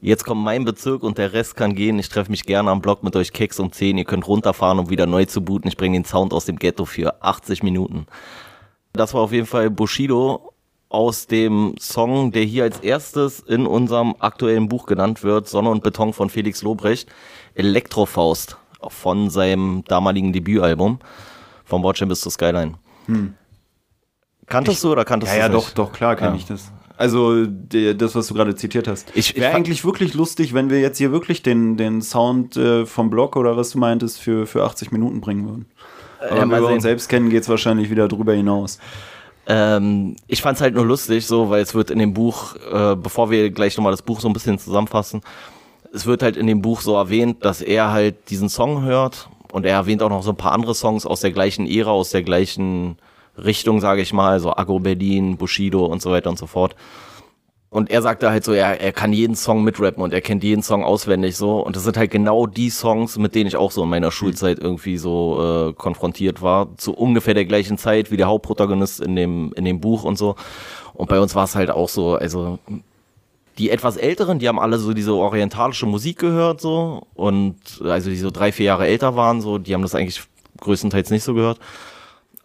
Jetzt kommt mein Bezirk und der Rest kann gehen. Ich treffe mich gerne am Block mit euch Keks um 10. Ihr könnt runterfahren, um wieder neu zu booten. Ich bringe den Sound aus dem Ghetto für 80 Minuten. Das war auf jeden Fall Bushido aus dem Song, der hier als erstes in unserem aktuellen Buch genannt wird, Sonne und Beton von Felix Lobrecht, Elektrofaust von seinem damaligen Debütalbum, vom Watchmen bis zur Skyline. Hm. Kanntest ich, du oder kanntest ja, du Ja, ja, doch, doch, klar kenne ja. ich das. Also die, das, was du gerade zitiert hast. Ich, Wäre eigentlich wirklich lustig, wenn wir jetzt hier wirklich den, den Sound äh, vom Blog oder was du meintest für, für 80 Minuten bringen würden. Aber ja, wenn wir uns selbst kennen, geht es wahrscheinlich wieder drüber hinaus. Ähm, ich fand es halt nur lustig, so, weil es wird in dem Buch, äh, bevor wir gleich nochmal das Buch so ein bisschen zusammenfassen, es wird halt in dem Buch so erwähnt, dass er halt diesen Song hört und er erwähnt auch noch so ein paar andere Songs aus der gleichen Ära, aus der gleichen Richtung, sage ich mal, so Agro Berlin, Bushido und so weiter und so fort. Und er sagte halt so, er, er kann jeden Song mitrappen und er kennt jeden Song auswendig so. Und das sind halt genau die Songs, mit denen ich auch so in meiner Schulzeit irgendwie so äh, konfrontiert war. Zu ungefähr der gleichen Zeit wie der Hauptprotagonist in dem, in dem Buch und so. Und bei uns war es halt auch so, also die etwas älteren, die haben alle so diese orientalische Musik gehört so. Und also die so drei, vier Jahre älter waren so, die haben das eigentlich größtenteils nicht so gehört.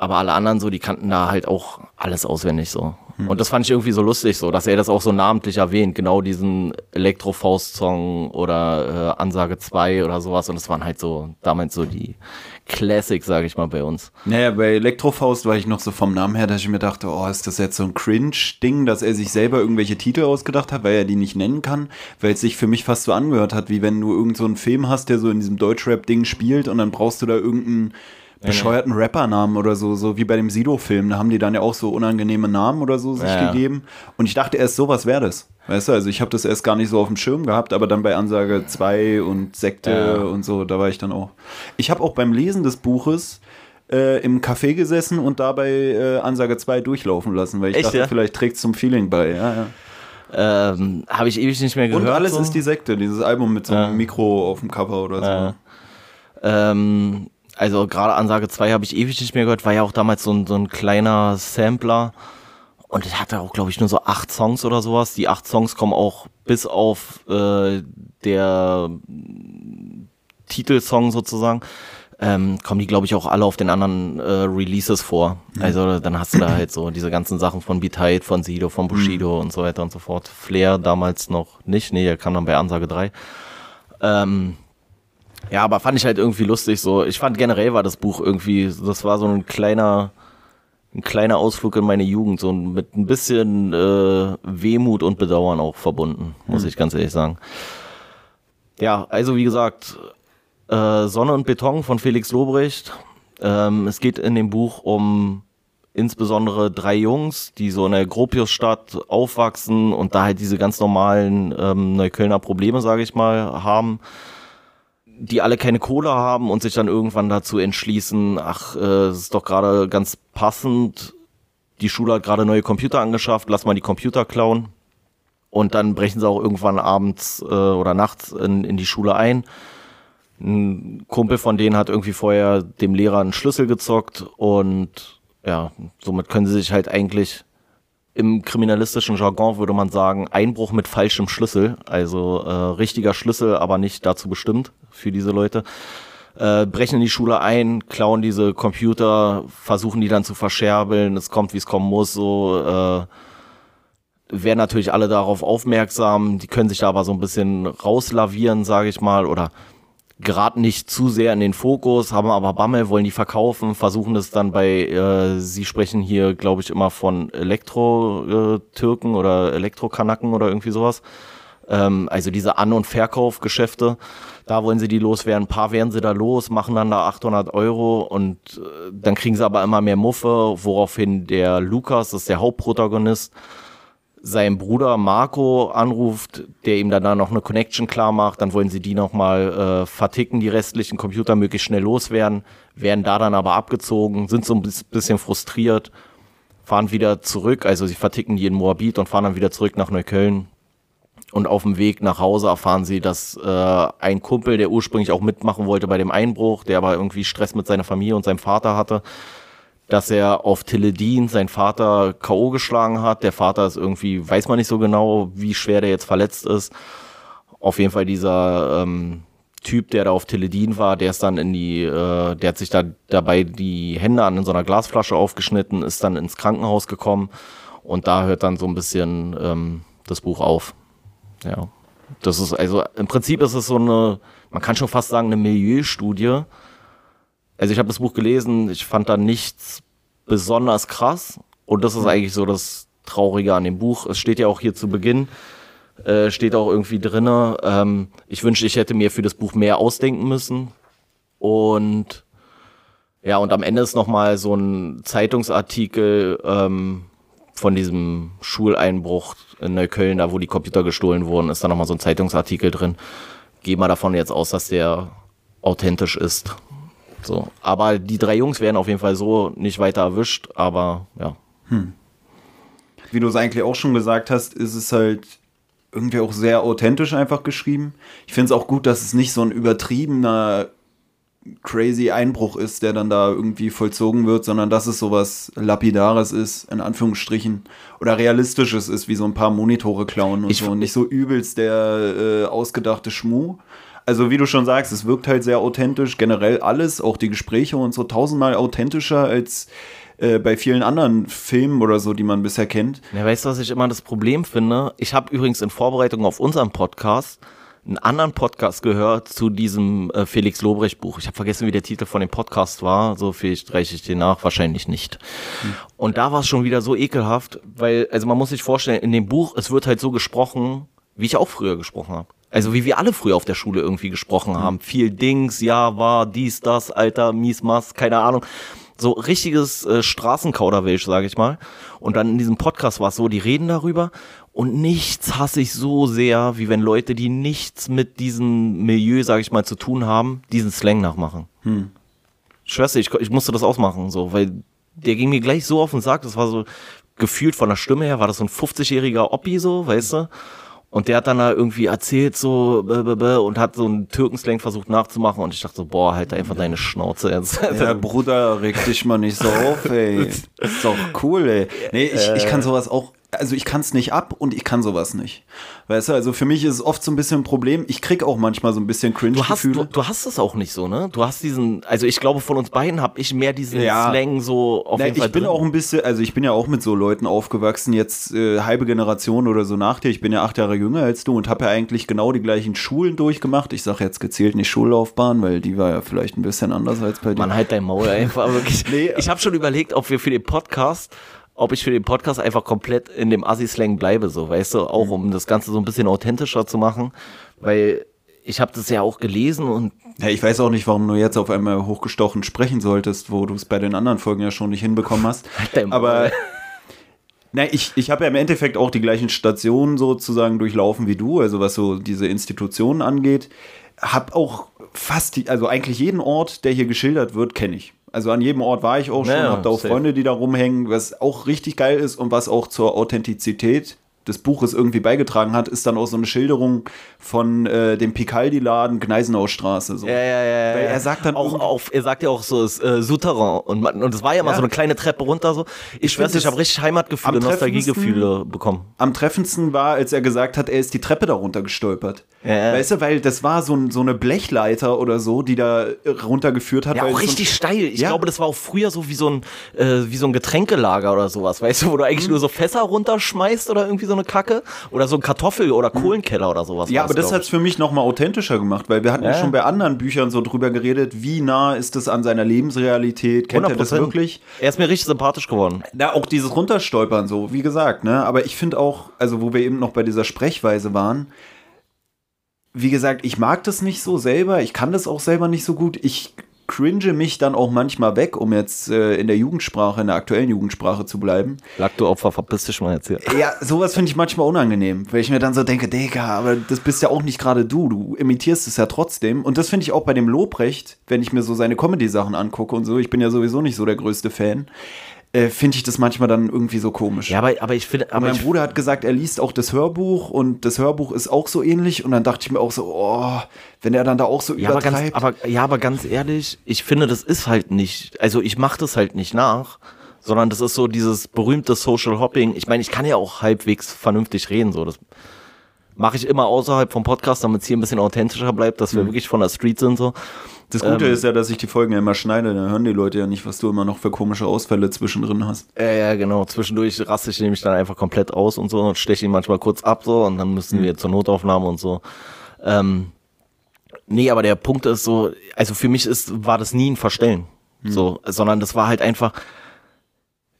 Aber alle anderen so, die kannten da halt auch alles auswendig so. Hm. Und das fand ich irgendwie so lustig so, dass er das auch so namentlich erwähnt. Genau diesen Elektrofaust-Song oder äh, Ansage 2 oder sowas. Und das waren halt so damals so die Classics, sage ich mal, bei uns. Naja, bei Elektrofaust war ich noch so vom Namen her, dass ich mir dachte, oh, ist das jetzt so ein Cringe-Ding, dass er sich selber irgendwelche Titel ausgedacht hat, weil er die nicht nennen kann, weil es sich für mich fast so angehört hat, wie wenn du irgendeinen so Film hast, der so in diesem Deutschrap-Ding spielt und dann brauchst du da irgendeinen bescheuerten Rappernamen oder so, so wie bei dem Sido-Film. Da haben die dann ja auch so unangenehme Namen oder so sich ja, gegeben. Und ich dachte erst, sowas wäre das. Weißt du, also ich habe das erst gar nicht so auf dem Schirm gehabt, aber dann bei Ansage 2 und Sekte ja. und so, da war ich dann auch. Ich habe auch beim Lesen des Buches äh, im Café gesessen und dabei äh, Ansage 2 durchlaufen lassen, weil ich Echt, dachte, ja? vielleicht trägt es zum Feeling bei. Ja, ja. Ähm, habe ich ewig nicht mehr gehört. Und alles so. ist die Sekte, dieses Album mit so einem Mikro auf dem Cover oder so. Ähm, also gerade Ansage 2 habe ich ewig nicht mehr gehört, war ja auch damals so ein, so ein kleiner Sampler. Und ich hatte auch, glaube ich, nur so acht Songs oder sowas. Die acht Songs kommen auch bis auf äh, der Titelsong sozusagen, ähm, kommen die, glaube ich, auch alle auf den anderen äh, Releases vor. Mhm. Also dann hast du da halt so diese ganzen Sachen von Beat von Sido, von Bushido mhm. und so weiter und so fort. Flair damals noch nicht, nee, der kam dann bei Ansage 3. Ähm, ja, aber fand ich halt irgendwie lustig so. Ich fand generell war das Buch irgendwie, das war so ein kleiner, ein kleiner Ausflug in meine Jugend, so mit ein bisschen äh, Wehmut und Bedauern auch verbunden, muss hm. ich ganz ehrlich sagen. Ja, also wie gesagt, äh, Sonne und Beton von Felix Lobrecht. Ähm, es geht in dem Buch um insbesondere drei Jungs, die so in der Gropiusstadt aufwachsen und da halt diese ganz normalen ähm, Neuköllner Probleme, sage ich mal, haben die alle keine Kohle haben und sich dann irgendwann dazu entschließen, ach, äh, es ist doch gerade ganz passend, die Schule hat gerade neue Computer angeschafft, lass mal die Computer klauen. Und dann brechen sie auch irgendwann abends äh, oder nachts in, in die Schule ein. Ein Kumpel von denen hat irgendwie vorher dem Lehrer einen Schlüssel gezockt und ja, somit können sie sich halt eigentlich im kriminalistischen Jargon würde man sagen, Einbruch mit falschem Schlüssel, also äh, richtiger Schlüssel, aber nicht dazu bestimmt für diese Leute. Äh, brechen in die Schule ein, klauen diese Computer, versuchen die dann zu verscherbeln, es kommt, wie es kommen muss, so äh, werden natürlich alle darauf aufmerksam, die können sich da aber so ein bisschen rauslavieren, sage ich mal, oder geraten nicht zu sehr in den Fokus, haben aber Bammel, wollen die verkaufen, versuchen es dann bei, äh, sie sprechen hier, glaube ich, immer von Elektro-Türken oder Elektrokanaken oder irgendwie sowas. Ähm, also diese An- und Verkaufgeschäfte, da wollen sie die loswerden. Ein paar werden sie da los, machen dann da 800 Euro und äh, dann kriegen sie aber immer mehr Muffe, woraufhin der Lukas, das ist der Hauptprotagonist, sein Bruder Marco anruft, der ihm dann da noch eine Connection klar macht, dann wollen sie die nochmal äh, verticken, die restlichen Computer möglichst schnell loswerden, werden da dann aber abgezogen, sind so ein bisschen frustriert, fahren wieder zurück, also sie verticken die in Moabit und fahren dann wieder zurück nach Neukölln. Und auf dem Weg nach Hause erfahren sie, dass äh, ein Kumpel, der ursprünglich auch mitmachen wollte bei dem Einbruch, der aber irgendwie Stress mit seiner Familie und seinem Vater hatte, dass er auf Teledin seinen Vater K.O. geschlagen hat. Der Vater ist irgendwie, weiß man nicht so genau, wie schwer der jetzt verletzt ist. auf jeden Fall dieser ähm, Typ, der da auf Teledin war, der ist dann in die, äh, der hat sich da dabei die Hände an in so einer Glasflasche aufgeschnitten, ist dann ins Krankenhaus gekommen und da hört dann so ein bisschen ähm, das Buch auf. Ja. Das ist, also im Prinzip ist es so eine, man kann schon fast sagen, eine Milieustudie. Also ich habe das Buch gelesen, ich fand da nichts besonders krass. Und das ist eigentlich so das Traurige an dem Buch. Es steht ja auch hier zu Beginn, äh, steht auch irgendwie drinne. Ähm, ich wünschte, ich hätte mir für das Buch mehr ausdenken müssen. Und ja, und am Ende ist nochmal so ein Zeitungsartikel ähm, von diesem Schuleinbruch in Neukölln, da wo die Computer gestohlen wurden, ist da nochmal so ein Zeitungsartikel drin. Geh mal davon jetzt aus, dass der authentisch ist. So. Aber die drei Jungs werden auf jeden Fall so nicht weiter erwischt, aber ja. Hm. Wie du es eigentlich auch schon gesagt hast, ist es halt irgendwie auch sehr authentisch einfach geschrieben. Ich finde es auch gut, dass es nicht so ein übertriebener crazy Einbruch ist, der dann da irgendwie vollzogen wird, sondern dass es sowas Lapidares ist, in Anführungsstrichen, oder Realistisches ist, wie so ein paar Monitore klauen und ich, so. Und nicht so übelst der äh, ausgedachte Schmuh. Also wie du schon sagst, es wirkt halt sehr authentisch, generell alles, auch die Gespräche und so tausendmal authentischer als äh, bei vielen anderen Filmen oder so, die man bisher kennt. Ja, weißt du, was ich immer das Problem finde? Ich habe übrigens in Vorbereitung auf unseren Podcast einen anderen Podcast gehört zu diesem äh, Felix Lobrecht Buch. Ich habe vergessen, wie der Titel von dem Podcast war. So vielleicht reiche ich den nach, wahrscheinlich nicht. Hm. Und da war es schon wieder so ekelhaft, weil, also man muss sich vorstellen, in dem Buch, es wird halt so gesprochen, wie ich auch früher gesprochen habe. Also wie wir alle früher auf der Schule irgendwie gesprochen haben. Hm. Viel Dings, ja, war, dies, das, Alter, mies, mass, keine Ahnung. So richtiges äh, Straßenkauderwelsch, sage ich mal. Und dann in diesem Podcast war es so, die reden darüber und nichts hasse ich so sehr, wie wenn Leute, die nichts mit diesem Milieu, sage ich mal, zu tun haben, diesen Slang nachmachen. Hm. Dir, ich, ich musste das ausmachen, so, weil der ging mir gleich so auf den Sack, das war so gefühlt von der Stimme her, war das so ein 50-jähriger Oppi so, weißt du? Und der hat dann da irgendwie erzählt so und hat so einen Türkenslang versucht nachzumachen und ich dachte so, boah, halt einfach deine Schnauze jetzt. Ja, Bruder, reg dich mal nicht so auf, ey. ist doch cool, ey. Nee, ich, ich kann sowas auch also ich kann es nicht ab und ich kann sowas nicht. Weißt du, also für mich ist es oft so ein bisschen ein Problem. Ich krieg auch manchmal so ein bisschen Cringe-Gefühle. Du, du, hast es auch nicht so, ne? Du hast diesen, also ich glaube von uns beiden habe ich mehr diesen ja. Slang so auf Na, jeden Fall Ich bin drin. auch ein bisschen, also ich bin ja auch mit so Leuten aufgewachsen, jetzt äh, halbe Generation oder so nach dir. Ich bin ja acht Jahre jünger als du und habe ja eigentlich genau die gleichen Schulen durchgemacht. Ich sage jetzt gezählt nicht Schullaufbahn, weil die war ja vielleicht ein bisschen anders als bei dir. Man halt dein Maul einfach wirklich. nee, ich habe schon überlegt, ob wir für den Podcast ob ich für den Podcast einfach komplett in dem Assi-Slang bleibe, so, weißt du, auch um das Ganze so ein bisschen authentischer zu machen, weil ich habe das ja auch gelesen und ja, ich weiß auch nicht, warum du jetzt auf einmal hochgestochen sprechen solltest, wo du es bei den anderen Folgen ja schon nicht hinbekommen hast. Aber na, ich, ich habe ja im Endeffekt auch die gleichen Stationen sozusagen durchlaufen wie du, also was so diese Institutionen angeht. Hab auch fast, die, also eigentlich jeden Ort, der hier geschildert wird, kenne ich. Also an jedem Ort war ich auch schon, naja, habe da auch safe. Freunde, die da rumhängen, was auch richtig geil ist und was auch zur Authentizität des Buches irgendwie beigetragen hat, ist dann auch so eine Schilderung von äh, dem Picaldi-Laden Gneisenaustraße. So. Ja, ja, ja. Weil er sagt dann auch, auf, er sagt ja auch so, es äh, Souterrain und, man, und das war ja mal ja. so eine kleine Treppe runter so. Ich, ich weiß ich habe richtig Heimatgefühle, Nostalgiegefühle bekommen. Am treffendsten war, als er gesagt hat, er ist die Treppe darunter gestolpert. Ja. Weißt du, weil das war so, so eine Blechleiter oder so, die da runtergeführt hat. Ja, auch richtig so steil. Ich ja. glaube, das war auch früher so wie so ein, äh, wie so ein Getränkelager oder sowas, weißt du, wo du eigentlich mhm. nur so Fässer runterschmeißt oder irgendwie so eine Kacke oder so ein Kartoffel- oder mhm. Kohlenkeller oder sowas. Ja, aber das hat es für mich nochmal authentischer gemacht, weil wir hatten ja. schon bei anderen Büchern so drüber geredet, wie nah ist es an seiner Lebensrealität, kennt 100%. er das wirklich? Er ist mir richtig sympathisch geworden. Ja, auch dieses Runterstolpern so, wie gesagt, ne, aber ich finde auch, also wo wir eben noch bei dieser Sprechweise waren, wie gesagt, ich mag das nicht so selber, ich kann das auch selber nicht so gut. Ich cringe mich dann auch manchmal weg, um jetzt äh, in der Jugendsprache, in der aktuellen Jugendsprache zu bleiben. Lag du Opfer, verpiss dich mal jetzt hier. Ja, sowas finde ich manchmal unangenehm, weil ich mir dann so denke, Digga, aber das bist ja auch nicht gerade du, du imitierst es ja trotzdem. Und das finde ich auch bei dem Lobrecht, wenn ich mir so seine Comedy-Sachen angucke und so, ich bin ja sowieso nicht so der größte Fan äh, finde ich das manchmal dann irgendwie so komisch. Ja, aber, aber ich finde. Aber mein Bruder hat gesagt, er liest auch das Hörbuch und das Hörbuch ist auch so ähnlich und dann dachte ich mir auch so, oh, wenn er dann da auch so ja, übertreibt. Aber, ganz, aber ja, aber ganz ehrlich, ich finde, das ist halt nicht, also ich mache das halt nicht nach, sondern das ist so dieses berühmte Social Hopping. Ich meine, ich kann ja auch halbwegs vernünftig reden, so das Mache ich immer außerhalb vom Podcast, damit es hier ein bisschen authentischer bleibt, dass wir wirklich von der Street sind so. Das Gute Ähm. ist ja, dass ich die Folgen ja immer schneide, dann hören die Leute ja nicht, was du immer noch für komische Ausfälle zwischendrin hast. Ja, ja, genau. Zwischendurch raste ich nämlich dann einfach komplett aus und so und steche ihn manchmal kurz ab so und dann müssen wir zur Notaufnahme und so. Ähm, nee, aber der Punkt ist so, also für mich ist, war das nie ein Verstellen. So, sondern das war halt einfach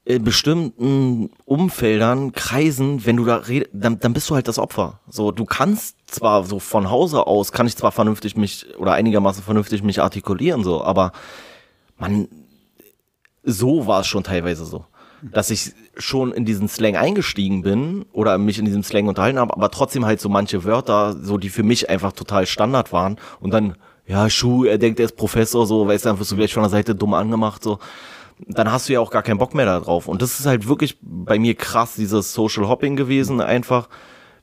in bestimmten Umfeldern, Kreisen, wenn du da redest, dann, dann bist du halt das Opfer. So, du kannst zwar so von Hause aus, kann ich zwar vernünftig mich oder einigermaßen vernünftig mich artikulieren, so, aber man, so war es schon teilweise so. Dass ich schon in diesen Slang eingestiegen bin oder mich in diesem Slang unterhalten habe, aber trotzdem halt so manche Wörter, so die für mich einfach total Standard waren und dann, ja, Schuh, er denkt, er ist Professor, so, weißt du, dann wirst du gleich von der Seite dumm angemacht, so. Dann hast du ja auch gar keinen Bock mehr da drauf. Und das ist halt wirklich bei mir krass, dieses Social Hopping gewesen, einfach.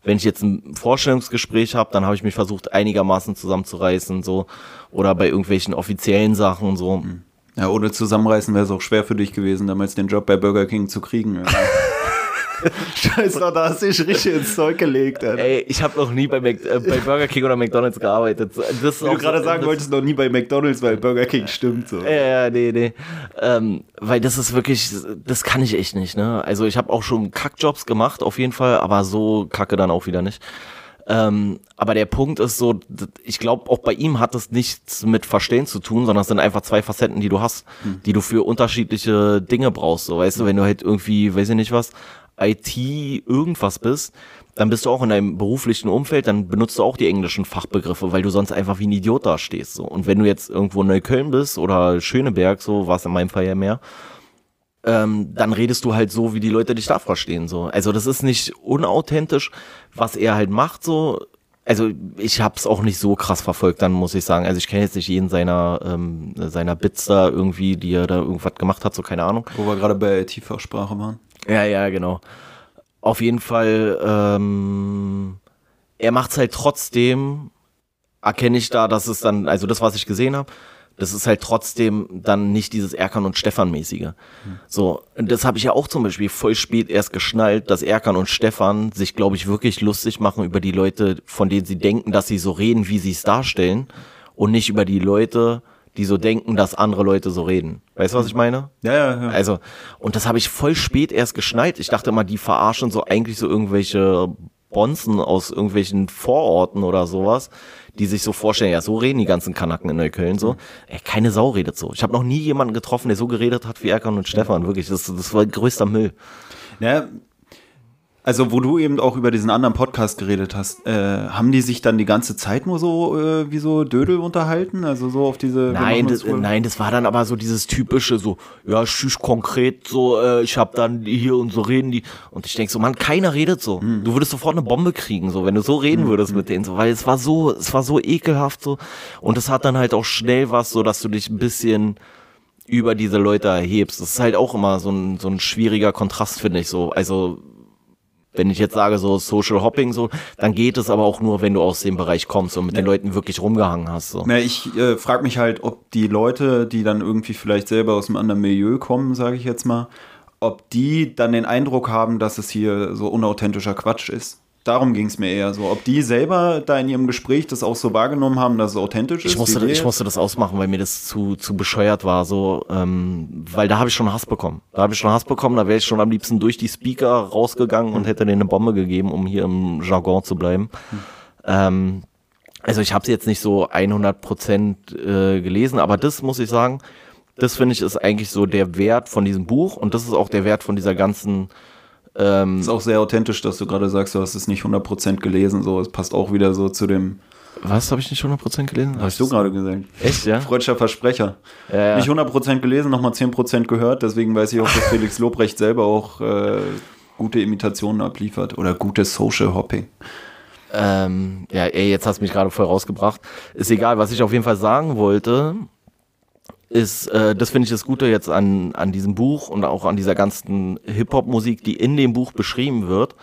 Wenn ich jetzt ein Vorstellungsgespräch habe, dann habe ich mich versucht, einigermaßen zusammenzureißen, so. Oder bei irgendwelchen offiziellen Sachen, so. Ja, ohne Zusammenreißen wäre es auch schwer für dich gewesen, damals den Job bei Burger King zu kriegen. Scheiße, da hast du dich richtig ins Zeug gelegt. Alter. Ey, ich habe noch nie bei, Mac äh, bei Burger King oder McDonalds gearbeitet. Das Wie du gerade so- sagen wolltest, noch nie bei McDonalds, weil Burger King stimmt so. Ja, ja, nee, nee. Ähm, weil das ist wirklich, das kann ich echt nicht, ne? Also ich habe auch schon Kackjobs gemacht, auf jeden Fall, aber so kacke dann auch wieder nicht. Ähm, aber der Punkt ist so, ich glaube, auch bei ihm hat das nichts mit Verstehen zu tun, sondern es sind einfach zwei Facetten, die du hast, die du für unterschiedliche Dinge brauchst. So, weißt du, wenn du halt irgendwie, weiß ich nicht was, IT irgendwas bist, dann bist du auch in deinem beruflichen Umfeld, dann benutzt du auch die englischen Fachbegriffe, weil du sonst einfach wie ein Idiot da stehst. So. Und wenn du jetzt irgendwo in Neukölln bist oder Schöneberg, so war es in meinem Fall ja mehr, ähm, dann redest du halt so, wie die Leute dich da verstehen. So. Also das ist nicht unauthentisch, was er halt macht, so. Also ich hab's auch nicht so krass verfolgt, dann muss ich sagen. Also ich kenne jetzt nicht jeden seiner ähm, seiner Bits da irgendwie, die er da irgendwas gemacht hat, so keine Ahnung. Wo wir gerade bei IT-Fachsprache waren. Ja, ja, genau. Auf jeden Fall, ähm, er macht's halt trotzdem, erkenne ich da, dass es dann, also das, was ich gesehen habe, das ist halt trotzdem dann nicht dieses Erkan und Stefan mäßige. So, das habe ich ja auch zum Beispiel voll spät erst geschnallt, dass Erkan und Stefan sich, glaube ich, wirklich lustig machen über die Leute, von denen sie denken, dass sie so reden, wie sie es darstellen, und nicht über die Leute, die so denken, dass andere Leute so reden. Weißt du, was ich meine? Ja, ja, ja. Also, und das habe ich voll spät erst geschnallt. Ich dachte immer, die verarschen so eigentlich so irgendwelche Bonzen aus irgendwelchen Vororten oder sowas, die sich so vorstellen, ja, so reden die ganzen Kanaken in Neukölln so. Ey, keine Sau redet so. Ich habe noch nie jemanden getroffen, der so geredet hat wie Erkan und Stefan, wirklich. Das, das war größter Müll. Ja, also wo du eben auch über diesen anderen Podcast geredet hast, äh, haben die sich dann die ganze Zeit nur so äh, wie so Dödel unterhalten? Also so auf diese... Nein, das, nein, das war dann aber so dieses typische, so, ja, tschüss, konkret, so, äh, ich hab dann die hier und so reden die. Und ich denk so, Mann, keiner redet so. Hm. Du würdest sofort eine Bombe kriegen, so, wenn du so reden würdest mit denen, so, weil es war so, es war so ekelhaft, so. Und es hat dann halt auch schnell was, so, dass du dich ein bisschen über diese Leute erhebst. Das ist halt auch immer so ein, so ein schwieriger Kontrast, finde ich, so. Also, wenn ich jetzt sage so Social Hopping so, dann geht es aber auch nur, wenn du aus dem Bereich kommst und mit den Leuten wirklich rumgehangen hast. So. Na, ich äh, frage mich halt, ob die Leute, die dann irgendwie vielleicht selber aus einem anderen Milieu kommen, sage ich jetzt mal, ob die dann den Eindruck haben, dass es hier so unauthentischer Quatsch ist. Darum ging es mir eher so. Ob die selber da in ihrem Gespräch das auch so wahrgenommen haben, dass es authentisch ist. Ich musste, wie wir ich musste das ausmachen, weil mir das zu, zu bescheuert war, so, ähm, weil da habe ich schon Hass bekommen. Da habe ich schon Hass bekommen, da wäre ich schon am liebsten durch die Speaker rausgegangen und hätte denen eine Bombe gegeben, um hier im Jargon zu bleiben. Ähm, also ich habe es jetzt nicht so 100 Prozent äh, gelesen, aber das muss ich sagen, das finde ich ist eigentlich so der Wert von diesem Buch und das ist auch der Wert von dieser ganzen ist auch sehr authentisch, dass du gerade sagst, du hast es nicht 100% gelesen. So, es passt auch wieder so zu dem, Was habe ich nicht 100% gelesen? Hab hast ich du gerade gesagt. Echt, ja? Freudscher Versprecher. Ja, ja. Nicht 100% gelesen, nochmal 10% gehört. Deswegen weiß ich auch, dass Felix Lobrecht selber auch äh, gute Imitationen abliefert. Oder gutes Social Hopping. Ähm, ja, ey, jetzt hast du mich gerade voll rausgebracht. Ist egal, was ich auf jeden Fall sagen wollte, ist, äh, das finde ich das Gute jetzt an, an diesem Buch und auch an dieser ganzen Hip-Hop-Musik, die in dem Buch beschrieben wird.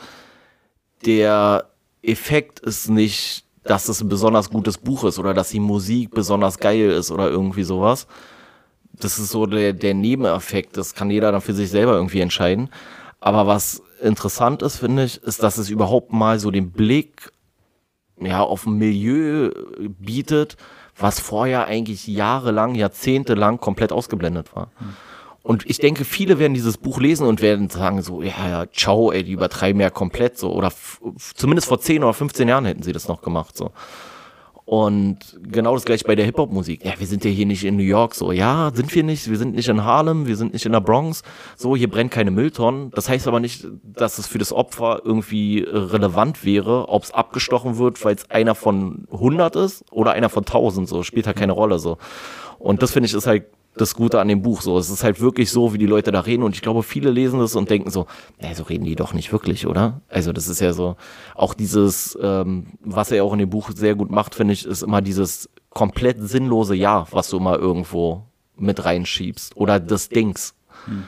Der Effekt ist nicht, dass es ein besonders gutes Buch ist oder dass die Musik besonders geil ist oder irgendwie sowas. Das ist so der, der Nebeneffekt. Das kann jeder dann für sich selber irgendwie entscheiden. Aber was interessant ist, finde ich, ist, dass es überhaupt mal so den Blick ja, auf ein Milieu bietet, was vorher eigentlich jahrelang, jahrzehntelang komplett ausgeblendet war. Und ich denke, viele werden dieses Buch lesen und werden sagen so, ja, ja, ciao, ey, die übertreiben ja komplett so. Oder zumindest vor 10 oder 15 Jahren hätten sie das noch gemacht so. Und genau das gleiche bei der Hip-Hop-Musik. Ja, wir sind ja hier nicht in New York, so. Ja, sind wir nicht. Wir sind nicht in Harlem, wir sind nicht in der Bronx. So, hier brennt keine Mülltonnen. Das heißt aber nicht, dass es für das Opfer irgendwie relevant wäre, ob es abgestochen wird, weil es einer von 100 ist oder einer von 1000, so. Spielt halt keine Rolle, so. Und das finde ich ist halt das Gute an dem Buch. So, es ist halt wirklich so, wie die Leute da reden. Und ich glaube, viele lesen das und denken so, nee, so reden die doch nicht wirklich, oder? Also das ist ja so, auch dieses, ähm, was er auch in dem Buch sehr gut macht, finde ich, ist immer dieses komplett sinnlose Ja, was du immer irgendwo mit reinschiebst. Oder das Dings. Hm.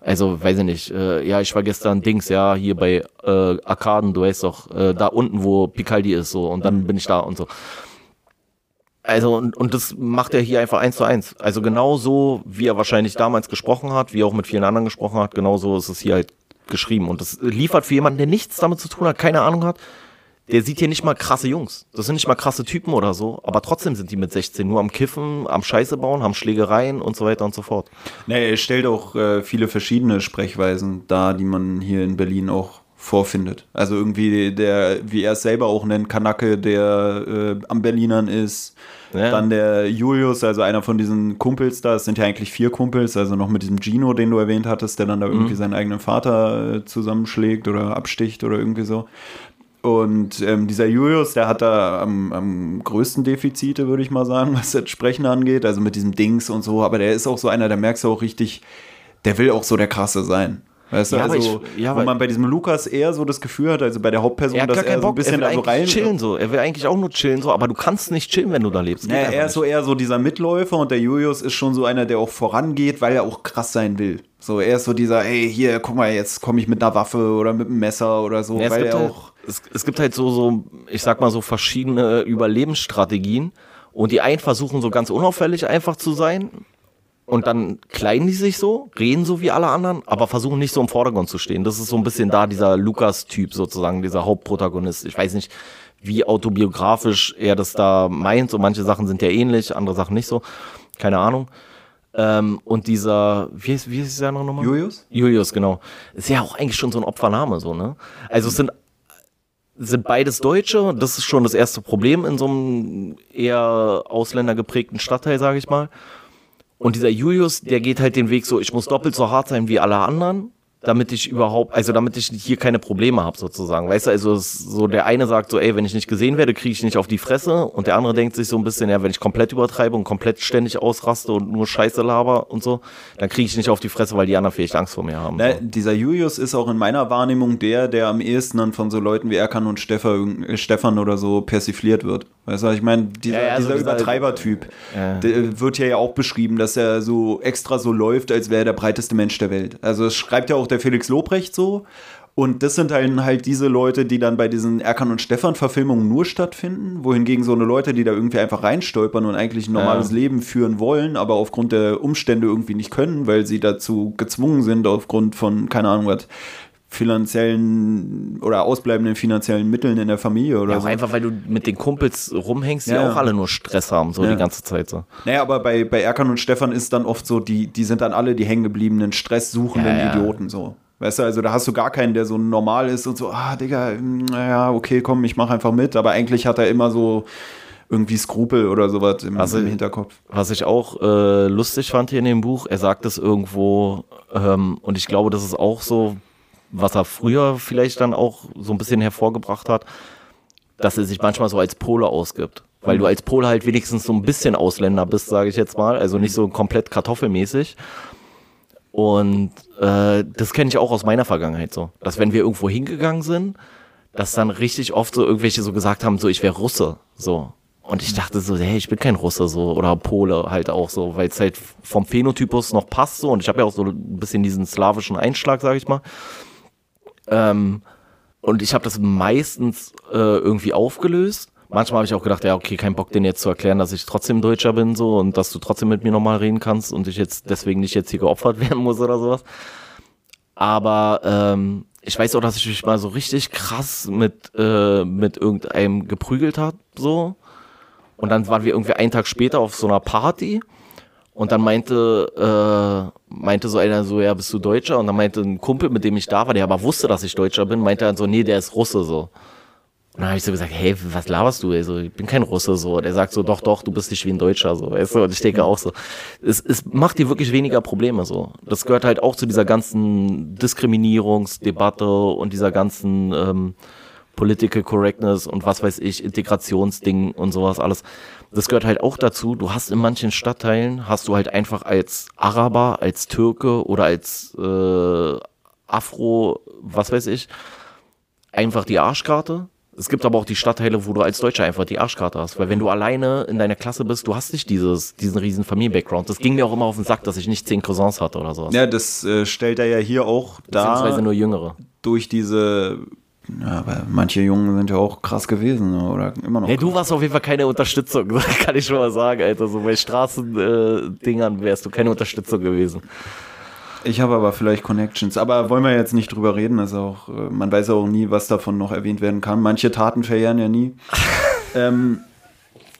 Also, weiß ich nicht, äh, ja, ich war gestern Dings, ja, hier bei äh, Arkaden, du weißt doch, äh, da unten, wo Picaldi ist, so, und dann bin ich da und so. Also, und, und das macht er hier einfach eins zu eins. Also genau so, wie er wahrscheinlich damals gesprochen hat, wie er auch mit vielen anderen gesprochen hat, genau so ist es hier halt geschrieben. Und das liefert für jemanden, der nichts damit zu tun hat, keine Ahnung hat, der sieht hier nicht mal krasse Jungs. Das sind nicht mal krasse Typen oder so, aber trotzdem sind die mit 16 nur am Kiffen, am Scheiße bauen, haben Schlägereien und so weiter und so fort. Nee, er stellt auch äh, viele verschiedene Sprechweisen dar, die man hier in Berlin auch vorfindet. Also irgendwie der, wie er es selber auch nennt, Kanake, der äh, am Berlinern ist. Ja. Dann der Julius, also einer von diesen Kumpels da, es sind ja eigentlich vier Kumpels, also noch mit diesem Gino, den du erwähnt hattest, der dann da irgendwie mhm. seinen eigenen Vater äh, zusammenschlägt oder absticht oder irgendwie so. Und ähm, dieser Julius, der hat da am, am größten Defizite, würde ich mal sagen, was das Sprechen angeht, also mit diesem Dings und so, aber der ist auch so einer, der merkst du auch richtig, der will auch so der Krasse sein. Weißt du, ja, also, ich, ja, wo man bei diesem Lukas eher so das Gefühl hat, also bei der Hauptperson, er dass er so ein bisschen er will da so rein. chillen so. Er will eigentlich auch nur chillen so, aber du kannst nicht chillen, wenn du da lebst. Ja, er ist so eher so dieser Mitläufer und der Julius ist schon so einer, der auch vorangeht, weil er auch krass sein will. So, er ist so dieser, ey, hier, guck mal, jetzt komme ich mit einer Waffe oder mit einem Messer oder so, ja, weil er halt, auch. Es, es gibt halt so, so, ich sag mal so verschiedene Überlebensstrategien und die einen versuchen so ganz unauffällig einfach zu sein und dann kleiden die sich so, reden so wie alle anderen, aber versuchen nicht so im Vordergrund zu stehen. Das ist so ein bisschen da dieser Lukas-Typ sozusagen, dieser Hauptprotagonist. Ich weiß nicht, wie autobiografisch er das da meint. So manche Sachen sind ja ähnlich, andere Sachen nicht so. Keine Ahnung. Ähm, und dieser, wie ist, wie ist der andere nochmal? Julius? Julius, genau. Ist ja auch eigentlich schon so ein Opfername, so, ne? Also es sind sind beides Deutsche. Das ist schon das erste Problem in so einem eher ausländergeprägten Stadtteil, sage ich mal. Und dieser Julius, der geht halt den Weg so, ich muss doppelt so hart sein wie alle anderen damit ich überhaupt, also damit ich hier keine Probleme habe sozusagen. Weißt du, also so der eine sagt so, ey, wenn ich nicht gesehen werde, kriege ich nicht auf die Fresse und der andere denkt sich so ein bisschen, ja, wenn ich komplett übertreibe und komplett ständig ausraste und nur Scheiße laber und so, dann kriege ich nicht auf die Fresse, weil die anderen vielleicht Angst vor mir haben. Na, so. Dieser Julius ist auch in meiner Wahrnehmung der, der am ehesten dann von so Leuten wie Erkan und Stefan, äh, Stefan oder so persifliert wird. Weißt du, ich meine, dieser, ja, ja, dieser Übertreibertyp, ja. der wird ja auch beschrieben, dass er so extra so läuft, als wäre er der breiteste Mensch der Welt. Also es schreibt ja auch der Felix Lobrecht so. Und das sind halt, halt diese Leute, die dann bei diesen Erkan und Stefan-Verfilmungen nur stattfinden, wohingegen so eine Leute, die da irgendwie einfach reinstolpern und eigentlich ein normales ja. Leben führen wollen, aber aufgrund der Umstände irgendwie nicht können, weil sie dazu gezwungen sind, aufgrund von, keine Ahnung was, finanziellen oder ausbleibenden finanziellen Mitteln in der Familie oder ja, so. Einfach weil du mit den Kumpels rumhängst, die ja. auch alle nur Stress haben, so ja. die ganze Zeit so. Naja, aber bei, bei Erkan und Stefan ist dann oft so, die, die sind dann alle die hängengebliebenen, stresssuchenden ja, Idioten so. Weißt du, also da hast du gar keinen, der so normal ist und so, ah, Digga, naja, okay, komm, ich mach einfach mit. Aber eigentlich hat er immer so irgendwie Skrupel oder sowas im, also, im Hinterkopf. Was ich auch äh, lustig fand hier in dem Buch, er sagt es irgendwo, ähm, und ich glaube, das ist auch so, was er früher vielleicht dann auch so ein bisschen hervorgebracht hat, dass er sich manchmal so als Pole ausgibt. Weil du als Pole halt wenigstens so ein bisschen Ausländer bist, sage ich jetzt mal. Also nicht so komplett kartoffelmäßig. Und äh, das kenne ich auch aus meiner Vergangenheit so. Dass wenn wir irgendwo hingegangen sind, dass dann richtig oft so irgendwelche so gesagt haben, so ich wäre Russe. So. Und ich dachte so, hey, ich bin kein Russe so oder Pole halt auch so, weil es halt vom Phänotypus noch passt so und ich habe ja auch so ein bisschen diesen slawischen Einschlag, sage ich mal. Ähm, und ich habe das meistens äh, irgendwie aufgelöst manchmal habe ich auch gedacht, ja, okay, kein Bock, den jetzt zu erklären, dass ich trotzdem Deutscher bin, so und dass du trotzdem mit mir nochmal reden kannst und ich jetzt deswegen nicht jetzt hier geopfert werden muss oder sowas. Aber ähm, ich weiß auch, dass ich mich mal so richtig krass mit, äh, mit irgendeinem geprügelt hat, so. Und dann waren wir irgendwie einen Tag später auf so einer Party und dann meinte, äh, meinte so einer so, ja, bist du Deutscher? Und dann meinte ein Kumpel, mit dem ich da war, der aber wusste, dass ich Deutscher bin, meinte dann so, nee, der ist Russe, so. Und dann habe ich so gesagt, hey, was laberst du? Also, ich bin kein Russe so. Der sagt so, doch, doch, du bist nicht wie ein Deutscher so. Weißt du? Und ich denke auch so, es, es macht dir wirklich weniger Probleme so. Das gehört halt auch zu dieser ganzen Diskriminierungsdebatte und dieser ganzen ähm, Political Correctness und was weiß ich, Integrationsding und sowas alles. Das gehört halt auch dazu. Du hast in manchen Stadtteilen, hast du halt einfach als Araber, als Türke oder als äh, Afro, was weiß ich, einfach die Arschkarte es gibt aber auch die Stadtteile, wo du als Deutscher einfach die Arschkarte hast. Weil wenn du alleine in deiner Klasse bist, du hast nicht dieses, diesen riesen Familien-Background. Das ging mir auch immer auf den Sack, dass ich nicht zehn Cousins hatte oder sowas. Ja, das äh, stellt er ja hier auch da. Beziehungsweise nur Jüngere. Durch diese ja, aber manche Jungen sind ja auch krass gewesen ne, oder immer noch. Nee, du warst auf jeden Fall keine Unterstützung, kann ich schon mal sagen, Alter. So bei Straßendingern äh, wärst du keine Unterstützung gewesen. Ich habe aber vielleicht Connections, aber wollen wir jetzt nicht drüber reden. Also auch, äh, man weiß auch nie, was davon noch erwähnt werden kann. Manche Taten verjähren ja nie. ähm,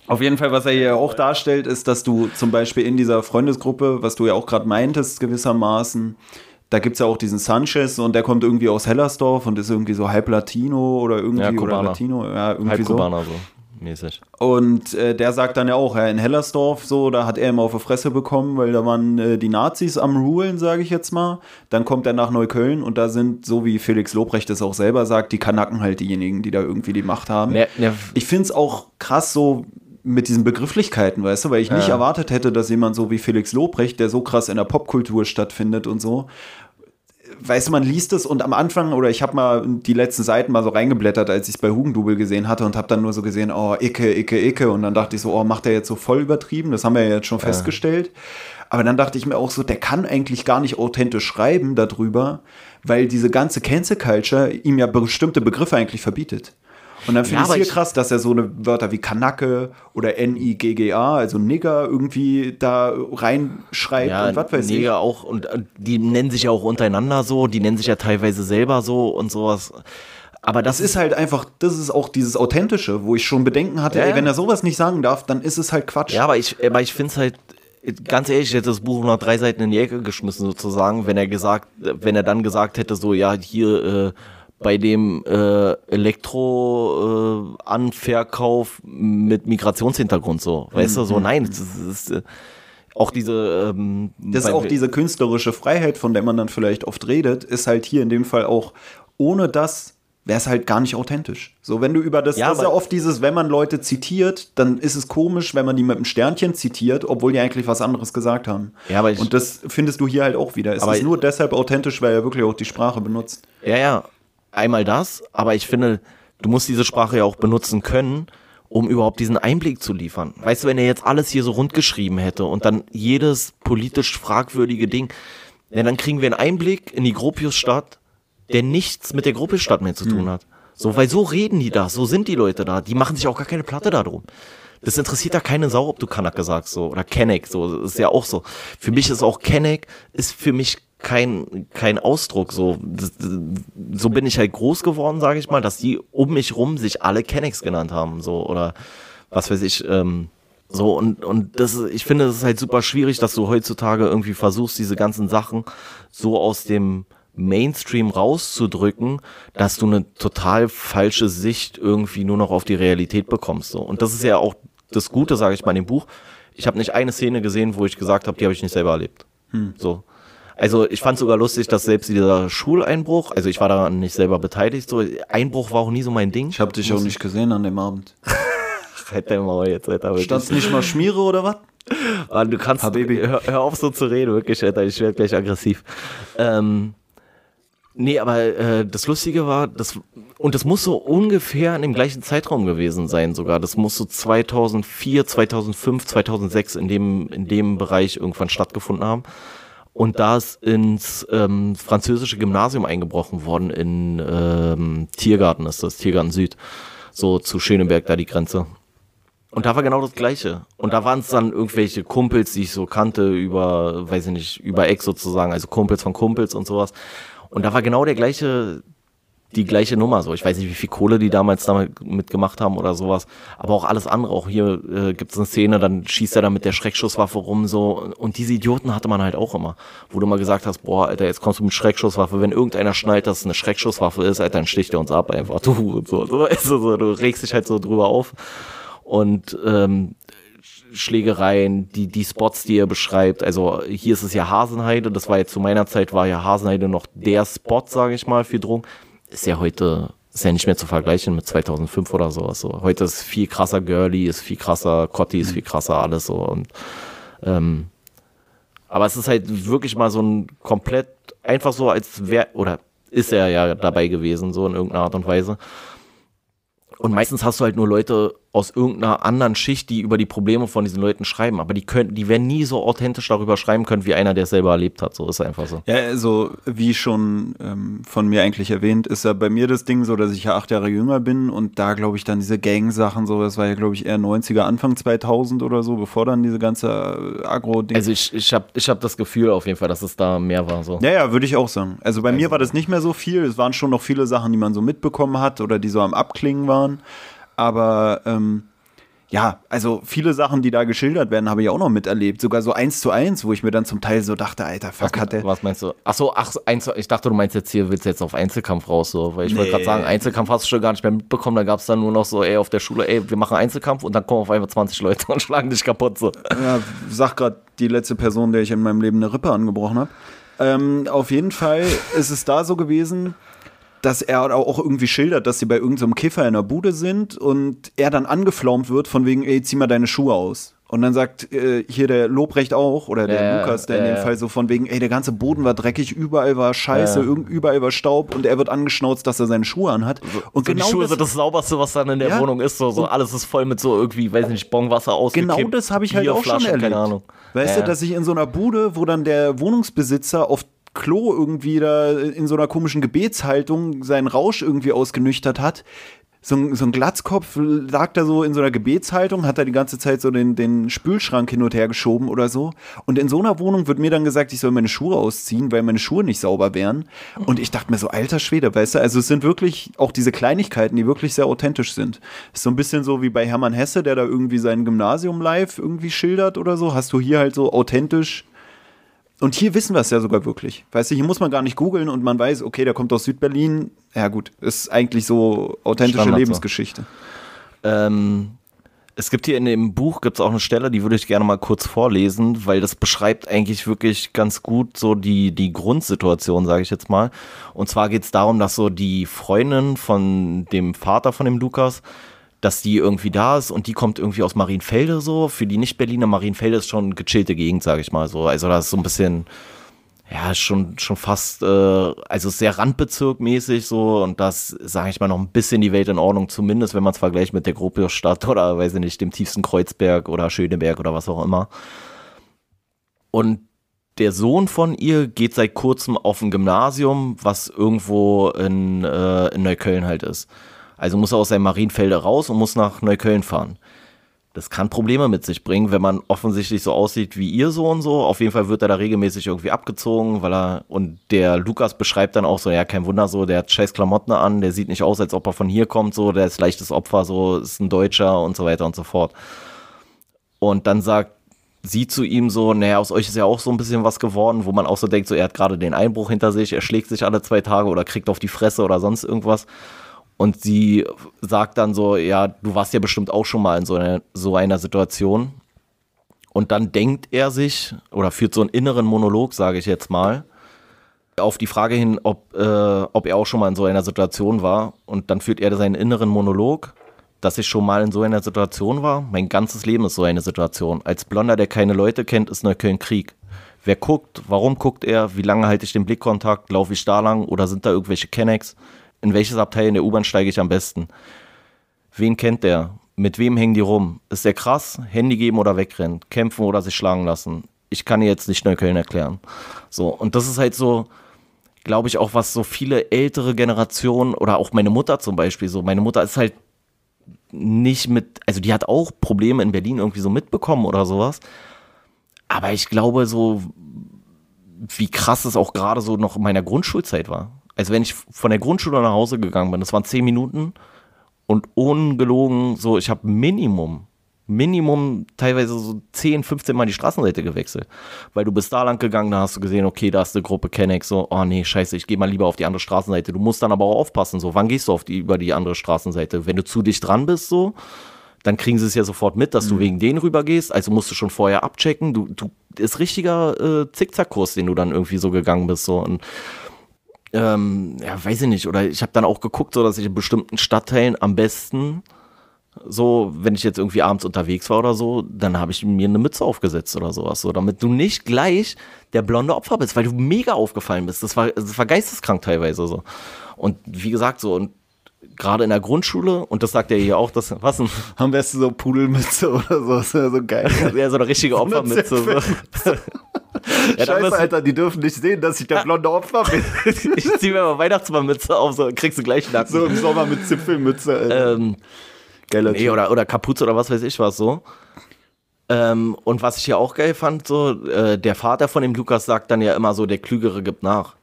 auf jeden Fall, was er hier auch darstellt, ist, dass du zum Beispiel in dieser Freundesgruppe, was du ja auch gerade meintest, gewissermaßen, da gibt es ja auch diesen Sanchez und der kommt irgendwie aus Hellersdorf und ist irgendwie so halb Latino oder irgendwie ja, oder Latino, ja, irgendwie halb so. Kubaner so mäßig. Und äh, der sagt dann ja auch, ja, in Hellersdorf, so, da hat er immer auf die Fresse bekommen, weil da waren äh, die Nazis am Rulen, sage ich jetzt mal. Dann kommt er nach Neukölln und da sind, so wie Felix Lobrecht es auch selber sagt, die Kanaken halt diejenigen, die da irgendwie die Macht haben. Ja, ja. Ich finde es auch krass so, mit diesen Begrifflichkeiten, weißt du, weil ich nicht erwartet hätte, dass jemand so wie Felix Lobrecht, der so krass in der Popkultur stattfindet und so, weißt du, man liest es und am Anfang, oder ich habe mal die letzten Seiten mal so reingeblättert, als ich es bei Hugendubel gesehen hatte und habe dann nur so gesehen, oh, Icke, Icke, Icke. Und dann dachte ich so, oh, macht der jetzt so voll übertrieben? Das haben wir ja jetzt schon ja. festgestellt. Aber dann dachte ich mir auch so, der kann eigentlich gar nicht authentisch schreiben darüber, weil diese ganze Cancel Culture ihm ja bestimmte Begriffe eigentlich verbietet. Und dann finde ja, ich es hier krass, dass er so eine Wörter wie Kanake oder N-I-G-G-A, also Nigger, irgendwie da reinschreibt ja, und was weiß Nigger ich. auch, und die nennen sich ja auch untereinander so, die nennen sich ja teilweise selber so und sowas. Aber das, das ist halt einfach, das ist auch dieses Authentische, wo ich schon Bedenken hatte, ja, ey, wenn er sowas nicht sagen darf, dann ist es halt Quatsch. Ja, aber ich, aber ich finde es halt, ganz ehrlich, ich hätte das Buch noch drei Seiten in die Ecke geschmissen, sozusagen, wenn er gesagt, wenn er dann gesagt hätte, so, ja, hier, äh, bei dem äh, Elektroanverkauf äh, mit Migrationshintergrund so. Weißt mhm. du, so mhm. nein, das ist, äh, auch diese ähm, Das ist auch diese künstlerische Freiheit, von der man dann vielleicht oft redet, ist halt hier in dem Fall auch ohne das wäre es halt gar nicht authentisch. So, wenn du über das, ja, das ist ja oft dieses, wenn man Leute zitiert, dann ist es komisch, wenn man die mit einem Sternchen zitiert, obwohl die eigentlich was anderes gesagt haben. Ja, aber ich, Und das findest du hier halt auch wieder. Es ist nur deshalb authentisch, weil er wirklich auch die Sprache benutzt. Ja, ja, einmal das, aber ich finde, du musst diese Sprache ja auch benutzen können, um überhaupt diesen Einblick zu liefern. Weißt du, wenn er jetzt alles hier so rund geschrieben hätte und dann jedes politisch fragwürdige Ding, ja, dann kriegen wir einen Einblick in die Gropiusstadt, der nichts mit der Gropiusstadt mehr zu tun hm. hat. So, weil so reden die da, so sind die Leute da, die machen sich auch gar keine Platte darum. Das interessiert da keine Sau, ob du Kanake sagst, so, oder Kenneck, so, das ist ja auch so. Für mich ist auch Kenneck, ist für mich kein, kein Ausdruck. So, so bin ich halt groß geworden, sage ich mal, dass die um mich rum sich alle Kennex genannt haben. So, oder was weiß ich, ähm, so, und, und das ich finde, es ist halt super schwierig, dass du heutzutage irgendwie versuchst, diese ganzen Sachen so aus dem Mainstream rauszudrücken, dass du eine total falsche Sicht irgendwie nur noch auf die Realität bekommst. So. Und das ist ja auch das Gute, sage ich mal, in dem Buch. Ich habe nicht eine Szene gesehen, wo ich gesagt habe, die habe ich nicht selber erlebt. Hm. So. Also ich fand sogar lustig, dass selbst dieser Schuleinbruch, also ich war daran nicht selber beteiligt, so Einbruch war auch nie so mein Ding. Ich habe dich auch nicht gesehen an dem Abend. halt dein Maul jetzt, Alter. Standst nicht mal Schmiere oder was? Ah, du kannst, hör, hör, auf so zu reden, wirklich, Alter, ich werde gleich aggressiv. Ähm, nee, aber äh, das Lustige war, das, und das muss so ungefähr in dem gleichen Zeitraum gewesen sein sogar. Das muss so 2004, 2005, 2006 in dem, in dem Bereich irgendwann stattgefunden haben und da ist ins ähm, französische Gymnasium eingebrochen worden in ähm, Tiergarten ist das, Tiergarten Süd, so zu Schöneberg da die Grenze. Und da war genau das Gleiche. Und da waren es dann irgendwelche Kumpels, die ich so kannte, über, weiß ich nicht, über Ex sozusagen, also Kumpels von Kumpels und sowas. Und da war genau der gleiche, die gleiche Nummer so. Ich weiß nicht, wie viel Kohle die damals damit mitgemacht haben oder sowas. Aber auch alles andere. Auch hier äh, gibt es eine Szene, dann schießt er da mit der Schreckschusswaffe rum so. Und diese Idioten hatte man halt auch immer. Wo du mal gesagt hast, boah, Alter, jetzt kommst du mit Schreckschusswaffe. Wenn irgendeiner schnallt, dass es eine Schreckschusswaffe ist, Alter, dann sticht er uns ab einfach. Du, und so, so, so, du regst dich halt so drüber auf. Und ähm, Schlägereien, die, die Spots, die er beschreibt. Also hier ist es ja Hasenheide, das war jetzt zu meiner Zeit, war ja Hasenheide noch der Spot, sage ich mal, für Drogen ist ja heute, ist ja nicht mehr zu vergleichen mit 2005 oder sowas. So. Heute ist viel krasser Girly, ist viel krasser Cotti, ist viel krasser alles so. Und, ähm, aber es ist halt wirklich mal so ein komplett, einfach so als wer, oder ist er ja dabei gewesen, so in irgendeiner Art und Weise. Und meistens hast du halt nur Leute aus irgendeiner anderen Schicht, die über die Probleme von diesen Leuten schreiben. Aber die können, die werden nie so authentisch darüber schreiben können, wie einer, der es selber erlebt hat. So ist einfach so. Ja, also wie schon ähm, von mir eigentlich erwähnt, ist ja bei mir das Ding so, dass ich ja acht Jahre jünger bin und da glaube ich dann diese Gang-Sachen so, das war ja glaube ich eher 90er, Anfang 2000 oder so, bevor dann diese ganze äh, Agro-Ding. Also ich, ich habe ich hab das Gefühl auf jeden Fall, dass es da mehr war. So. Ja, ja, würde ich auch sagen. Also bei also, mir war das nicht mehr so viel. Es waren schon noch viele Sachen, die man so mitbekommen hat oder die so am Abklingen waren. Aber ähm, ja, also viele Sachen, die da geschildert werden, habe ich auch noch miterlebt. Sogar so eins zu eins, wo ich mir dann zum Teil so dachte, Alter, fuck, was, hat der. Was meinst du? Achso, ach, eins, ich dachte, du meinst jetzt hier, willst du jetzt auf Einzelkampf raus, so. Weil ich nee. wollte gerade sagen, Einzelkampf hast du schon gar nicht mehr mitbekommen. Da gab es dann nur noch so, ey, auf der Schule, ey, wir machen Einzelkampf und dann kommen auf einmal 20 Leute und schlagen dich kaputt, so. Ja, sag gerade die letzte Person, der ich in meinem Leben eine Rippe angebrochen habe. Ähm, auf jeden Fall ist es da so gewesen, dass er auch irgendwie schildert, dass sie bei irgendeinem so Kiffer in der Bude sind und er dann angeflaumt wird von wegen, ey, zieh mal deine Schuhe aus. Und dann sagt äh, hier der Lobrecht auch, oder der ja, Lukas, der ja, in dem Fall so von wegen, ey, der ganze Boden war dreckig, überall war Scheiße, ja. überall war Staub und er wird angeschnauzt, dass er seine Schuhe anhat. Und so genau die Schuhe das, sind das sauberste, was dann in der Wohnung ist. So, so alles ist voll mit so irgendwie, weiß nicht, Bonwasser ausgekippt. Genau das habe ich halt auch schon erlebt. Keine Ahnung. Weißt du, dass ich in so einer Bude, wo dann der Wohnungsbesitzer auf Klo irgendwie da in so einer komischen Gebetshaltung seinen Rausch irgendwie ausgenüchtert hat. So ein, so ein Glatzkopf lag da so in so einer Gebetshaltung, hat da die ganze Zeit so den, den Spülschrank hin und her geschoben oder so. Und in so einer Wohnung wird mir dann gesagt, ich soll meine Schuhe ausziehen, weil meine Schuhe nicht sauber wären. Und ich dachte mir so, alter Schwede, weißt du, also es sind wirklich auch diese Kleinigkeiten, die wirklich sehr authentisch sind. Ist so ein bisschen so wie bei Hermann Hesse, der da irgendwie sein Gymnasium live irgendwie schildert oder so. Hast du hier halt so authentisch und hier wissen wir es ja sogar wirklich. Weißt du, hier muss man gar nicht googeln und man weiß, okay, der kommt aus Südberlin. Ja, gut, ist eigentlich so authentische Standard Lebensgeschichte. So. Ähm, es gibt hier in dem Buch gibt's auch eine Stelle, die würde ich gerne mal kurz vorlesen, weil das beschreibt eigentlich wirklich ganz gut so die, die Grundsituation, sage ich jetzt mal. Und zwar geht's darum, dass so die Freundin von dem Vater von dem Lukas dass die irgendwie da ist und die kommt irgendwie aus Marienfelde so. Für die Nicht-Berliner Marienfelde ist schon gechillte Gegend, sage ich mal so. Also das ist so ein bisschen, ja, schon, schon fast, äh, also sehr Randbezirkmäßig so und das, sage ich mal, noch ein bisschen die Welt in Ordnung, zumindest wenn man es vergleicht mit der Gropiusstadt oder, weiß ich nicht, dem tiefsten Kreuzberg oder Schöneberg oder was auch immer. Und der Sohn von ihr geht seit kurzem auf ein Gymnasium, was irgendwo in, äh, in Neukölln halt ist. Also muss er aus seinem Marienfelde raus und muss nach Neukölln fahren. Das kann Probleme mit sich bringen, wenn man offensichtlich so aussieht wie ihr so und so. Auf jeden Fall wird er da regelmäßig irgendwie abgezogen, weil er, und der Lukas beschreibt dann auch so, ja, kein Wunder so, der hat scheiß Klamotten an, der sieht nicht aus, als ob er von hier kommt, so, der ist leichtes Opfer, so, ist ein Deutscher und so weiter und so fort. Und dann sagt sie zu ihm so, naja, aus euch ist ja auch so ein bisschen was geworden, wo man auch so denkt, so, er hat gerade den Einbruch hinter sich, er schlägt sich alle zwei Tage oder kriegt auf die Fresse oder sonst irgendwas. Und sie sagt dann so, ja, du warst ja bestimmt auch schon mal in so einer, so einer Situation. Und dann denkt er sich oder führt so einen inneren Monolog, sage ich jetzt mal, auf die Frage hin, ob, äh, ob er auch schon mal in so einer Situation war. Und dann führt er seinen inneren Monolog, dass ich schon mal in so einer Situation war. Mein ganzes Leben ist so eine Situation. Als Blonder, der keine Leute kennt, ist Neukölln Krieg. Wer guckt? Warum guckt er? Wie lange halte ich den Blickkontakt? Laufe ich da lang? Oder sind da irgendwelche Kennex? In welches Abteil in der U-Bahn steige ich am besten? Wen kennt der? Mit wem hängen die rum? Ist der krass? Handy geben oder wegrennen? Kämpfen oder sich schlagen lassen? Ich kann dir jetzt nicht Neukölln erklären. So, und das ist halt so, glaube ich, auch was so viele ältere Generationen oder auch meine Mutter zum Beispiel so. Meine Mutter ist halt nicht mit, also die hat auch Probleme in Berlin irgendwie so mitbekommen oder sowas. Aber ich glaube so, wie krass es auch gerade so noch in meiner Grundschulzeit war. Also wenn ich von der Grundschule nach Hause gegangen bin, das waren zehn Minuten und ungelogen, so, ich habe Minimum, Minimum teilweise so 10, 15 Mal die Straßenseite gewechselt. Weil du bist da lang gegangen, da hast du gesehen, okay, da ist eine Gruppe Kennex, so, oh nee, scheiße, ich gehe mal lieber auf die andere Straßenseite. Du musst dann aber auch aufpassen, so, wann gehst du auf die, über die andere Straßenseite? Wenn du zu dicht dran bist, so, dann kriegen sie es ja sofort mit, dass du wegen denen rübergehst. Also musst du schon vorher abchecken. Du, du ist richtiger äh, Zickzackkurs, den du dann irgendwie so gegangen bist. So. Und ähm, ja, weiß ich nicht. Oder ich habe dann auch geguckt, so dass ich in bestimmten Stadtteilen am besten, so, wenn ich jetzt irgendwie abends unterwegs war oder so, dann habe ich mir eine Mütze aufgesetzt oder sowas, so, damit du nicht gleich der blonde Opfer bist, weil du mega aufgefallen bist. Das war, das war geisteskrank teilweise so. Und wie gesagt, so, und gerade in der Grundschule, und das sagt er hier auch, das, was denn? Am besten so Pudelmütze oder so, das wäre so geil. Ja, so eine richtige Opfermütze. So. Ja, Scheiße, Alter, die dürfen nicht sehen, dass ich der blonde Opfer bin. ich zieh mir mal Weihnachtsmannmütze auf, so kriegst du gleich Nacken. So im Sommer mit Zipfelmütze. Alter. Ähm, Geiler nee, oder, oder Kapuze oder was weiß ich was so. Ähm, und was ich hier auch geil fand, so, äh, der Vater von dem Lukas sagt dann ja immer so, der Klügere gibt nach.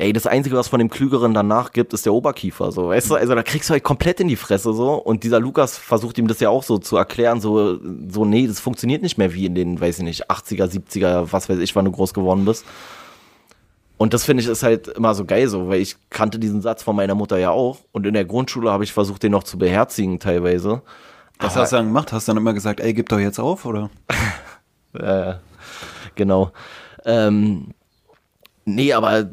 Ey, das Einzige, was von dem Klügeren danach gibt, ist der Oberkiefer, so, weißt du? Also da kriegst du halt komplett in die Fresse, so. Und dieser Lukas versucht ihm das ja auch so zu erklären, so, so, nee, das funktioniert nicht mehr wie in den, weiß ich nicht, 80er, 70er, was weiß ich, wann du groß geworden bist. Und das finde ich ist halt immer so geil so, weil ich kannte diesen Satz von meiner Mutter ja auch. Und in der Grundschule habe ich versucht, den noch zu beherzigen teilweise. Was hast du dann gemacht? Hast du dann immer gesagt, ey, gib doch jetzt auf, oder? Äh, genau. Ähm, nee, aber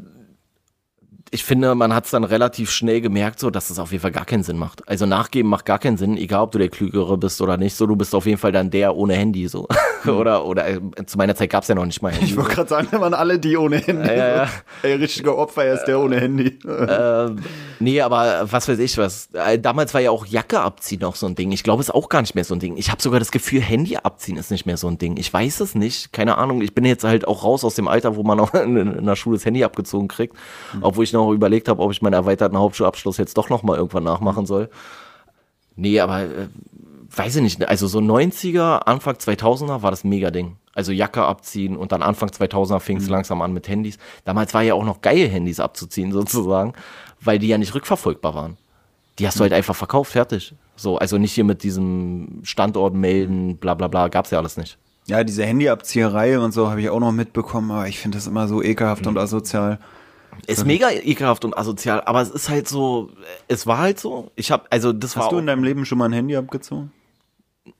ich finde, man hat es dann relativ schnell gemerkt, so, dass es auf jeden Fall gar keinen Sinn macht. Also nachgeben macht gar keinen Sinn, egal ob du der Klügere bist oder nicht. So, du bist auf jeden Fall dann der ohne Handy, so. oder, oder äh, zu meiner Zeit gab es ja noch nicht mal Handy. Ich wollte gerade sagen, da waren alle die ohne Handy. Ja, ja. Ey, richtiger Opfer, er ist der ohne Handy. ähm, nee, aber was weiß ich was. Äh, Damals war ja auch Jacke abziehen noch so ein Ding. Ich glaube, es ist auch gar nicht mehr so ein Ding. Ich habe sogar das Gefühl, Handy abziehen ist nicht mehr so ein Ding. Ich weiß es nicht. Keine Ahnung. Ich bin jetzt halt auch raus aus dem Alter, wo man auch in, in der Schule das Handy abgezogen kriegt. Obwohl ich noch überlegt habe, ob ich meinen erweiterten Hauptschulabschluss jetzt doch noch mal irgendwann nachmachen soll. Nee, aber äh, weiß ich nicht. Also so 90er, Anfang 2000er war das ein Mega-Ding. Also Jacke abziehen und dann Anfang 2000er fing es langsam an mit Handys. Damals war ja auch noch geil, Handys abzuziehen sozusagen, weil die ja nicht rückverfolgbar waren. Die hast du halt einfach verkauft, fertig. So, also nicht hier mit diesem Standort melden, bla bla bla, gab's ja alles nicht. Ja, diese Handyabzieherei und so habe ich auch noch mitbekommen, aber ich finde das immer so ekelhaft und asozial. Ist mega ekelhaft und asozial, aber es ist halt so, es war halt so. Ich habe, also das war Hast du auch, in deinem Leben schon mal ein Handy abgezogen?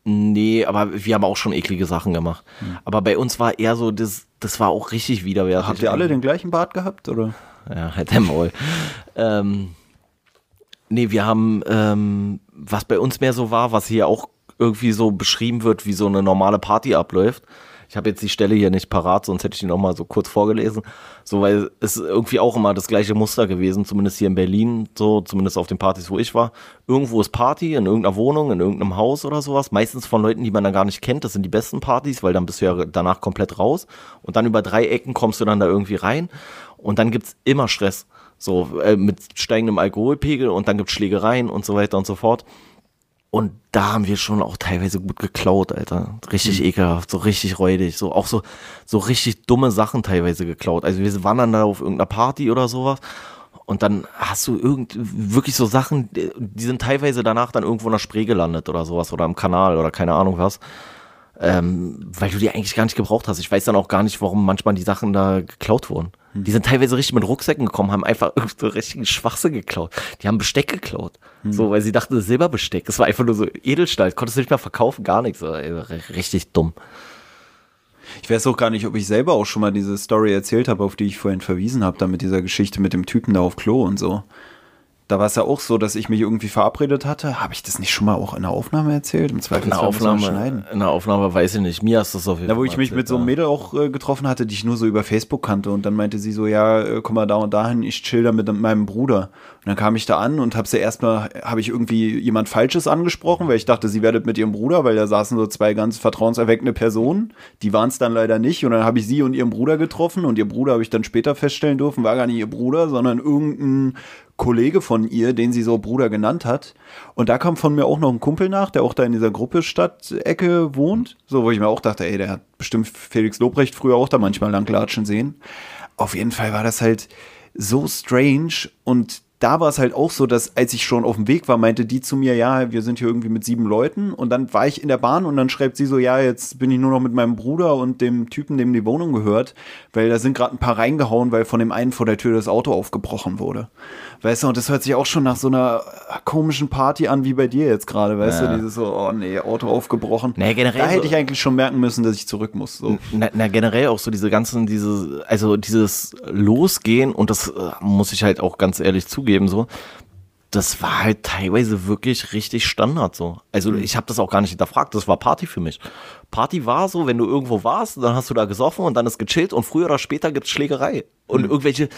Nee, aber wir haben auch schon eklige Sachen gemacht. Aber bei uns war eher so, das, das war auch richtig widerwärtig. Habt ihr alle den gleichen Bart gehabt, oder? Ja, halt der Maul. ähm, nee, wir haben, ähm, was bei uns mehr so war, was hier auch irgendwie so beschrieben wird, wie so eine normale Party abläuft. Ich habe jetzt die Stelle hier nicht parat, sonst hätte ich die noch mal so kurz vorgelesen. So, weil es irgendwie auch immer das gleiche Muster gewesen, zumindest hier in Berlin, so zumindest auf den Partys, wo ich war. Irgendwo ist Party, in irgendeiner Wohnung, in irgendeinem Haus oder sowas. Meistens von Leuten, die man dann gar nicht kennt. Das sind die besten Partys, weil dann bist du ja danach komplett raus. Und dann über drei Ecken kommst du dann da irgendwie rein. Und dann gibt's immer Stress. So, äh, mit steigendem Alkoholpegel und dann gibt's Schlägereien und so weiter und so fort. Und da haben wir schon auch teilweise gut geklaut, Alter. Richtig ekelhaft, so richtig räudig, so auch so, so richtig dumme Sachen teilweise geklaut. Also wir waren dann da auf irgendeiner Party oder sowas. Und dann hast du irgend, wirklich so Sachen, die die sind teilweise danach dann irgendwo in der Spree gelandet oder sowas oder im Kanal oder keine Ahnung was. Ähm, weil du die eigentlich gar nicht gebraucht hast. Ich weiß dann auch gar nicht, warum manchmal die Sachen da geklaut wurden. Die sind teilweise richtig mit Rucksäcken gekommen, haben einfach so richtigen Schwachsinn geklaut. Die haben Besteck geklaut. So, weil sie dachten, das ist Silberbesteck. Das war einfach nur so Edelstahl. Konntest du nicht mehr verkaufen, gar nichts. Richtig dumm. Ich weiß auch gar nicht, ob ich selber auch schon mal diese Story erzählt habe, auf die ich vorhin verwiesen habe, da mit dieser Geschichte mit dem Typen da auf Klo und so. Da war es ja auch so, dass ich mich irgendwie verabredet hatte. Habe ich das nicht schon mal auch in der Aufnahme erzählt? Im In Zweifelsfall der Aufnahme, schneiden. in der Aufnahme weiß ich nicht. Mir hast du das auf jeden Da, wo Fall ich mich erzählt, mit so einem. Mädel auch äh, getroffen hatte, die ich nur so über Facebook kannte. Und dann meinte sie so, ja, äh, komm mal da und dahin, ich chill da mit meinem Bruder. Und dann kam ich da an und habe sie erstmal, habe ich irgendwie jemand Falsches angesprochen, weil ich dachte, sie werdet mit ihrem Bruder, weil da saßen so zwei ganz vertrauenserweckende Personen. Die waren es dann leider nicht. Und dann habe ich sie und ihren Bruder getroffen. Und ihr Bruder habe ich dann später feststellen dürfen, war gar nicht ihr Bruder, sondern irgendein Kollege von ihr, den sie so Bruder genannt hat. Und da kam von mir auch noch ein Kumpel nach, der auch da in dieser Gruppe Stadtecke wohnt. So, wo ich mir auch dachte, ey, der hat bestimmt Felix Lobrecht früher auch da manchmal langlatschen sehen. Auf jeden Fall war das halt so strange und da war es halt auch so, dass als ich schon auf dem Weg war, meinte die zu mir, ja, wir sind hier irgendwie mit sieben Leuten und dann war ich in der Bahn und dann schreibt sie so, ja, jetzt bin ich nur noch mit meinem Bruder und dem Typen, dem die Wohnung gehört, weil da sind gerade ein paar reingehauen, weil von dem einen vor der Tür das Auto aufgebrochen wurde. Weißt du, und das hört sich auch schon nach so einer komischen Party an wie bei dir jetzt gerade, weißt ja. du, dieses so, oh nee, Auto aufgebrochen. Naja, generell da hätte ich eigentlich schon merken müssen, dass ich zurück muss. So. Na, na, generell auch so diese ganzen, diese, also dieses Losgehen und das äh, muss ich halt auch ganz ehrlich zugeben, so, das war halt teilweise wirklich richtig Standard so. Also mhm. ich habe das auch gar nicht hinterfragt, das war Party für mich. Party war so, wenn du irgendwo warst, dann hast du da gesoffen und dann ist gechillt und früher oder später gibt's Schlägerei. Und mhm. irgendwelche,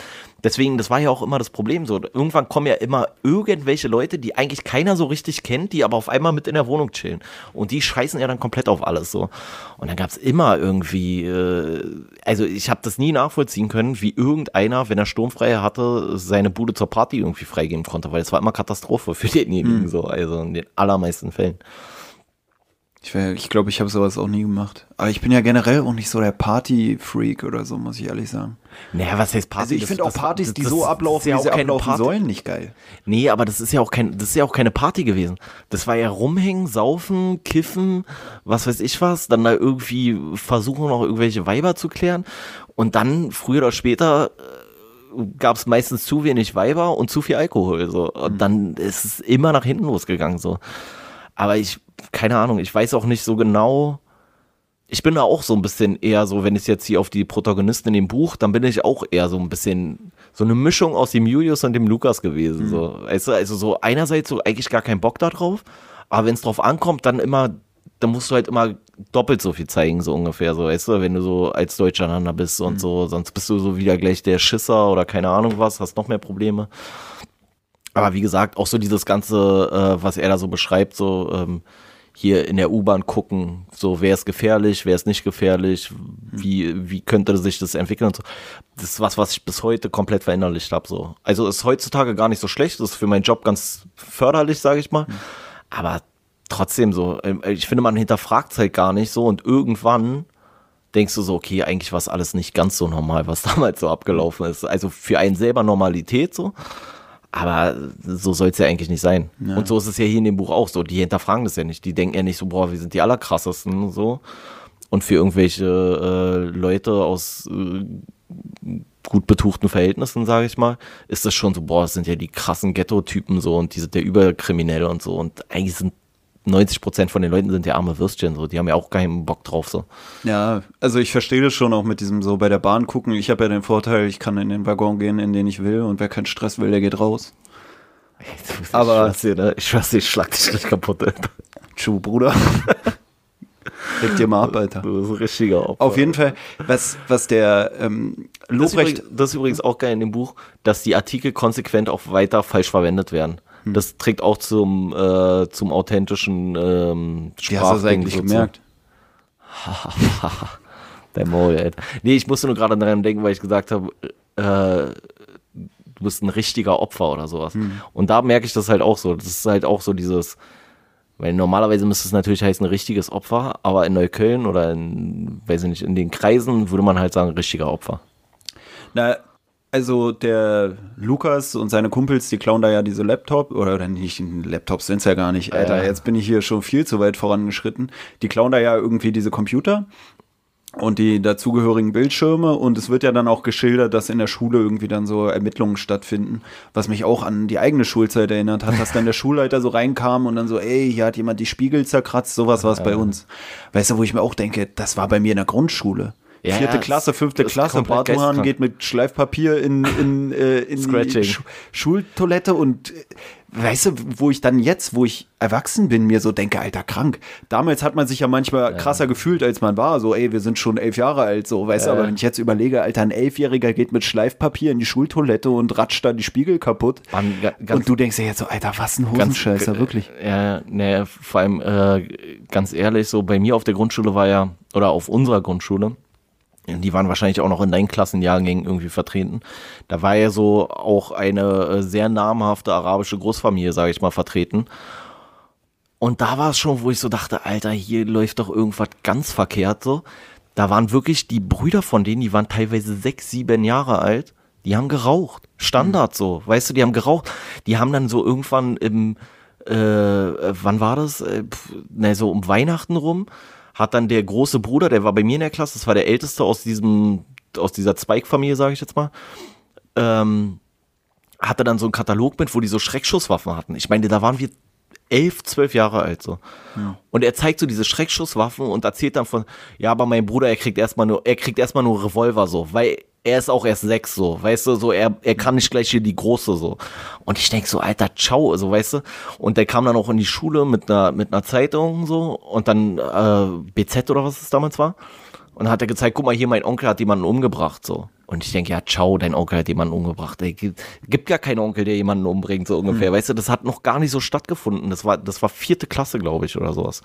deswegen, das war ja auch immer das Problem so. Irgendwann kommen ja immer irgendwelche Leute, die eigentlich keiner so richtig kennt, die aber auf einmal mit in der Wohnung chillen. Und die scheißen ja dann komplett auf alles so. Und dann gab's immer irgendwie, äh, also ich habe das nie nachvollziehen können, wie irgendeiner, wenn er sturmfrei hatte, seine Bude zur Party irgendwie freigeben konnte, weil es war immer Katastrophe für denjenigen mhm. so, also in den allermeisten Fällen. Ich glaube, ich, glaub, ich habe sowas auch nie gemacht. Aber ich bin ja generell auch nicht so der Party-Freak oder so, muss ich ehrlich sagen. Naja, was heißt Party? Also ich finde auch Partys, die das, so ablaufen, ja wie sie ablaufen Party. sollen, nicht geil. Nee, aber das ist ja auch kein, das ist ja auch keine Party gewesen. Das war ja rumhängen, saufen, kiffen, was weiß ich was, dann da irgendwie versuchen noch irgendwelche Weiber zu klären und dann früher oder später äh, gab es meistens zu wenig Weiber und zu viel Alkohol so und mhm. dann ist es immer nach hinten losgegangen so. Aber ich keine Ahnung, ich weiß auch nicht so genau. Ich bin da auch so ein bisschen eher so, wenn ich jetzt hier auf die Protagonisten in dem Buch, dann bin ich auch eher so ein bisschen so eine Mischung aus dem Julius und dem Lukas gewesen. Mhm. So. Weißt du, also so einerseits so eigentlich gar keinen Bock darauf, aber wenn es drauf ankommt, dann immer, dann musst du halt immer doppelt so viel zeigen, so ungefähr, so, weißt du, wenn du so als Deutscher bist und mhm. so, sonst bist du so wieder gleich der Schisser oder keine Ahnung was, hast noch mehr Probleme. Aber wie gesagt, auch so dieses Ganze, äh, was er da so beschreibt, so, ähm, hier in der U-Bahn gucken, so wer ist gefährlich, wer ist nicht gefährlich, wie, wie könnte sich das entwickeln und so. Das ist was, was ich bis heute komplett verinnerlicht habe. So. Also ist heutzutage gar nicht so schlecht, das ist für meinen Job ganz förderlich, sage ich mal. Aber trotzdem so, ähm, ich finde, man hinterfragt es halt gar nicht so und irgendwann denkst du so, okay, eigentlich war es alles nicht ganz so normal, was damals so abgelaufen ist. Also für einen selber Normalität so. Aber so soll es ja eigentlich nicht sein. Ja. Und so ist es ja hier in dem Buch auch so. Die hinterfragen das ja nicht. Die denken ja nicht so, boah, wir sind die allerkrassesten so. Und für irgendwelche äh, Leute aus äh, gut betuchten Verhältnissen, sage ich mal, ist das schon so, boah, das sind ja die krassen Ghetto-Typen so und die sind ja überkriminell und so. Und eigentlich sind 90 Prozent von den Leuten sind ja arme Würstchen, so. Die haben ja auch keinen Bock drauf, so. Ja, also ich verstehe das schon auch mit diesem so bei der Bahn gucken. Ich habe ja den Vorteil, ich kann in den Waggon gehen, in den ich will und wer keinen Stress will, der geht raus. Aber ich schwör's dir, ne? ich, schwör's dir, ich schlag dich nicht kaputt. Tschu, Bruder. Leg dir mal ab, Alter. Du bist ein richtiger Opfer. Auf jeden Fall, was, was der ähm, Lobrecht... Das ist, übrigens, das ist übrigens auch geil in dem Buch, dass die Artikel konsequent auch weiter falsch verwendet werden. Hm. Das trägt auch zum, äh, zum authentischen ähm, Wie hast du das eigentlich so gemerkt? Dein Maul, ey. Nee, ich musste nur gerade daran denken, weil ich gesagt habe, äh, du bist ein richtiger Opfer oder sowas. Hm. Und da merke ich das halt auch so. Das ist halt auch so dieses, weil normalerweise müsste es natürlich heißen, richtiges Opfer, aber in Neukölln oder in, weiß ich nicht, in den Kreisen würde man halt sagen, richtiger Opfer. Na, also der Lukas und seine Kumpels, die klauen da ja diese Laptop oder nicht, Laptops sind es ja gar nicht, Alter, jetzt bin ich hier schon viel zu weit vorangeschritten. Die klauen da ja irgendwie diese Computer und die dazugehörigen Bildschirme und es wird ja dann auch geschildert, dass in der Schule irgendwie dann so Ermittlungen stattfinden, was mich auch an die eigene Schulzeit erinnert hat, dass dann der Schulleiter so reinkam und dann so, ey, hier hat jemand die Spiegel zerkratzt, sowas war es ja. bei uns. Weißt du, wo ich mir auch denke, das war bei mir in der Grundschule. Ja, Vierte Klasse, fünfte Klasse. Bartuhan geht mit Schleifpapier in, in, äh, in die Sch Schultoilette und äh, weißt du, wo ich dann jetzt, wo ich erwachsen bin, mir so denke, alter, krank. Damals hat man sich ja manchmal ja. krasser gefühlt, als man war. So, ey, wir sind schon elf Jahre alt, so, weißt ja. du, aber wenn ich jetzt überlege, alter, ein Elfjähriger geht mit Schleifpapier in die Schultoilette und ratscht da die Spiegel kaputt. Mann, und du denkst ja jetzt so, alter, was ein Hosenscheißer, ganz, wirklich. Ja, ne, vor allem, äh, ganz ehrlich, so bei mir auf der Grundschule war ja, oder auf unserer Grundschule, die waren wahrscheinlich auch noch in deinen Klassenjahrgängen irgendwie vertreten. Da war ja so auch eine äh, sehr namhafte arabische Großfamilie, sage ich mal, vertreten. Und da war es schon, wo ich so dachte, Alter, hier läuft doch irgendwas ganz verkehrt so. Da waren wirklich die Brüder von denen, die waren teilweise sechs, sieben Jahre alt. Die haben geraucht. Standard so. Weißt du, die haben geraucht. Die haben dann so irgendwann im, äh, wann war das? Äh, ne, so um Weihnachten rum, hat dann der große Bruder, der war bei mir in der Klasse, das war der älteste aus diesem, aus dieser Zweigfamilie, sage ich jetzt mal, ähm, hatte dann so einen Katalog mit, wo die so Schreckschusswaffen hatten. Ich meine, da waren wir elf, zwölf Jahre alt so. Und er zeigt so diese Schreckschusswaffen und erzählt dann von, ja, aber mein Bruder, er kriegt erstmal nur, er kriegt erstmal nur Revolver so, weil er ist auch erst sechs so, weißt du, so, er, er kann nicht gleich hier die große so. Und ich denk so, alter, ciao, so, weißt du. Und der kam dann auch in die Schule mit einer, mit einer Zeitung so und dann äh, BZ oder was es damals war. Und hat er gezeigt, guck mal hier, mein Onkel hat jemanden umgebracht so. Und ich denke, ja, ciao, dein Onkel hat jemanden umgebracht. Ey, gibt, gibt gar keinen Onkel, der jemanden umbringt, so ungefähr. Weißt du, das hat noch gar nicht so stattgefunden. Das war, das war vierte Klasse, glaube ich, oder sowas.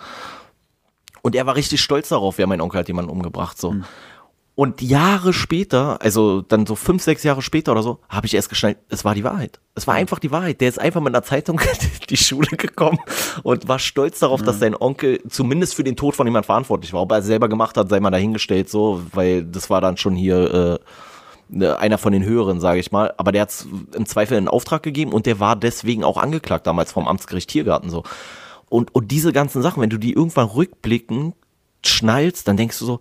Und er war richtig stolz darauf, ja, mein Onkel hat jemanden umgebracht, so. Und Jahre später, also dann so fünf, sechs Jahre später oder so, habe ich erst geschnallt, es war die Wahrheit. Es war einfach die Wahrheit. Der ist einfach mit einer Zeitung in die Schule gekommen und war stolz darauf, dass sein Onkel zumindest für den Tod von jemand verantwortlich war. Ob er es selber gemacht hat, sei mal dahingestellt, so, weil das war dann schon hier äh, ne, einer von den höheren, sage ich mal. Aber der hat im Zweifel einen Auftrag gegeben und der war deswegen auch angeklagt damals vom Amtsgericht Tiergarten so. Und, und diese ganzen Sachen, wenn du die irgendwann rückblickend schnallst, dann denkst du so,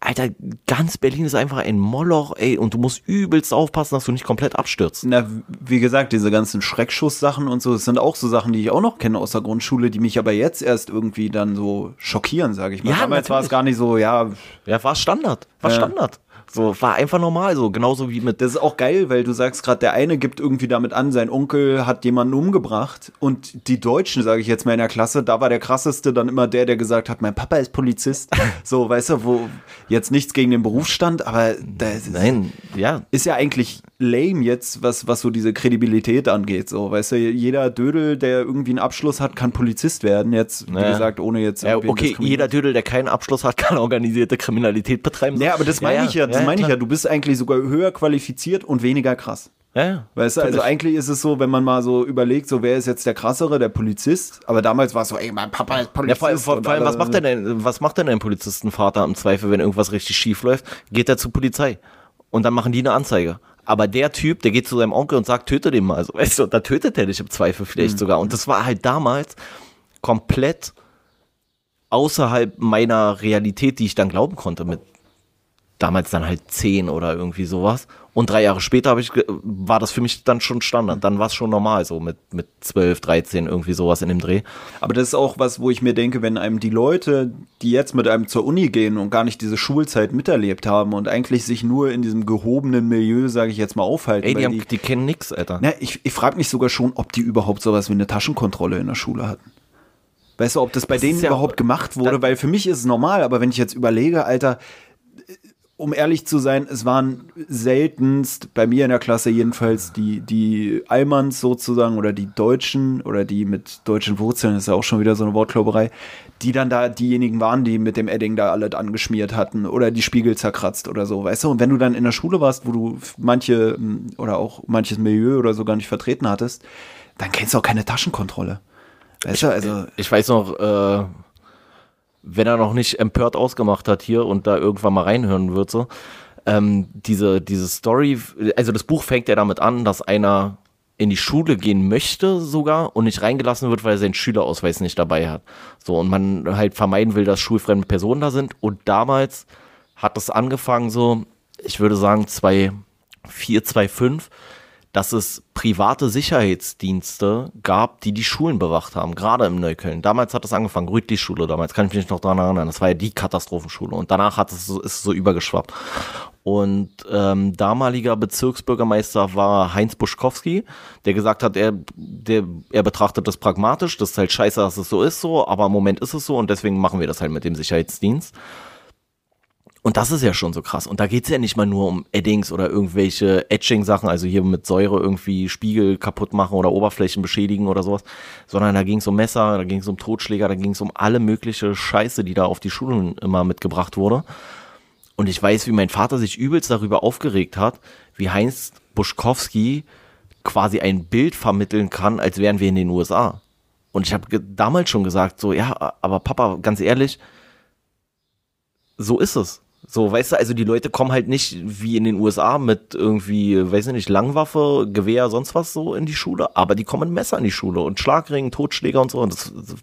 Alter, ganz Berlin ist einfach ein Moloch, ey, und du musst übelst aufpassen, dass du nicht komplett abstürzt. Na, wie gesagt, diese ganzen Schreckschuss-Sachen und so, das sind auch so Sachen, die ich auch noch kenne aus der Grundschule, die mich aber jetzt erst irgendwie dann so schockieren, sage ich mal. Ja, Damals war es gar nicht so, ja, Ja, war Standard, war Ja. Standard. So, war einfach normal, so, genauso wie mit Das ist auch geil, weil du sagst gerade, der eine gibt irgendwie damit an, sein Onkel hat jemanden umgebracht und die Deutschen, sage ich jetzt mal in der Klasse, da war der krasseste dann immer der, der gesagt hat, mein Papa ist Polizist. so, weißt du, wo jetzt nichts gegen den Berufsstand, aber das ist, Nein, ja, ist ja eigentlich lame jetzt, was, was so diese Kredibilität angeht. So, weißt du, jeder Dödel, der irgendwie einen Abschluss hat, kann Polizist werden. Jetzt, wie Ja. gesagt, ohne jetzt ja okay, jeder Dödel, der keinen Abschluss hat, kann organisierte Kriminalität betreiben. Ja, aber das meine ich ja, das meine ich ja. Du bist eigentlich sogar höher qualifiziert und weniger krass. Ja, ja. Weißt du, also eigentlich ist es so, wenn man mal so überlegt, so wer ist jetzt der krassere, der Polizist, aber damals war es so, ey, mein Papa ist Ja, Polizist. vor allem, vor, vor allem was macht denn dein, was macht denn dein Polizistenvater im Zweifel, wenn irgendwas richtig schief läuft? Geht er zur Polizei. Und dann machen die eine Anzeige. Aber der Typ, der geht zu seinem Onkel und sagt, töte den mal. So, weißt du, da tötet er dich im Zweifel vielleicht sogar. Und das war halt damals komplett außerhalb meiner Realität, die ich dann glauben konnte, mit damals dann halt zehn oder irgendwie sowas. Und drei Jahre später habe ich, war das für mich dann schon Standard. Dann war es schon normal, so mit, mit 12, 13, irgendwie sowas in dem Dreh. Aber das ist auch was, wo ich mir denke, wenn einem die Leute, die jetzt mit einem zur Uni gehen und gar nicht diese Schulzeit miterlebt haben und eigentlich sich nur in diesem gehobenen Milieu, sage ich jetzt mal, aufhalten. Ey, die, haben, die kennen nix, Alter. Na, ich ich frage mich sogar schon, ob die überhaupt sowas wie eine Taschenkontrolle in der Schule hatten. Weißt du, ob das bei denen ist ja- überhaupt gemacht wurde? Weil für mich ist es normal, aber wenn ich jetzt überlege, Alter, um ehrlich zu sein, es waren seltenst, bei mir in der Klasse jedenfalls, die, die Allmanns sozusagen oder die Deutschen oder die mit deutschen Wurzeln, ist ja auch schon wieder so eine Wortklauberei, die dann da diejenigen waren, die mit dem Edding da alle angeschmiert hatten oder die Spiegel zerkratzt oder so, weißt du? Und wenn du dann in der Schule warst, wo du manche m, oder auch manches Milieu oder so gar nicht vertreten hattest, dann kennst du auch keine Taschenkontrolle. Weißt du, also. Ich weiß noch, äh, wenn er noch nicht empört ausgemacht hat hier und da irgendwann mal reinhören wird, so, ähm, diese, diese Story, also das Buch fängt ja damit an, dass einer in die Schule gehen möchte sogar und nicht reingelassen wird, weil er seinen Schülerausweis nicht dabei hat. So, und man halt vermeiden will, dass schulfremde Personen da sind. Und damals hat es angefangen so, ich würde sagen, 2004, 2005, dass es private Sicherheitsdienste gab, die die Schulen bewacht haben, gerade im Neukölln. Damals hat es angefangen, Rütli-Schule, damals kann ich mich noch daran erinnern, das war ja die Katastrophenschule und danach hat es so, ist es so übergeschwappt. Und ähm, damaliger Bezirksbürgermeister war Heinz Buschkowski, der gesagt hat, er, der, er betrachtet das pragmatisch, das ist halt scheiße, dass es so ist so, aber im Moment ist es so und deswegen machen wir das halt mit dem Sicherheitsdienst. Und das ist ja schon so krass. Und da geht's ja nicht mal nur um Eddings oder irgendwelche Etching-Sachen, also hier mit Säure irgendwie Spiegel kaputt machen oder Oberflächen beschädigen oder sowas, sondern da ging's um Messer, da ging's um Totschläger, da ging's um alle mögliche Scheiße, die da auf die Schulen immer mitgebracht wurde. Und ich weiß, wie mein Vater sich übelst darüber aufgeregt hat, wie Heinz Buschkowski quasi ein Bild vermitteln kann, als wären wir in den USA. Und ich habe damals schon gesagt, so, ja, aber Papa, ganz ehrlich, so ist es. So, weißt du, also die Leute kommen halt nicht wie in den USA mit irgendwie, weiß ich nicht, Langwaffe, Gewehr, sonst was so in die Schule, aber die kommen mit Messer in die Schule und Schlagring, Totschläger und so. Und das, das,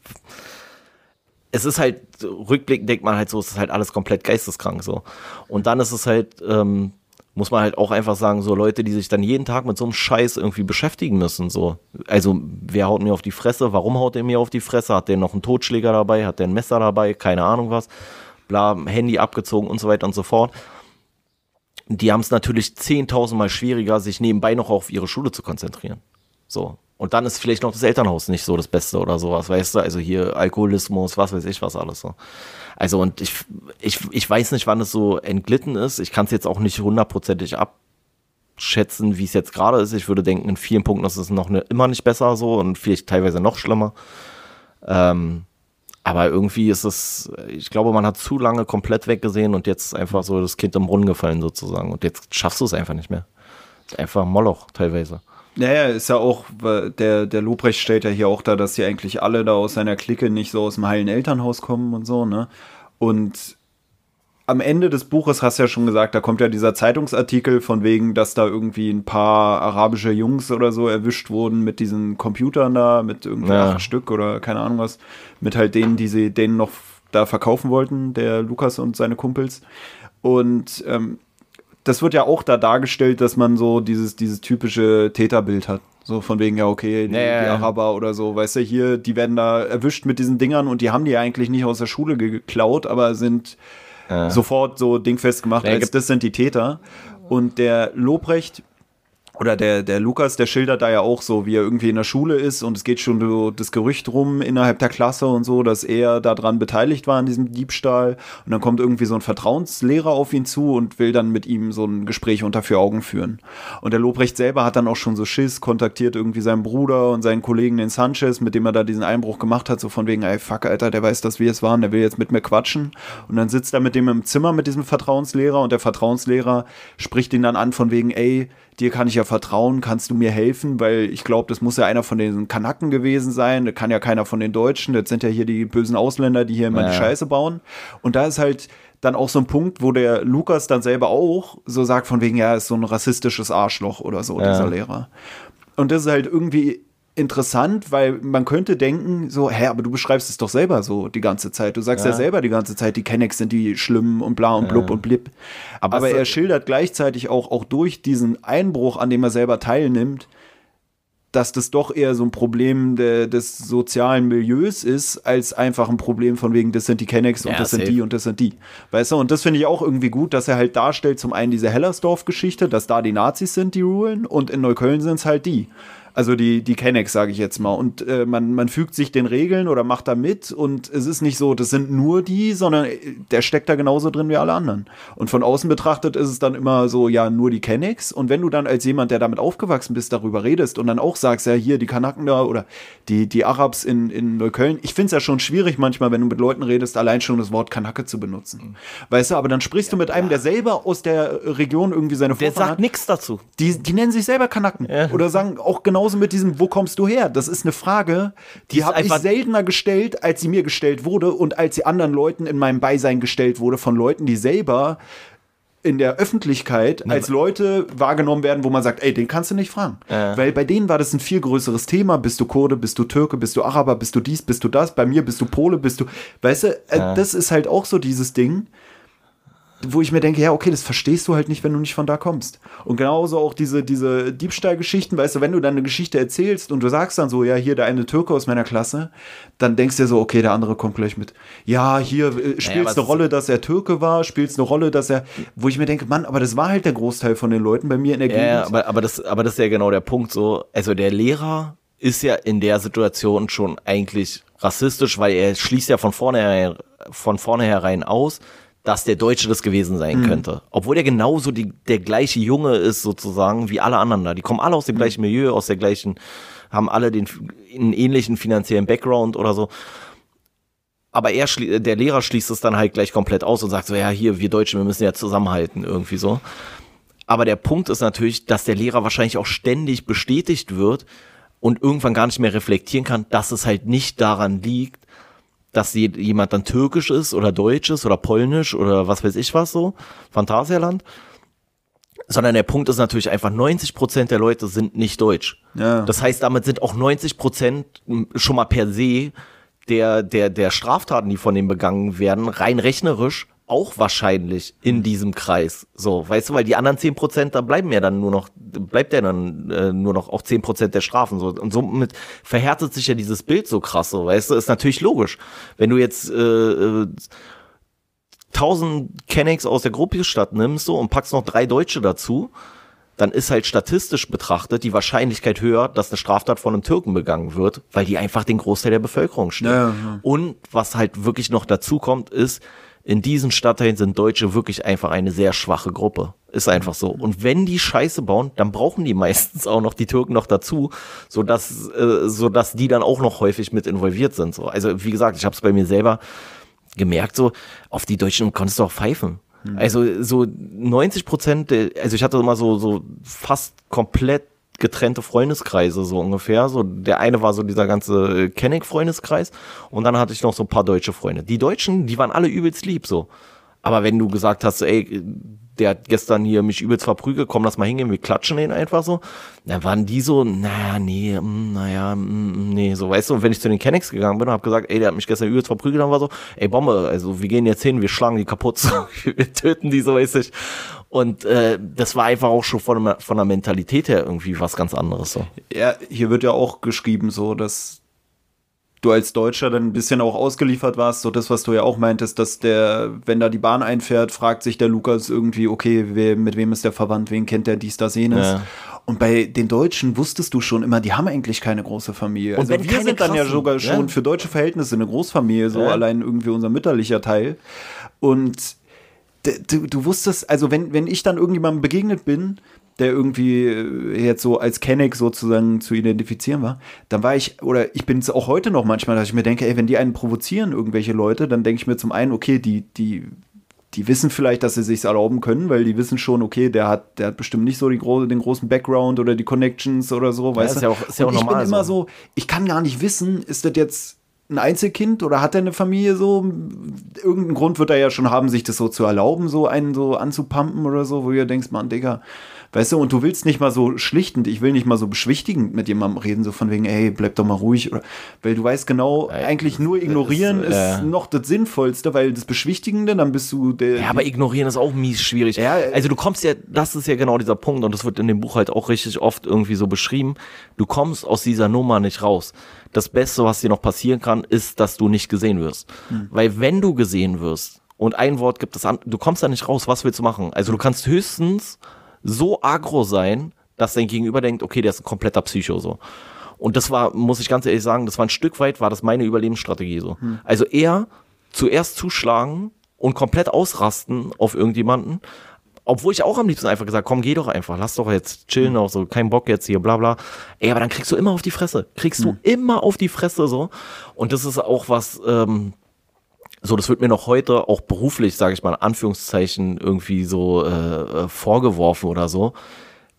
es ist halt, rückblickend denkt man halt so, es ist halt alles komplett geisteskrank so. Und dann ist es halt, ähm, muss man halt auch einfach sagen, so Leute, die sich dann jeden Tag mit so einem Scheiß irgendwie beschäftigen müssen, so. Also, wer haut mir auf die Fresse? Warum haut er mir auf die Fresse? Hat der noch einen Totschläger dabei? Hat der ein Messer dabei? Keine Ahnung was. Bla, Handy abgezogen und so weiter und so fort. Die haben es natürlich zehntausendmal schwieriger, sich nebenbei noch auf ihre Schule zu konzentrieren. So. Und dann ist vielleicht noch das Elternhaus nicht so das Beste oder sowas, weißt du? Also hier Alkoholismus, was weiß ich was alles so. Also und ich, ich, ich weiß nicht, wann es so entglitten ist. Ich kann es jetzt auch nicht hundertprozentig abschätzen, wie es jetzt gerade ist. Ich würde denken, in vielen Punkten ist es noch ne, immer nicht besser so und vielleicht teilweise noch schlimmer. Ähm, aber irgendwie ist es, ich glaube, man hat zu lange komplett weggesehen und jetzt einfach so das Kind im Brunnen gefallen sozusagen. Und jetzt schaffst du es einfach nicht mehr. Einfach Moloch teilweise. Naja, ist ja auch, der, der Lobrecht stellt ja hier auch da, dass sie eigentlich alle da aus seiner Clique nicht so aus dem heilen Elternhaus kommen und so, ne? Und am Ende des Buches hast du ja schon gesagt, da kommt ja dieser Zeitungsartikel von wegen, dass da irgendwie ein paar arabische Jungs oder so erwischt wurden mit diesen Computern da, mit irgendwie ja. acht Stück oder keine Ahnung was, mit halt denen, die sie denen noch da verkaufen wollten, der Lukas und seine Kumpels. Und ähm, das wird ja auch da dargestellt, dass man so dieses, dieses typische Täterbild hat. So von wegen, ja, okay, die, naja. die Araber oder so, weißt du, hier, die werden da erwischt mit diesen Dingern und die haben die eigentlich nicht aus der Schule geklaut, aber sind ja. sofort so dingfest gemacht, als das sind die Täter. Und der Lobrecht, oder der, der Lukas, der schildert da ja auch so, wie er irgendwie in der Schule ist und es geht schon so das Gerücht rum innerhalb der Klasse und so, dass er daran beteiligt war an diesem Diebstahl. Und dann kommt irgendwie so ein Vertrauenslehrer auf ihn zu und will dann mit ihm so ein Gespräch unter vier Augen führen. Und der Lobrecht selber hat dann auch schon so Schiss, kontaktiert irgendwie seinen Bruder und seinen Kollegen, den Sanchez, mit dem er da diesen Einbruch gemacht hat, so von wegen, ey, fuck, Alter, der weiß, dass wir es waren, der will jetzt mit mir quatschen. Und dann sitzt er mit dem im Zimmer mit diesem Vertrauenslehrer und der Vertrauenslehrer spricht ihn dann an von wegen, ey, dir kann ich ja vertrauen, kannst du mir helfen, weil ich glaube, das muss ja einer von den Kanaken gewesen sein, das kann ja keiner von den Deutschen, das sind ja hier die bösen Ausländer, die hier immer ja. die Scheiße bauen. Und da ist halt dann auch so ein Punkt, wo der Lukas dann selber auch so sagt von wegen, ja, ist so ein rassistisches Arschloch oder so, ja. dieser Lehrer. Und das ist halt irgendwie interessant, weil man könnte denken, so, hä, aber du beschreibst es doch selber so die ganze Zeit. Du sagst ja, ja selber die ganze Zeit, die Kennex sind die schlimmen und bla und blub ja. und blip. Aber, aber er schildert gleichzeitig auch, auch durch diesen Einbruch, an dem er selber teilnimmt, dass das doch eher so ein Problem de, des sozialen Milieus ist, als einfach ein Problem von wegen, das sind die Kennex und ja, das safe. sind die und das sind die. Weißt du, und das finde ich auch irgendwie gut, dass er halt darstellt, zum einen diese Hellersdorf-Geschichte, dass da die Nazis sind, die rulen, und in Neukölln sind es halt die. Also die, die Kennex, sage ich jetzt mal. Und äh, man, man fügt sich den Regeln oder macht da mit und es ist nicht so, das sind nur die, sondern äh, der steckt da genauso drin wie alle anderen. Und von außen betrachtet ist es dann immer so, ja, nur die Kennex. Und wenn du dann als jemand, der damit aufgewachsen bist, darüber redest und dann auch sagst, ja, hier die Kanaken da oder die, die Arabs in, in Neukölln, ich finde es ja schon schwierig manchmal, wenn du mit Leuten redest, allein schon das Wort Kanake zu benutzen. Mhm. Weißt du, aber dann sprichst du mit einem, der selber aus der Region irgendwie seine Vorfahren Der sagt nichts dazu. Die, die nennen sich selber Kanaken. Ja. Oder sagen auch genau genauso mit diesem, wo kommst du her? Das ist eine Frage, die, habe ich seltener gestellt, als sie mir gestellt wurde und als sie anderen Leuten in meinem Beisein gestellt wurde von Leuten, die selber in der Öffentlichkeit als Leute wahrgenommen werden, wo man sagt, ey, den kannst du nicht fragen. Äh. Weil bei denen war das ein viel größeres Thema. Bist du Kurde, bist du Türke, bist du Araber, bist du dies, bist du das? Bei mir bist du Pole, bist du, weißt du, äh, das ist halt auch so dieses Ding wo ich mir denke, ja, okay, das verstehst du halt nicht, wenn du nicht von da kommst. Und genauso auch diese, diese Diebstahlgeschichten, weißt du, wenn du dann eine Geschichte erzählst und du sagst dann so, ja, hier der eine Türke aus meiner Klasse, dann denkst du dir so, okay, der andere kommt gleich mit. Ja, hier äh, spielt naja, eine Rolle, dass er Türke war, spielt eine Rolle, dass er, wo ich mir denke, Mann, aber das war halt der Großteil von den Leuten bei mir in der Gegend. Ja, aber, aber, das, aber das ist ja genau der Punkt so. Also der Lehrer ist ja in der Situation schon eigentlich rassistisch, weil er schließt ja von vornherein, von vornherein aus, dass der Deutsche das gewesen sein mhm. könnte. Obwohl er genauso die, der gleiche Junge ist, sozusagen, wie alle anderen da. Die kommen alle aus dem mhm. gleichen Milieu, aus der gleichen, haben alle den einen ähnlichen finanziellen Background oder so. Aber er, der Lehrer schließt es dann halt gleich komplett aus und sagt so, ja, hier, wir Deutschen, wir müssen ja zusammenhalten, irgendwie so. Aber der Punkt ist natürlich, dass der Lehrer wahrscheinlich auch ständig bestätigt wird und irgendwann gar nicht mehr reflektieren kann, dass es halt nicht daran liegt, dass jemand dann türkisch ist oder deutsch ist oder polnisch oder was weiß ich was so, Phantasialand. Sondern der Punkt ist natürlich einfach, 90 Prozent der Leute sind nicht deutsch. Ja. Das heißt, damit sind auch 90 Prozent schon mal per se der, der, der Straftaten, die von denen begangen werden, rein rechnerisch auch wahrscheinlich in diesem Kreis. So, weißt du, weil die anderen zehn Prozent, da bleiben ja dann nur noch, bleibt ja dann äh, nur noch auch zehn Prozent der Strafen. So. Und somit verhärtet sich ja dieses Bild so krass, so, weißt du, ist natürlich logisch. Wenn du jetzt äh, äh, tausend Kennex aus der Gruppestadt nimmst so und packst noch drei Deutsche dazu, dann ist halt statistisch betrachtet die Wahrscheinlichkeit höher, dass eine Straftat von einem Türken begangen wird, weil die einfach den Großteil der Bevölkerung stellen. Ja, ja. Und was halt wirklich noch dazu kommt, ist, in diesen Stadtteilen sind Deutsche wirklich einfach eine sehr schwache Gruppe. Ist einfach so. Und wenn die Scheiße bauen, dann brauchen die meistens auch noch die Türken noch dazu, so dass äh, so dass die dann auch noch häufig mit involviert sind. So. Also wie gesagt, ich habe es bei mir selber gemerkt, so auf die Deutschen konntest du auch pfeifen. Also so 90 Prozent, also ich hatte immer so so fast komplett getrennte Freundeskreise so ungefähr. So der eine war so dieser ganze Kenneck-Freundeskreis und dann hatte ich noch so ein paar deutsche Freunde. Die Deutschen, die waren alle übelst lieb so. Aber wenn du gesagt hast, ey, der hat gestern hier mich übelst verprügelt, komm, lass mal hingehen, wir klatschen den einfach so, dann waren die so, naja, nee, mm, naja, mm, nee, so, weißt du, und wenn ich zu den Kennex gegangen bin und hab gesagt, ey, der hat mich gestern übelst verprügelt, dann war so, ey, Bombe, also wir gehen jetzt hin, wir schlagen die kaputt, wir töten die, so weiß ich. Und äh, das war einfach auch schon von, der- von der Mentalität her irgendwie was ganz anderes so. Ja, hier wird ja auch geschrieben, so, dass du als Deutscher dann ein bisschen auch ausgeliefert warst, so das, was du ja auch meintest, dass der, wenn da die Bahn einfährt, fragt sich der Lukas irgendwie, okay, wer, mit wem ist der verwandt, wen kennt der dies, das, jenes. Ja. Und bei den Deutschen wusstest du schon immer, die haben eigentlich keine große Familie. Und also wir sind dann ja krassen, sogar ja. schon für deutsche Verhältnisse eine Großfamilie, so Ja. allein irgendwie unser mütterlicher Teil. Und du, du wusstest, also wenn, wenn ich dann irgendjemandem begegnet bin, der irgendwie äh, jetzt so als Kenneck sozusagen zu identifizieren war, dann war ich, oder ich bin es auch heute noch manchmal, dass ich mir denke, ey, wenn die einen provozieren, irgendwelche Leute, dann denke ich mir zum einen, okay, die, die, die wissen vielleicht, dass sie sich's erlauben können, weil die wissen schon, okay, der hat, der hat bestimmt nicht so die gro den großen Background oder die Connections oder so, weißt ist du? ja auch- ist ja auch ich normal bin immer so. so, ich kann gar nicht wissen, ist das jetzt ein Einzelkind oder hat er eine Familie so? Irgendeinen Grund wird er ja schon haben, sich das so zu erlauben, so einen so anzupumpen oder so, wo dir denkst, Mann, Digga, weißt du, und du willst nicht mal so schlichtend, ich will nicht mal so beschwichtigend mit jemandem reden, so von wegen, ey, bleib doch mal ruhig, oder, weil du weißt genau, eigentlich nur ignorieren ist, äh, noch das Sinnvollste, weil das Beschwichtigende, dann bist du der. Ja, aber ignorieren ist auch mies schwierig. Ja, äh, also du kommst ja, das ist ja genau dieser Punkt und das wird in dem Buch halt auch richtig oft irgendwie so beschrieben. Du kommst aus dieser Nummer nicht raus. Das Beste, was dir noch passieren kann, ist, dass du nicht gesehen wirst. Weil wenn du gesehen wirst und ein Wort gibt es an, du kommst da nicht raus, was willst du machen? Also du kannst höchstens so agro sein, dass dein Gegenüber denkt, okay, der ist ein kompletter Psycho so. Und das war, muss ich ganz ehrlich sagen, das war ein Stück weit, war das meine Überlebensstrategie so. Also eher zuerst zuschlagen und komplett ausrasten auf irgendjemanden, obwohl ich auch am liebsten einfach gesagt, komm, geh doch einfach, lass doch jetzt chillen auch so, kein Bock jetzt hier, bla bla. Ey, aber dann kriegst du immer auf die Fresse. Kriegst du immer auf die Fresse so. Und das ist auch was, ähm, so, das wird mir noch heute auch beruflich, sage ich mal, in Anführungszeichen irgendwie so äh, äh, vorgeworfen oder so,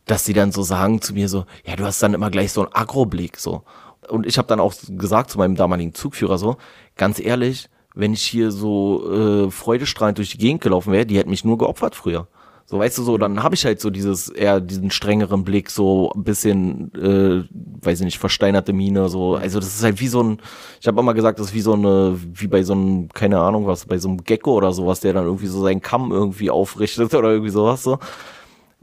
dass die dann so sagen zu mir so, ja, du hast dann immer gleich so einen Agroblick so. Und ich habe dann auch gesagt zu meinem damaligen Zugführer so, ganz ehrlich, wenn ich hier so äh, freudestrahlend durch die Gegend gelaufen wäre, die hätten mich nur geopfert früher. So, weißt du, so, dann habe ich halt so dieses, eher diesen strengeren Blick, so ein bisschen, äh, weiß ich nicht, versteinerte Miene, so. Also das ist halt wie so ein, ich habe immer gesagt, das ist wie so eine, wie bei so einem, keine Ahnung was, bei so einem Gecko oder sowas, der dann irgendwie so seinen Kamm irgendwie aufrichtet oder irgendwie sowas, so.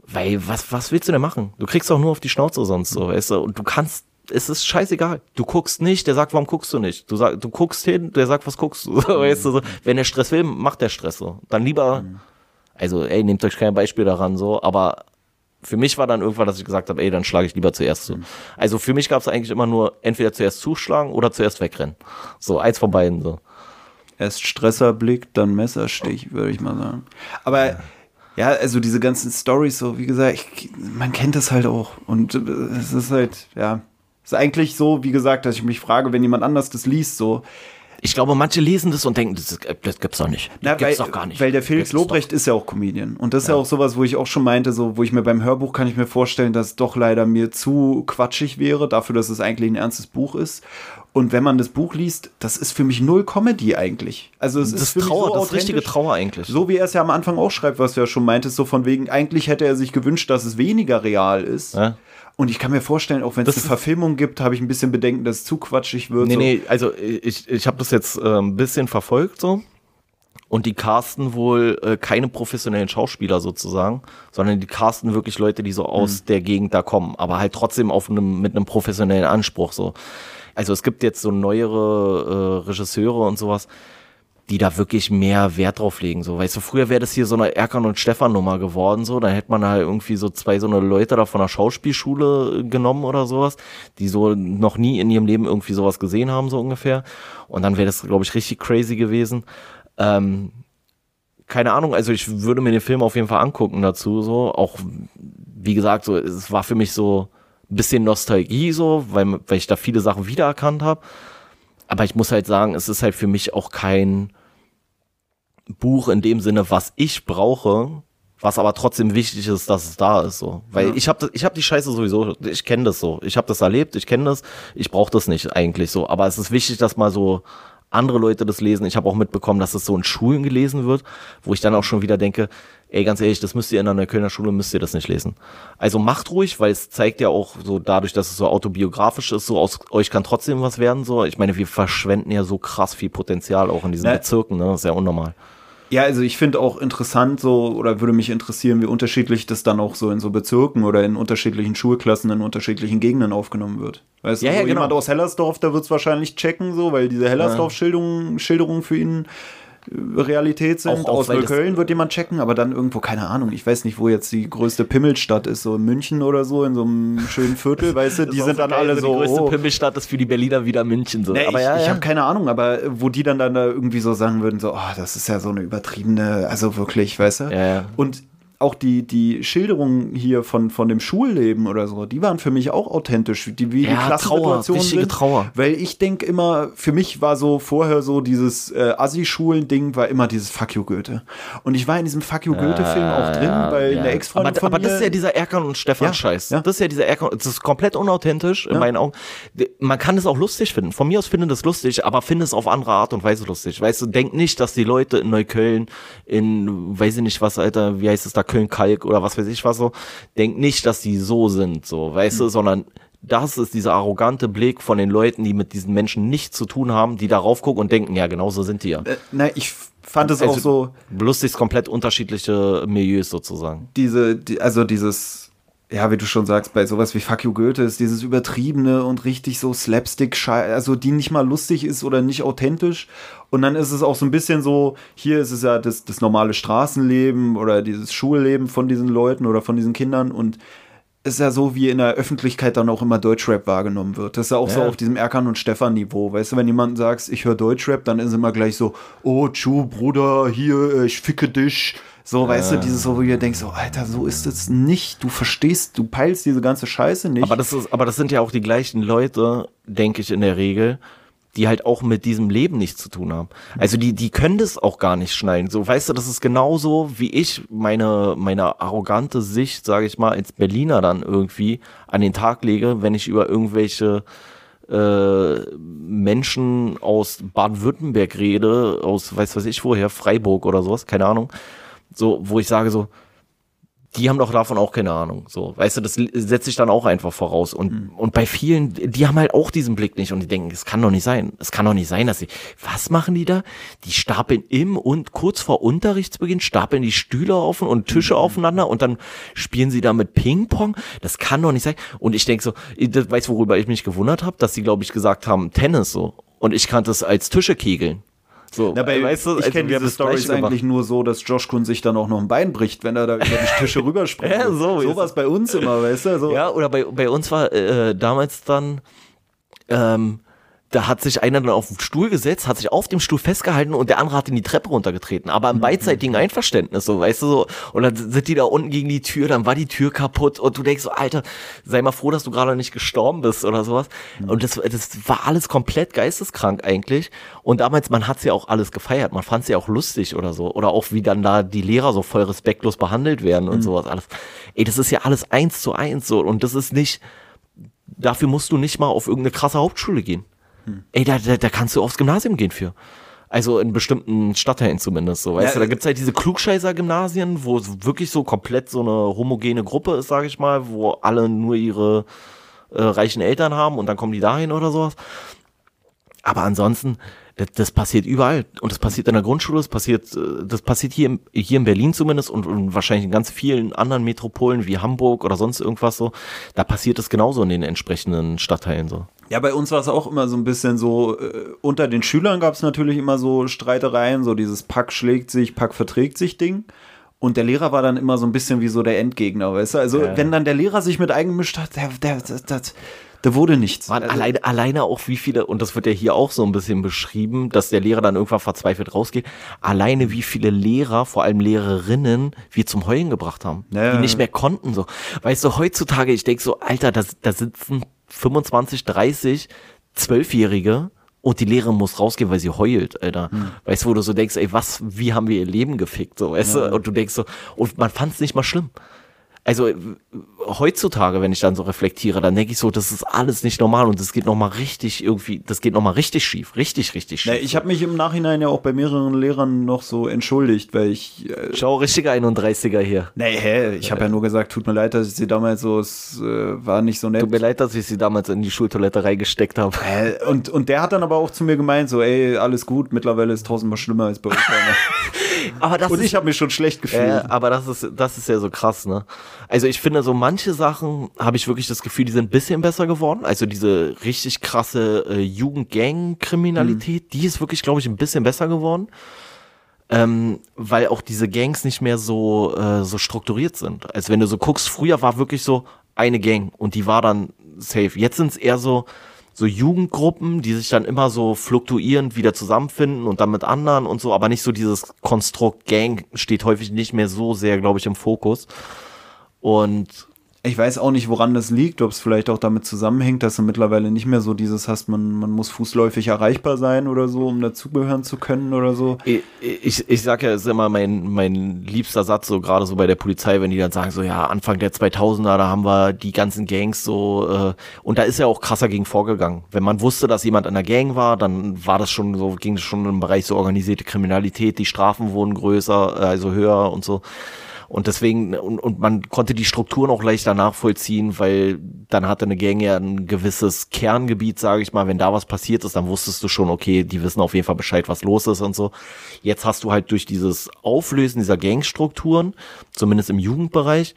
Weil, was, was willst du denn machen? Du kriegst doch nur auf die Schnauze sonst so, weißt du, und du kannst, es ist scheißegal. Du guckst nicht, der sagt, warum guckst du nicht? Du sag, du guckst hin, der sagt, was guckst du? So, weißt du, so. Wenn der Stress will, macht der Stress so. Dann lieber, also, ey, nehmt euch kein Beispiel daran, so, aber für mich war dann irgendwann, dass ich gesagt habe, ey, dann schlage ich lieber zuerst zu. Also für mich gab es eigentlich immer nur entweder zuerst zuschlagen oder zuerst wegrennen. So, eins von beiden so. Erst Stresserblick, dann Messerstich, würde ich mal sagen. Aber ja. also diese ganzen Stories, so wie gesagt, ich, man kennt das halt auch. Und äh, es ist halt, ja, es ist eigentlich so, wie gesagt, dass ich mich frage, wenn jemand anders das liest, so, Ich glaube, manche lesen das und denken, das, das gibt's doch nicht. Das Na, gibt's weil, doch gar nicht. Weil der Felix Gibt's Lobrecht ist ja auch Comedian. Und das ist ja. auch sowas, wo ich auch schon meinte, so, wo ich mir beim Hörbuch kann ich mir vorstellen, dass es doch leider mir zu quatschig wäre, dafür, dass es eigentlich ein ernstes Buch ist. Und wenn man das Buch liest, das ist für mich null Comedy eigentlich. Also es Das ist für Trauer, mich so das ist richtige. Trauer eigentlich. So wie er es ja am Anfang auch schreibt, was du ja schon meintest, so von wegen, eigentlich hätte er sich gewünscht, dass es weniger real ist. Ja. Und ich kann mir vorstellen, auch wenn es eine Verfilmung gibt, habe ich ein bisschen Bedenken, dass es zu quatschig wird. Nee, so. nee, also ich, ich habe das jetzt äh, ein bisschen verfolgt so. Und die casten wohl äh, keine professionellen Schauspieler sozusagen, sondern die casten wirklich Leute, die so aus der Gegend da kommen, aber halt trotzdem auf einem, mit einem professionellen Anspruch so. Also es gibt jetzt so neuere äh, Regisseure und sowas, die da wirklich mehr Wert drauf legen. So, weißt du, früher wäre das hier so eine Erkan und Stefan Nummer geworden, so, dann hätte man halt irgendwie so zwei so eine Leute da von der Schauspielschule äh, genommen oder sowas, die so noch nie in ihrem Leben irgendwie sowas gesehen haben, so ungefähr. Und dann wäre das, glaube ich, richtig crazy gewesen. Ähm, keine Ahnung, also ich würde mir den Film auf jeden Fall angucken dazu, so, auch, wie gesagt, so, es war für mich so ein bisschen Nostalgie, so, weil, weil ich da viele Sachen wiedererkannt habe. Aber ich muss halt sagen, es ist halt für mich auch kein Buch in dem Sinne, was ich brauche, was aber trotzdem wichtig ist, dass es da ist, so. Weil Ja. ich habe ich hab die Scheiße sowieso, ich kenne das so. Ich habe das erlebt, ich kenne das, ich brauche das nicht eigentlich so. Aber es ist wichtig, dass mal so andere Leute das lesen. Ich habe auch mitbekommen, dass es so in Schulen gelesen wird, wo ich dann auch schon wieder denke, ey, ganz ehrlich, das müsst ihr in einer Kölner Schule, müsst ihr das nicht lesen. Also macht ruhig, weil es zeigt ja auch so dadurch, dass es so autobiografisch ist, so aus euch kann trotzdem was werden, so. Ich meine, wir verschwenden ja so krass viel Potenzial auch in diesen Ne. Bezirken, ne? Das ist ja unnormal. Ja, also ich finde auch interessant so, oder würde mich interessieren, wie unterschiedlich das dann auch so in so Bezirken oder in unterschiedlichen Schulklassen in unterschiedlichen Gegenden aufgenommen wird. Weißt Ja, du, ja, so genau. jemand aus Hellersdorf, der wird es wahrscheinlich checken, so, weil diese Hellersdorf-Schilderungen Schilderungen für ihn Realität sind. Auch- auch aus Neukölln wird jemand checken, aber dann irgendwo, keine Ahnung, ich weiß nicht, wo jetzt die größte Pimmelstadt ist, so in München oder so, in so einem schönen Viertel, weißt du, die sind dann alle so. Die größte oh, Pimmelstadt ist für die Berliner wieder München, so. Nee, aber ich, ja, ich ja. habe keine Ahnung, aber wo die dann, dann da irgendwie so sagen würden, so, oh, das ist ja so eine übertriebene, also wirklich, weißt du? Ja, ja. Und auch die, die Schilderungen hier von, von dem Schulleben oder so, die waren für mich auch authentisch, die, wie die Ja, Klassensituationen Trauer, richtige sind. Trauer. Weil ich denke immer, für mich war so vorher so dieses äh, Assi-Schulen-Ding, war immer dieses Fuck you Goethe. Und ich war in diesem Fuck you Goethe-Film auch drin, ja, weil ja. eine Ex-Freundin aber, von aber mir... das ist ja dieser Erkan und Stefan Ja, Scheiß. ja. Das ist ja dieser Erkan, das ist komplett unauthentisch in Ja. meinen Augen. Man kann es auch lustig finden. Von mir aus finde das lustig, aber finde es auf andere Art und Weise lustig. Weißt du, denk nicht, dass die Leute in Neukölln, in, weiß ich nicht was, Alter, wie heißt es da, Köln-Kalk oder was weiß ich was so, denk nicht, dass die so sind, so, weißt Hm. du, sondern das ist dieser arrogante Blick von den Leuten, die mit diesen Menschen nichts zu tun haben, die darauf gucken und denken, ja, genau so sind die ja. äh, na, ich fand es auch Also, so... Lustig komplett unterschiedliche Milieus sozusagen. diese, die, also dieses, ja, wie du schon sagst, bei sowas wie Fuck You Goethe ist dieses übertriebene und richtig so Slapstick, also die nicht mal lustig ist oder nicht authentisch. Und dann ist es auch so ein bisschen so, hier ist es ja das, das normale Straßenleben oder dieses Schulleben von diesen Leuten oder von diesen Kindern und ist ja so, wie in der Öffentlichkeit dann auch immer Deutschrap wahrgenommen wird. Das ist ja auch so Ja. auf diesem Erkan und Stefan Niveau. Weißt du, wenn jemand sagt, ich höre Deutschrap, dann ist immer gleich so, oh, Chu, Bruder, hier, ich ficke dich. So, weißt du, dieses so, wo du denkst, oh, Alter, so ist es nicht. Du verstehst, du peilst diese ganze Scheiße nicht. Aber das ist, aber das sind ja auch die gleichen Leute, denke ich in der Regel, die halt auch mit diesem Leben nichts zu tun haben. Also die, die können das auch gar nicht schneiden. So, weißt du, das ist genauso, wie ich meine, meine arrogante Sicht, sage ich mal, als Berliner dann irgendwie an den Tag lege, wenn ich über irgendwelche äh, Menschen aus Baden-Württemberg rede, aus weiß was ich woher, Freiburg oder sowas, keine Ahnung. So, wo ich sage so, die haben doch davon auch keine Ahnung. So, weißt du, das setze ich dann auch einfach voraus. Und, und bei vielen, die haben halt auch diesen Blick nicht und die denken, es kann doch nicht sein. Es kann doch nicht sein, dass sie, was machen die da? Die stapeln im und kurz vor Unterrichtsbeginn stapeln die Stühle auf und Tische aufeinander und dann spielen sie da mit Ping-Pong. Das kann doch nicht sein. Und ich denke so, ich weiß, worüber ich mich gewundert habe, dass sie, glaube ich, gesagt haben, Tennis so. Und ich kannte es als Tische kegeln. So, Dabei, weißt du, ich also kenne diese Stories eigentlich nur so, dass Josh Kun sich dann auch noch ein Bein bricht, wenn er da über die Tische rüberspringt. Ja, so ist Sowas bei uns immer, weißt du? So. Ja, oder bei, bei uns war äh, damals dann, ähm, da hat sich einer dann auf den Stuhl gesetzt, hat sich auf dem Stuhl festgehalten und der andere hat in die Treppe runtergetreten. Aber im mhm. beidseitigen Einverständnis, so, weißt du, so. Und dann sind die da unten gegen die Tür, dann war die Tür kaputt und du denkst so, Alter, sei mal froh, dass du gerade nicht gestorben bist oder sowas. Mhm. Und das, das war alles komplett geisteskrank eigentlich. Und damals, man hat's ja auch alles gefeiert, man fand's ja auch lustig oder so. Oder auch wie dann da die Lehrer so voll respektlos behandelt werden und mhm. sowas alles. Ey, das ist ja alles eins zu eins so. Und das ist nicht, dafür musst du nicht mal auf irgendeine krasse Hauptschule gehen. Hm. Ey, da, da, da kannst du aufs Gymnasium gehen für. Also in bestimmten Stadtteilen zumindest so, weißt ja, du, da gibt's halt diese Klugscheißer-Gymnasien, wo es wirklich so komplett so eine homogene Gruppe ist, sage ich mal, wo alle nur ihre äh, reichen Eltern haben und dann kommen die dahin oder sowas. Aber ansonsten, das, das passiert überall. Und das passiert in der Grundschule, das passiert, äh, das passiert hier, hier in Berlin zumindest und, und wahrscheinlich in ganz vielen anderen Metropolen wie Hamburg oder sonst irgendwas so. Da passiert es genauso in den entsprechenden Stadtteilen so. Ja, bei uns war es auch immer so ein bisschen so, äh, unter den Schülern gab es natürlich immer so Streitereien, so dieses Pack schlägt sich, Pack verträgt sich Ding. Und der Lehrer war dann immer so ein bisschen wie so der Endgegner, weißt du? Also, ja. wenn dann der Lehrer sich mit eingemischt hat, der, der, der, der da wurde nichts. Man, also, alleine, alleine auch wie viele, und das wird ja hier auch so ein bisschen beschrieben, dass der Lehrer dann irgendwann verzweifelt rausgeht. Alleine wie viele Lehrer, vor allem Lehrerinnen, wir zum Heulen gebracht haben. Ja. Die nicht mehr konnten, so. Weißt du, heutzutage, ich denk so, Alter, da, da sitzen 25, 30, 12-Jährige, und die Lehrerin muss rausgehen, weil sie heult, Alter. Hm. Weißt du, wo du so denkst, ey, was, wie haben wir ihr Leben gefickt, so, weißt ja. du? Und du denkst so, und man fand es nicht mal schlimm also heutzutage, wenn ich dann so reflektiere, dann denke ich so, das ist alles nicht normal und das geht nochmal richtig irgendwie, das geht nochmal richtig schief, richtig, richtig schief. Ja, ich habe mich im Nachhinein ja auch bei mehreren Lehrern noch so entschuldigt, weil ich. Äh, Schau, richtiger 31er hier. Nee, hä, ich habe ja nur gesagt, tut mir leid, dass ich sie damals so, es äh, war nicht so nett. Tut mir leid, dass ich sie damals in die Schultoilette reingesteckt habe. Äh, und, und der hat dann aber auch zu mir gemeint, so, ey, alles gut, mittlerweile ist tausendmal schlimmer als bei uns. aber das und ich habe mich schon schlecht gefühlt. Äh, aber das ist, das ist ja so krass, ne? Also ich finde so manche Sachen habe ich wirklich das Gefühl, die sind ein bisschen besser geworden. Also diese richtig krasse äh, Jugendgang-Kriminalität, mhm. die ist wirklich, glaube ich, ein bisschen besser geworden. Ähm, weil auch diese Gangs nicht mehr so, äh, so strukturiert sind. Also wenn du so guckst, früher war wirklich so eine Gang und die war dann safe. Jetzt sind es eher so, so Jugendgruppen, die sich dann immer so fluktuierend wieder zusammenfinden und dann mit anderen und so, aber nicht so dieses Konstrukt Gang steht häufig nicht mehr so sehr, glaube ich, im Fokus. Und ich weiß auch nicht, woran das liegt, ob es vielleicht auch damit zusammenhängt, dass du mittlerweile nicht mehr so dieses hast, man, man muss fußläufig erreichbar sein oder so, um dazugehören zu können oder so. Ich, ich, ich sag ja, ist immer mein, mein liebster Satz, so gerade so bei der Polizei, wenn die dann sagen, so ja, Anfang der 2000er, da haben wir die ganzen Gangs so, äh, und da ist ja auch krasser gegen vorgegangen. Wenn man wusste, dass jemand in der Gang war, dann war das schon so, ging es schon im Bereich so organisierte Kriminalität, die Strafen wurden größer, also höher und so. Und deswegen, und, und man konnte die Strukturen auch leichter nachvollziehen, weil dann hatte eine Gang ja ein gewisses Kerngebiet, sage ich mal. Wenn da was passiert ist, dann wusstest du schon, okay, die wissen auf jeden Fall Bescheid, was los ist und so. Jetzt hast du halt durch dieses Auflösen dieser Gangstrukturen, zumindest im Jugendbereich,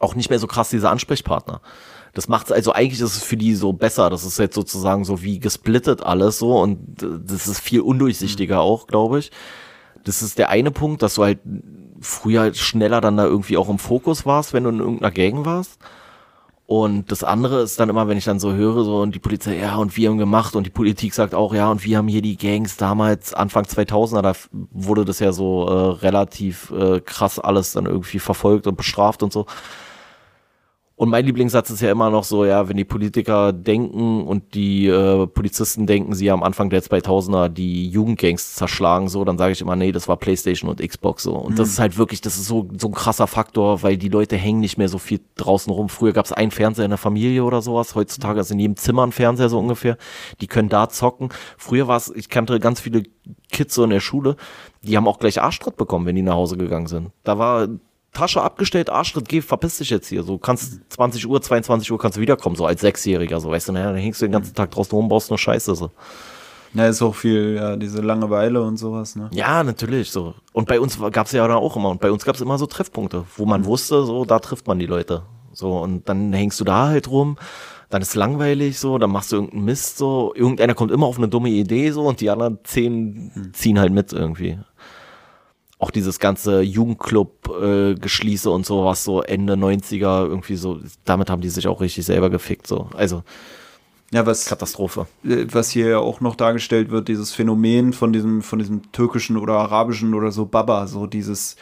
auch nicht mehr so krass diese Ansprechpartner. Das macht es also eigentlich ist es für die so besser. Das ist jetzt sozusagen so wie gesplittet alles so und das ist viel undurchsichtiger auch, glaube ich. Das ist der eine Punkt, dass du halt früher schneller dann da irgendwie auch im Fokus warst, wenn du in irgendeiner Gang warst. Und das andere ist dann immer, wenn ich dann so höre, so und die Polizei, ja, und wir haben gemacht und die Politik sagt auch, ja, und wir haben hier die Gangs damals, Anfang 2000er, da wurde das ja so äh, relativ äh, krass alles dann irgendwie verfolgt und bestraft und so. Und mein Lieblingssatz ist ja immer noch so, ja, wenn die Politiker denken und die äh, Polizisten denken, sie haben Anfang der 2000er die Jugendgangs zerschlagen, so, dann sage ich immer, nee, das war Playstation und Xbox so. Und mhm. das ist halt wirklich, das ist so, so ein krasser Faktor, weil die Leute hängen nicht mehr so viel draußen rum. Früher gab es einen Fernseher in der Familie oder sowas, heutzutage ist in jedem Zimmer ein Fernseher so ungefähr. Die können da zocken. Früher war es, ich kannte ganz viele Kids so in der Schule, die haben auch gleich Arschtritt bekommen, wenn die nach Hause gegangen sind. Da war Tasche abgestellt, Arschtritt, geh, verpiss dich jetzt hier. So kannst 20 Uhr, 22 Uhr kannst du wiederkommen, so als Sechsjähriger, so weißt du, naja, dann hängst du den ganzen Tag draußen rum, baust nur Scheiße. So. Ja, ist auch viel, ja, diese Langeweile und sowas, ne? Ja, natürlich, so. Und bei uns gab es ja dann auch immer, und bei uns gab es immer so Treffpunkte, wo man mhm. wusste, so, da trifft man die Leute. So, und dann hängst du da halt rum, dann ist langweilig, so, dann machst du irgendeinen Mist, so, irgendeiner kommt immer auf eine dumme Idee, so, und die anderen zehn mhm. ziehen halt mit irgendwie auch dieses ganze Jugendclub-Geschließe äh, und sowas, so Ende 90er, irgendwie so, damit haben die sich auch richtig selber gefickt, so. Also, Ja, was, Katastrophe. äh, was hier ja auch noch dargestellt wird, dieses Phänomen von diesem, von diesem türkischen oder arabischen oder so Baba, so dieses,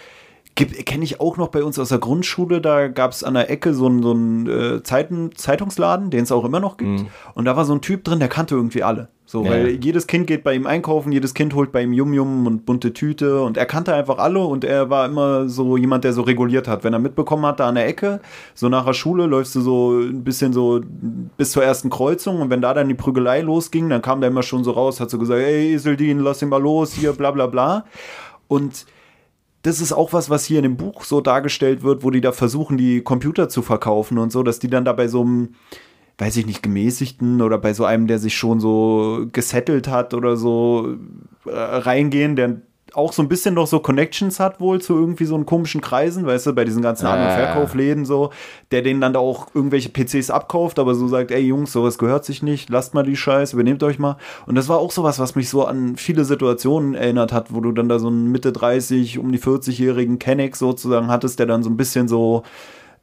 kenne ich auch noch bei uns aus der Grundschule, da gab es an der Ecke so einen, so einen äh, Zeiten, Zeitungsladen, den es auch immer noch gibt. Und da war so ein Typ drin, der kannte irgendwie alle. So, Ja, weil jedes Kind geht bei ihm einkaufen, jedes Kind holt bei ihm Yum-Yum und bunte Tüte und er kannte einfach alle und er war immer so jemand, der so reguliert hat. Wenn er mitbekommen hat, da an der Ecke, so nach der Schule läufst du so ein bisschen so bis zur ersten Kreuzung und wenn da dann die Prügelei losging, dann kam der immer schon so raus, hat so gesagt, ey Iseldin, lass ihn mal los, hier, bla bla bla. Und das ist auch was, was hier in dem Buch so dargestellt wird, wo die da versuchen, die Computer zu verkaufen und so, dass die dann da bei so einem, weiß ich nicht, gemäßigten oder bei so einem, der sich schon so gesettelt hat oder so äh, reingehen, der auch so ein bisschen noch so Connections hat wohl zu irgendwie so einen komischen Kreisen, weißt du, bei diesen ganzen An- und ja. Verkaufläden so, der denen dann da auch irgendwelche PCs abkauft, aber so sagt, ey Jungs, sowas gehört sich nicht, lasst mal die Scheiße, übernehmt euch mal. Und das war auch sowas, was mich so an viele Situationen erinnert hat, wo du dann da so einen Mitte 30, um die 40-jährigen Kenneck sozusagen hattest, der dann so ein bisschen so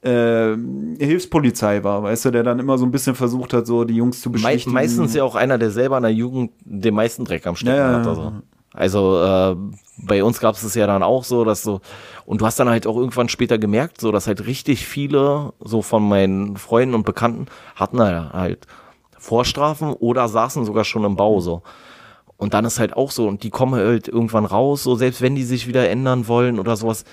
äh, Hilfspolizei war, weißt du, der dann immer so ein bisschen versucht hat, so die Jungs zu Mei beschwichtigen. meistens ja auch einer, der selber in der Jugend den meisten Dreck am Stecken Ja, hat. Also, also äh, bei uns gab es es ja dann auch so, dass so, und du hast dann halt auch irgendwann später gemerkt, so dass halt richtig viele so von meinen Freunden und Bekannten hatten halt, halt Vorstrafen oder saßen sogar schon im Bau so. Und dann ist halt auch so, und die kommen halt irgendwann raus, so selbst wenn die sich wieder ändern wollen oder sowas,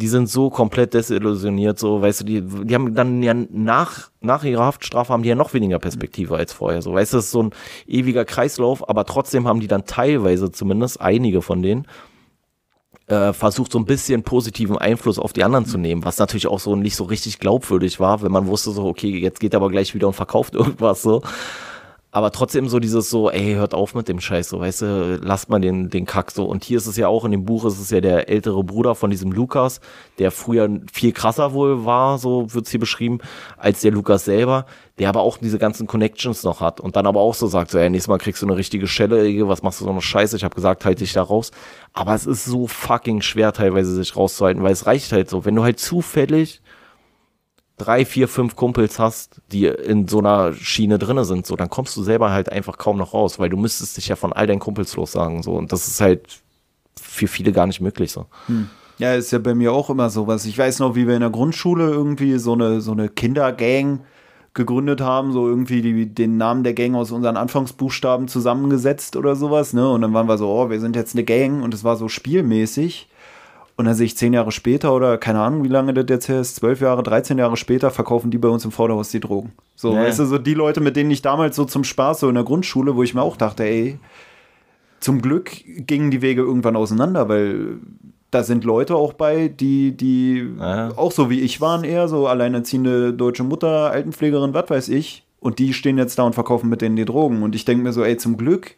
die sind so komplett desillusioniert, so, weißt du, die, die haben dann ja nach, nach ihrer Haftstrafe haben die ja noch weniger Perspektive als vorher, so, weißt du, das ist so ein ewiger Kreislauf, aber trotzdem haben die dann teilweise zumindest, einige von denen, äh, versucht so ein bisschen positiven Einfluss auf die anderen zu nehmen, was natürlich auch so nicht so richtig glaubwürdig war, wenn man wusste so, okay, jetzt geht er aber gleich wieder und verkauft irgendwas so. Aber trotzdem so dieses so, ey, hört auf mit dem Scheiß, so, weißt du, lasst mal den, den Kack so. Und hier ist es ja auch, in dem Buch ist es ja der ältere Bruder von diesem Lukas, der früher viel krasser wohl war, so wird's hier beschrieben, als der Lukas selber, der aber auch diese ganzen Connections noch hat und dann aber auch so sagt, so, ey, nächstes Mal kriegst du eine richtige Schelle, was machst du so eine Scheiße? Ich habe gesagt, halt dich da raus. Aber es ist so fucking schwer teilweise sich rauszuhalten, weil es reicht halt so, wenn du halt zufällig drei, vier, fünf Kumpels hast, die in so einer Schiene drinne sind, so, dann kommst du selber halt einfach kaum noch raus, weil du müsstest dich ja von all deinen Kumpels lossagen, so, und das ist halt für viele gar nicht möglich, so. Ja, ist ja bei mir auch immer sowas. Ich weiß noch, wie wir in der Grundschule irgendwie so eine, so eine Kindergang gegründet haben, so irgendwie die, den Namen der Gang aus unseren Anfangsbuchstaben zusammengesetzt oder sowas, ne? Und dann waren wir so, oh, wir sind jetzt eine Gang und es war so spielmäßig. Und dann sehe ich zehn Jahre später oder keine Ahnung, wie lange das jetzt her ist, zwölf Jahre, 13 Jahre später verkaufen die bei uns im Vorderhaus die Drogen. So, Ja. weißt du, so die Leute, mit denen ich damals so zum Spaß so in der Grundschule, wo ich mir auch dachte, ey, zum Glück gingen die Wege irgendwann auseinander, weil da sind Leute auch bei, die, die Ja. auch so wie ich waren, eher so alleinerziehende deutsche Mutter, Altenpflegerin, was weiß ich. Und die stehen jetzt da und verkaufen mit denen die Drogen. Und ich denke mir so, ey, zum Glück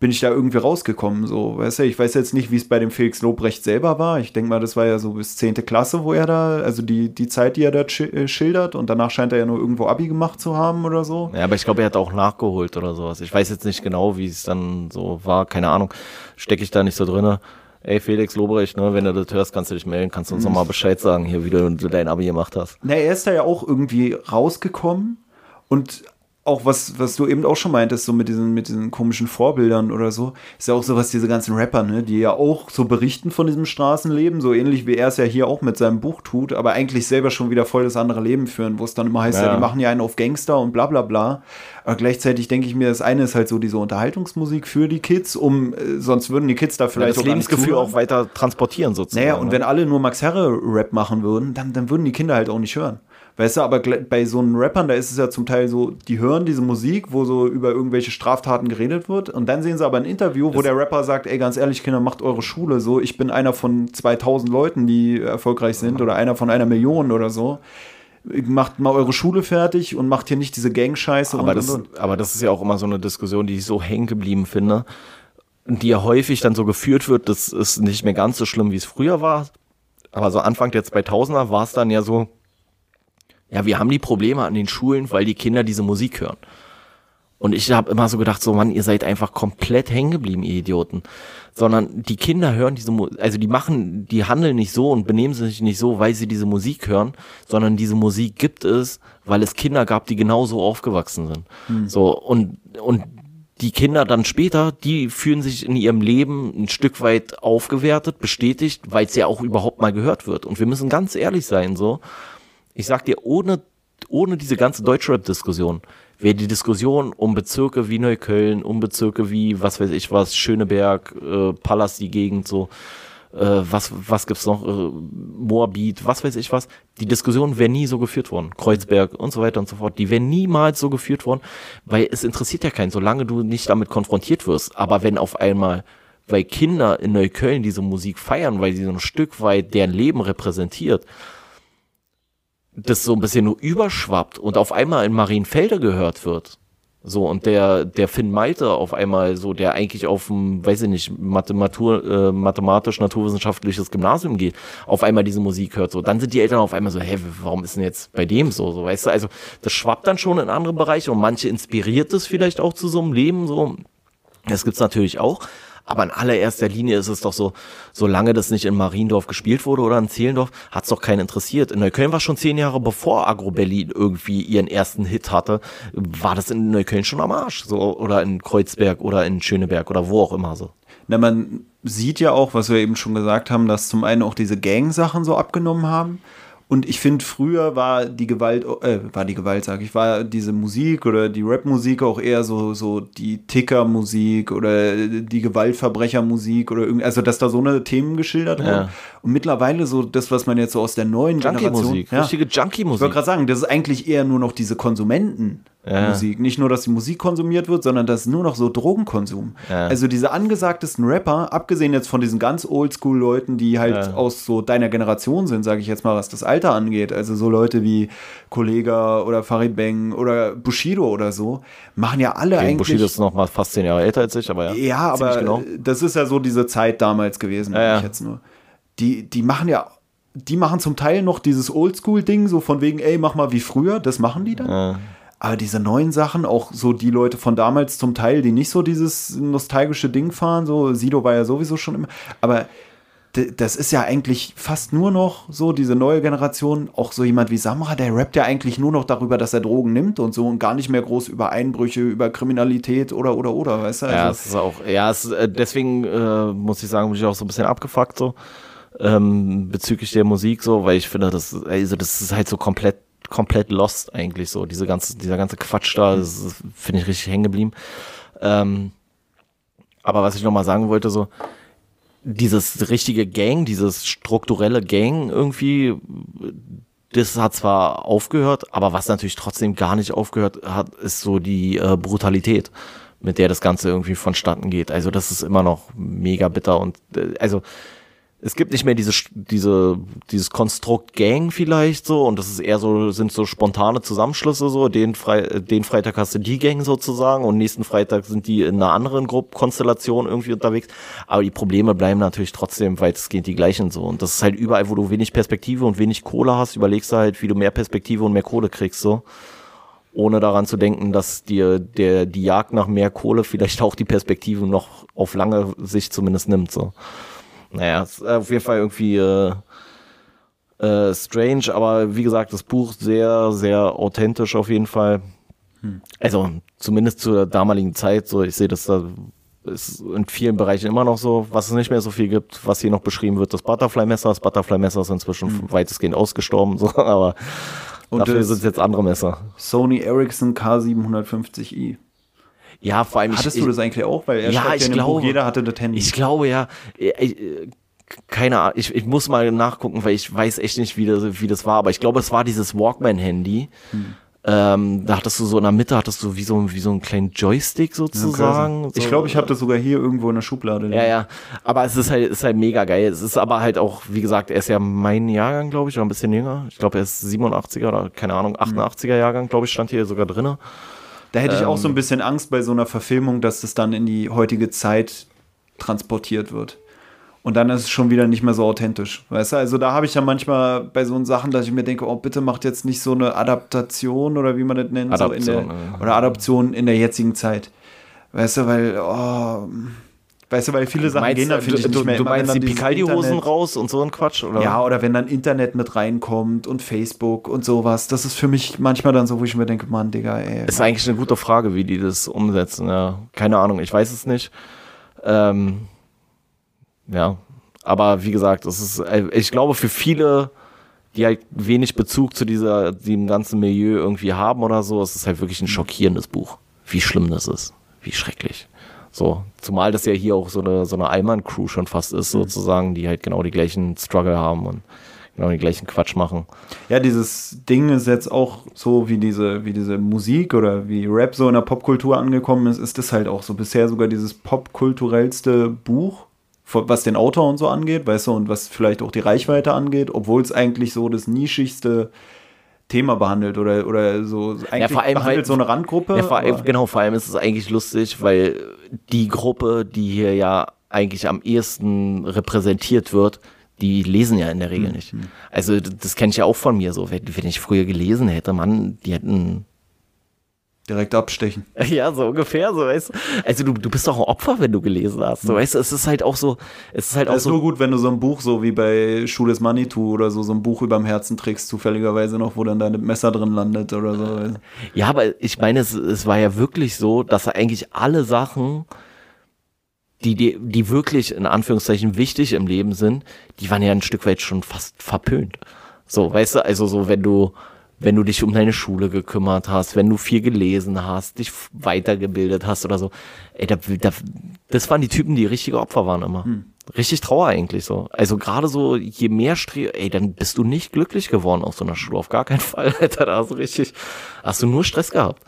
bin ich da irgendwie rausgekommen. So, weißt du, ich weiß jetzt nicht, wie es bei dem Felix Lobrecht selber war. Ich denke mal, das war ja so bis 10. Klasse, wo er da, also die, die Zeit, die er da äh, schildert. Und danach scheint er ja nur irgendwo Abi gemacht zu haben oder so. Ja, aber ich glaube, er hat auch nachgeholt oder sowas. Ich weiß jetzt nicht genau, wie es dann so war, keine Ahnung, stecke ich da nicht so drinne. Ey, Felix Lobrecht, ne, wenn du das hörst, kannst du dich melden, kannst du uns nochmal Bescheid sagen, hier, wie du dein Abi gemacht hast. Na, er ist da ja auch irgendwie rausgekommen und auch was, was du eben auch schon meintest, so mit diesen, mit diesen komischen Vorbildern oder so, ist ja auch so was, diese ganzen Rapper, ne, die ja auch so berichten von diesem Straßenleben, so ähnlich wie er es ja hier auch mit seinem Buch tut, aber eigentlich selber schon wieder voll das andere Leben führen, wo es dann immer heißt, ja. Ja. die machen ja einen auf Gangster und bla bla bla. Aber gleichzeitig denke ich mir, das eine ist halt so diese Unterhaltungsmusik für die Kids, um, äh, sonst würden die Kids da Ja, vielleicht das auch gar nicht Lebensgefühl auch weiter transportieren sozusagen. Naja, und ne? wenn alle nur Max Herre-Rap machen würden, dann, dann würden die Kinder halt auch nicht hören. Weißt du, aber bei so einen Rappern, da ist es ja zum Teil so, die hören diese Musik, wo so über irgendwelche Straftaten geredet wird und dann sehen sie aber ein Interview, wo Das- der Rapper sagt, ey, ganz ehrlich, Kinder, macht eure Schule so, ich bin einer von 2000 Leuten, die erfolgreich sind oder einer von einer Million oder so. Macht mal eure Schule fertig und macht hier nicht diese Gang-Scheiße aber, und, das, und, und. aber das ist ja auch immer so eine Diskussion, die ich so hängen geblieben finde, die ja häufig dann so geführt wird, das ist nicht mehr ganz so schlimm, wie es früher war. Aber so Anfang der 2000er war es dann ja so, ja, wir haben die Probleme an den Schulen, weil die Kinder diese Musik hören. Und ich habe immer so gedacht, so Mann, ihr seid einfach komplett hängen geblieben, ihr Idioten. Sondern die Kinder hören diese, Mu also die machen, die handeln nicht so und benehmen sich nicht so, weil sie diese Musik hören, sondern diese Musik gibt es, weil es Kinder gab, die genauso aufgewachsen sind. Hm. So und und die Kinder dann später, die fühlen sich in ihrem Leben ein Stück weit aufgewertet, bestätigt, weil es ja auch überhaupt mal gehört wird. Und wir müssen ganz ehrlich sein, so. Ich sag dir, ohne, ohne diese ganze Deutschrap-Diskussion wäre die Diskussion um Bezirke wie Neukölln, um Bezirke wie, was weiß ich was, Schöneberg, äh, Pallas, die Gegend, so, äh, was, was gibt's noch, äh, Moabit, was weiß ich was. Die Diskussion wäre nie so geführt worden. Kreuzberg und so weiter und so fort. Die wären niemals so geführt worden, weil es interessiert ja keinen, solange du nicht damit konfrontiert wirst. Aber wenn auf einmal weil Kinder in Neukölln diese Musik feiern, weil sie so ein Stück weit deren Leben repräsentiert, das so ein bisschen nur überschwappt und auf einmal in Marienfelde gehört wird. So, und der, der Finn Malte auf einmal so, der eigentlich auf dem, weiß ich nicht, Mathematur, äh, mathematisch-naturwissenschaftliches Gymnasium geht, auf einmal diese Musik hört, so, dann sind die Eltern auf einmal so, hä, warum ist denn jetzt bei dem so, so, weißt du, also, das schwappt dann schon in andere Bereiche und manche inspiriert es vielleicht auch zu so einem Leben, so, das gibt's natürlich auch, aber in allererster Linie ist es doch so, solange das nicht in Mariendorf gespielt wurde oder in Zehlendorf, hat es doch keinen interessiert. In Neukölln war schon zehn Jahre bevor Agro Berlin irgendwie ihren ersten Hit hatte, war das in Neukölln schon am Arsch. So, oder in Kreuzberg oder in Schöneberg oder wo auch immer so. Na, man sieht ja auch, was wir eben schon gesagt haben, dass zum einen auch diese Gang-Sachen so abgenommen haben. Und ich finde, früher war die Gewalt, äh, war die Gewalt, sag ich, war diese Musik oder die Rap-Musik auch eher so, so die Ticker-Musik oder die Gewaltverbrecher-Musik oder irgendwie, also dass da so eine Themen geschildert wurden. Ja. Und mittlerweile so das, was man jetzt so aus der neuen Junkie Generation. Musik, ja, richtige Junkie-Musik. Ich wollte gerade sagen, das ist eigentlich eher nur noch diese Konsumenten ja. Musik. Nicht nur, dass die Musik konsumiert wird, sondern das ist nur noch so Drogenkonsum. Ja. Also diese angesagtesten Rapper, abgesehen jetzt von diesen ganz Oldschool-Leuten, die halt ja. aus so deiner Generation sind, sage ich jetzt mal, was das Alter angeht. Also so Leute wie Kollega oder Farid Bang oder Bushido oder so, machen ja alle okay, eigentlich. Bushido ist noch mal fast zehn Jahre älter als ich, aber ja. Ja, aber genau. das ist ja so diese Zeit damals gewesen, ja, ich jetzt nur. Die, die machen ja die machen zum Teil noch dieses Oldschool-Ding, so von wegen, ey, mach mal wie früher, das machen die dann. Ja. Aber diese neuen Sachen, auch so die Leute von damals zum Teil, die nicht so dieses nostalgische Ding fahren, so Sido war ja sowieso schon immer, aber das ist ja eigentlich fast nur noch so diese neue Generation, auch so jemand wie Samra, der rappt ja eigentlich nur noch darüber, dass er Drogen nimmt und so und gar nicht mehr groß über Einbrüche, über Kriminalität oder oder oder, weißt du? Also ja, es ist auch, ja, es, äh, deswegen äh, muss ich sagen, bin ich auch so ein bisschen abgefuckt so ähm, bezüglich der Musik so, weil ich finde, das, also das ist halt so komplett komplett lost eigentlich so. Diese ganze, dieser ganze Quatsch da, finde ich richtig hängen geblieben. Ähm, aber was ich nochmal sagen wollte, so, dieses richtige Gang, dieses strukturelle Gang irgendwie, das hat zwar aufgehört, aber was natürlich trotzdem gar nicht aufgehört hat, ist so die äh, Brutalität, mit der das Ganze irgendwie vonstatten geht. Also das ist immer noch mega bitter und äh, also es gibt nicht mehr diese, diese, dieses Konstrukt Gang vielleicht so und das ist eher so, sind so spontane Zusammenschlüsse so, den, Fre den Freitag hast du die Gang sozusagen und nächsten Freitag sind die in einer anderen Gruppe, Konstellation irgendwie unterwegs, aber die Probleme bleiben natürlich trotzdem weitestgehend die gleichen so. Und das ist halt überall, wo du wenig Perspektive und wenig Kohle hast, überlegst du halt, wie du mehr Perspektive und mehr Kohle kriegst so. Ohne daran zu denken, dass dir der die Jagd nach mehr Kohle vielleicht auch die Perspektive noch auf lange Sicht zumindest nimmt so. Naja, ist auf jeden Fall irgendwie äh, äh, strange, aber wie gesagt, das Buch sehr, sehr authentisch auf jeden Fall. Hm. Also zumindest zur damaligen Zeit, so ich sehe das da ist in vielen Bereichen immer noch so, was es nicht mehr so viel gibt, was hier noch beschrieben wird, das Butterfly-Messer. Das Butterfly-Messer ist inzwischen hm. weitestgehend ausgestorben, so, aber Und dafür sind es jetzt andere Messer. Sony Ericsson K750i. Ja, vor allem. Hattest ich, du das eigentlich auch? Weil er ja, ich ja glaube, Buch, jeder hatte das Handy. Ich glaube ja. Ich, äh, keine Ahnung, ich, ich muss mal nachgucken, weil ich weiß echt nicht, wie das, wie das war. Aber ich glaube, es war dieses Walkman-Handy. Hm. Ähm, da hattest du so in der Mitte, hattest du wie so, wie so einen kleinen Joystick sozusagen. Ja, ich glaube, ich habe das sogar hier irgendwo in der Schublade. Ja, ja. Aber es ist halt, ist halt mega geil. Es ist aber halt auch, wie gesagt, er ist ja mein Jahrgang, glaube ich, oder ein bisschen jünger. Ich glaube, er ist 87er oder keine Ahnung, 88er hm. Jahrgang, glaube ich, stand hier sogar drinne. Da hätte ich auch so ein ähm. bisschen Angst bei so einer Verfilmung, dass es dann in die heutige Zeit transportiert wird. Und dann ist es schon wieder nicht mehr so authentisch. Weißt du, also da habe ich ja manchmal bei so Sachen, dass ich mir denke, oh, bitte macht jetzt nicht so eine Adaptation oder wie man das nennt, Adaption, so der, ja. oder Adaption in der jetzigen Zeit. Weißt du, weil, oh, weißt du, weil viele Sachen gehen da, finde ich, du, nicht mehr. du meinst dann die Picaldi-Hosen raus und so ein Quatsch? Oder? Ja, oder wenn dann Internet mit reinkommt und Facebook und sowas. Das ist für mich manchmal dann so, wo ich mir denke, Mann, Digga, ey. Ist eigentlich eine gute Frage, wie die das umsetzen. Ja. Keine Ahnung, ich weiß es nicht. Ähm, ja, aber wie gesagt, es ist, äh, ich glaube, für viele, die halt wenig Bezug zu dieser, dem ganzen Milieu irgendwie haben oder so, es ist halt wirklich ein schockierendes Buch. Wie schlimm das ist. Wie schrecklich. So, zumal das ja hier auch so eine, so eine Allmann-Crew schon fast ist, sozusagen, die halt genau die gleichen Struggle haben und genau den gleichen Quatsch machen. Ja, dieses Ding ist jetzt auch so, wie diese, wie diese Musik oder wie Rap so in der Popkultur angekommen ist, ist das halt auch so bisher sogar dieses popkulturellste Buch, was den Autor und so angeht, weißt du, und was vielleicht auch die Reichweite angeht, obwohl es eigentlich so das nischigste Thema behandelt oder, oder so eigentlich vor allem, behandelt weil- so eine Randgruppe. Ja, vor allem, genau, vor allem ist es eigentlich lustig, weil die Gruppe, die hier ja eigentlich am ehesten repräsentiert wird, die lesen ja in der Hm, Regel nicht. Also d- das kenne ich ja auch von mir so. Wenn, wenn ich früher gelesen hätte, Mann, die hätten direkt abstechen. ja, so ungefähr, so weißt du. Also du, du bist doch ein Opfer, wenn du gelesen hast. So, weißt du, es ist halt auch so, es ist halt auch. Das ist so. nur gut, wenn du so ein Buch, so wie bei Schule des Manitou oder so, so ein Buch überm Herzen trägst, zufälligerweise noch, wo dann dein Messer drin landet oder so. weißt du. Ja, aber ich meine, es, es war ja wirklich so, dass eigentlich alle Sachen, die, die, die wirklich in Anführungszeichen wichtig im Leben sind, die waren ja ein Stück weit schon fast verpönt. So, weißt du, also so, wenn du, wenn du dich um deine Schule gekümmert hast, wenn du viel gelesen hast, dich weitergebildet hast oder so, ey, da, da, das waren die Typen, die richtige Opfer waren immer. Richtig Trauer eigentlich so. Also gerade so, je mehr Stre ey, dann bist du nicht glücklich geworden aus so einer Schule, auf gar keinen Fall, Alter, da hast du richtig, hast du nur Stress gehabt.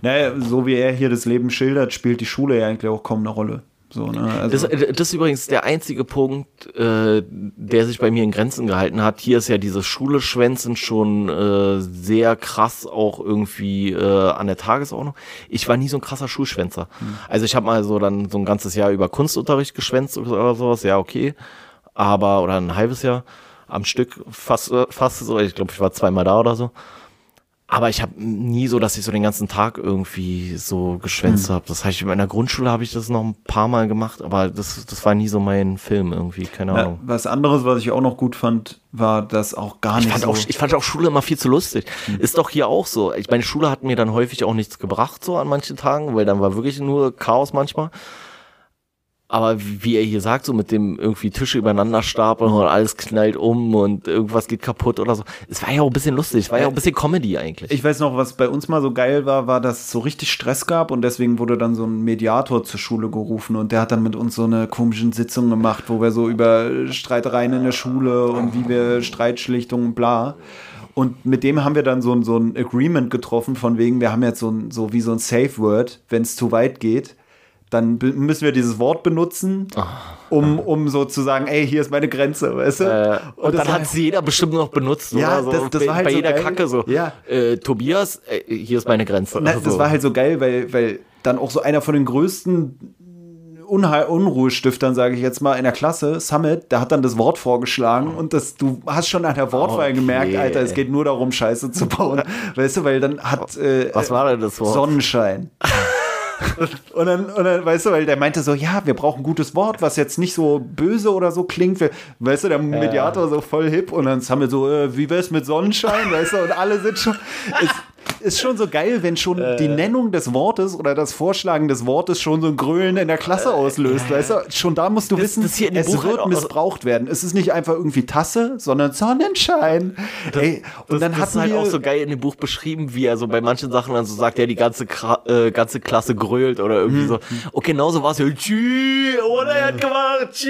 Naja, so wie er hier das Leben schildert, spielt die Schule ja eigentlich auch kaum eine Rolle. So, ne? also, Das, das ist übrigens der einzige Punkt, äh, der sich bei mir in Grenzen gehalten hat. Hier ist ja dieses Schule-Schwänzen schon äh, sehr krass auch irgendwie äh, an der Tagesordnung. Ich war nie so ein krasser Schulschwänzer. Also ich habe mal so dann so ein ganzes Jahr über Kunstunterricht geschwänzt oder sowas, ja okay. Aber, oder ein halbes Jahr am Stück, fast, äh, fast so, ich glaube, ich war zweimal da oder so. Aber ich habe nie so, dass ich so den ganzen Tag irgendwie so geschwänzt habe. Das heißt, in meiner Grundschule habe ich das noch ein paar Mal gemacht, aber das, das war nie so mein Film irgendwie, keine ja, Ahnung. was anderes, was ich auch noch gut fand, war das auch gar Ich nicht fand, so. auch, ich fand auch Schule immer viel zu lustig. Ist doch hier auch so. Ich meine, Schule hat mir dann häufig auch nichts gebracht, so an manchen Tagen, weil dann war wirklich nur Chaos manchmal. Aber wie er hier sagt, so mit dem irgendwie Tische übereinander stapeln und alles knallt um und irgendwas geht kaputt oder so. Es war ja auch ein bisschen lustig, es war ja auch ein bisschen Comedy eigentlich. ich weiß noch, was bei uns mal so geil war, war, dass es so richtig Stress gab und deswegen wurde dann so ein Mediator zur Schule gerufen und der hat dann mit uns so eine komischen Sitzung gemacht, wo wir so über Streitereien in der Schule und wie wir Streitschlichtung und bla. Und mit dem haben wir dann so ein, so ein Agreement getroffen, von wegen, wir haben jetzt so, ein, so wie so ein Safe Word, wenn es zu weit geht, dann müssen wir dieses Wort benutzen, um, um so zu sagen, ey, hier ist meine Grenze, weißt du? Äh, und, das dann hat sie jeder bestimmt noch benutzt, Ja, oder? So das- das bei, war halt bei so jeder geil. Kacke so. Ja. Äh, Tobias, äh, hier ist meine Grenze. Na, Also, das war halt so geil, weil, weil dann auch so einer von den größten Unheil Unruhestiftern, sage ich jetzt mal, in der Klasse, Summit, der hat dann das Wort vorgeschlagen und das, du hast schon an der Wortwahl Okay. gemerkt, Alter, es geht nur darum, Scheiße zu bauen. weißt du, weil dann hat äh, Was war denn das Wort? Sonnenschein. und, dann, und dann, weißt du, weil der meinte so, ja, wir brauchen ein gutes Wort, was jetzt nicht so böse oder so klingt. Weißt du, der Mediator so voll hip und dann haben wir so, äh, wie wär's mit Sonnenschein, weißt du, und alle sind schon. Es, ist schon so geil, wenn schon die Nennung des Wortes oder das Vorschlagen des Wortes schon so ein Grölen in der Klasse auslöst, weißt du? Schon da musst du Das- wissen, das es Buch halt wird auch- missbraucht werden. Es ist nicht einfach irgendwie Tasse, sondern Sonnenschein. Ey, und das, dann das ist halt auch so geil in dem Buch beschrieben, wie er so bei manchen Sachen dann so sagt, ja, die ganze, Kra äh, ganze Klasse grölt oder irgendwie so. Und genauso war es ja, tschü, oder er hat gemacht, tschü,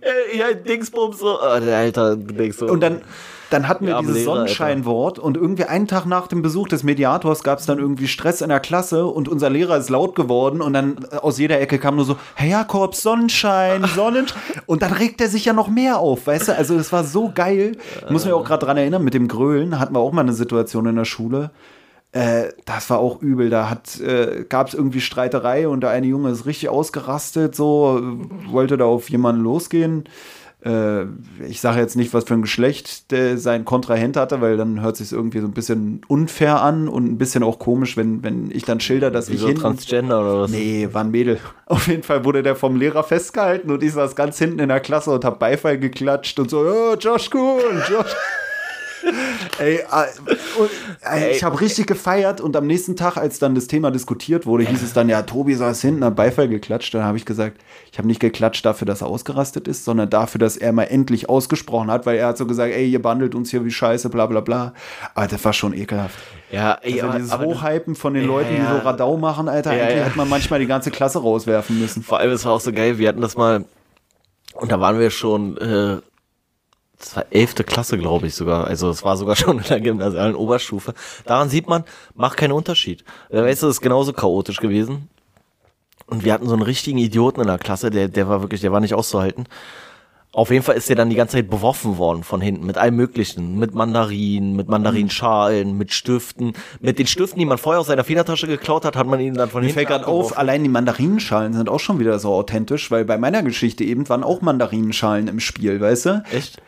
äh, ja, Dingsbums, so. Alter, du denkst so. Und dann, dann hatten wir Ja, dieses Lehrer, Sonnenscheinwort und irgendwie einen Tag nach dem Besuch des Mediators gab es dann irgendwie Stress in der Klasse und unser Lehrer ist laut geworden und dann äh, aus jeder Ecke kam nur so, Herr Jakob, Sonnenschein, Sonnenschein. und dann regt er sich ja noch mehr auf, weißt du? Also es war so geil. Ich muss mich auch gerade dran erinnern, mit dem Grölen hatten wir auch mal eine Situation in der Schule. Äh, das war auch übel. Da hat, äh, gab es irgendwie Streiterei und der eine Junge ist richtig ausgerastet, so, wollte da auf jemanden losgehen. Äh, ich sage jetzt nicht, was für ein Geschlecht der sein Kontrahent hatte, weil dann hört sich irgendwie so ein bisschen unfair an und ein bisschen auch komisch, wenn, wenn ich dann schilder, dass Wieso ich hinten. Transgender oder was? Nee, war ein Mädel. Auf jeden Fall wurde der vom Lehrer festgehalten und ich saß ganz hinten in der Klasse und hab Beifall geklatscht und so, oh, Josh cool, Josh. Ey, äh, ich habe richtig gefeiert und am nächsten Tag, als dann das Thema diskutiert wurde, hieß es dann, ja, Tobi saß hinten, hat Beifall geklatscht. Dann habe ich gesagt, ich habe nicht geklatscht dafür, dass er ausgerastet ist, sondern dafür, dass er mal endlich ausgesprochen hat, weil er hat so gesagt, ey, ihr behandelt uns hier wie Scheiße, bla bla bla. Aber das war schon ekelhaft. Ja, ey, Also aber, dieses aber Hochhypen von den Ja, Leuten, die so Radau machen, Alter, Ja, eigentlich ja. hätte man manchmal die ganze Klasse rauswerfen müssen. vor allem, es war auch so geil, wir hatten das mal, und da waren wir schon, äh, das war elfte Klasse, glaube ich sogar. Also es war sogar schon in der gymnasialen Oberstufe. Daran sieht man, macht keinen Unterschied. Weißt du, es ist genauso chaotisch gewesen. Und wir hatten so einen richtigen Idioten in der Klasse, der, der war wirklich, der war nicht auszuhalten. Auf jeden Fall ist der dann die ganze Zeit beworfen worden von hinten mit allem Möglichen. Mit Mandarinen, mit Mandarinschalen, mit Stiften. Mit den Stiften, die man vorher aus seiner Federtasche geklaut hat, hat man ihn dann von Mir hinten fällt gerade auf, allein die Mandarinenschalen sind auch schon wieder so authentisch, weil bei meiner Geschichte eben waren auch Mandarinenschalen im Spiel, weißt du? Echt?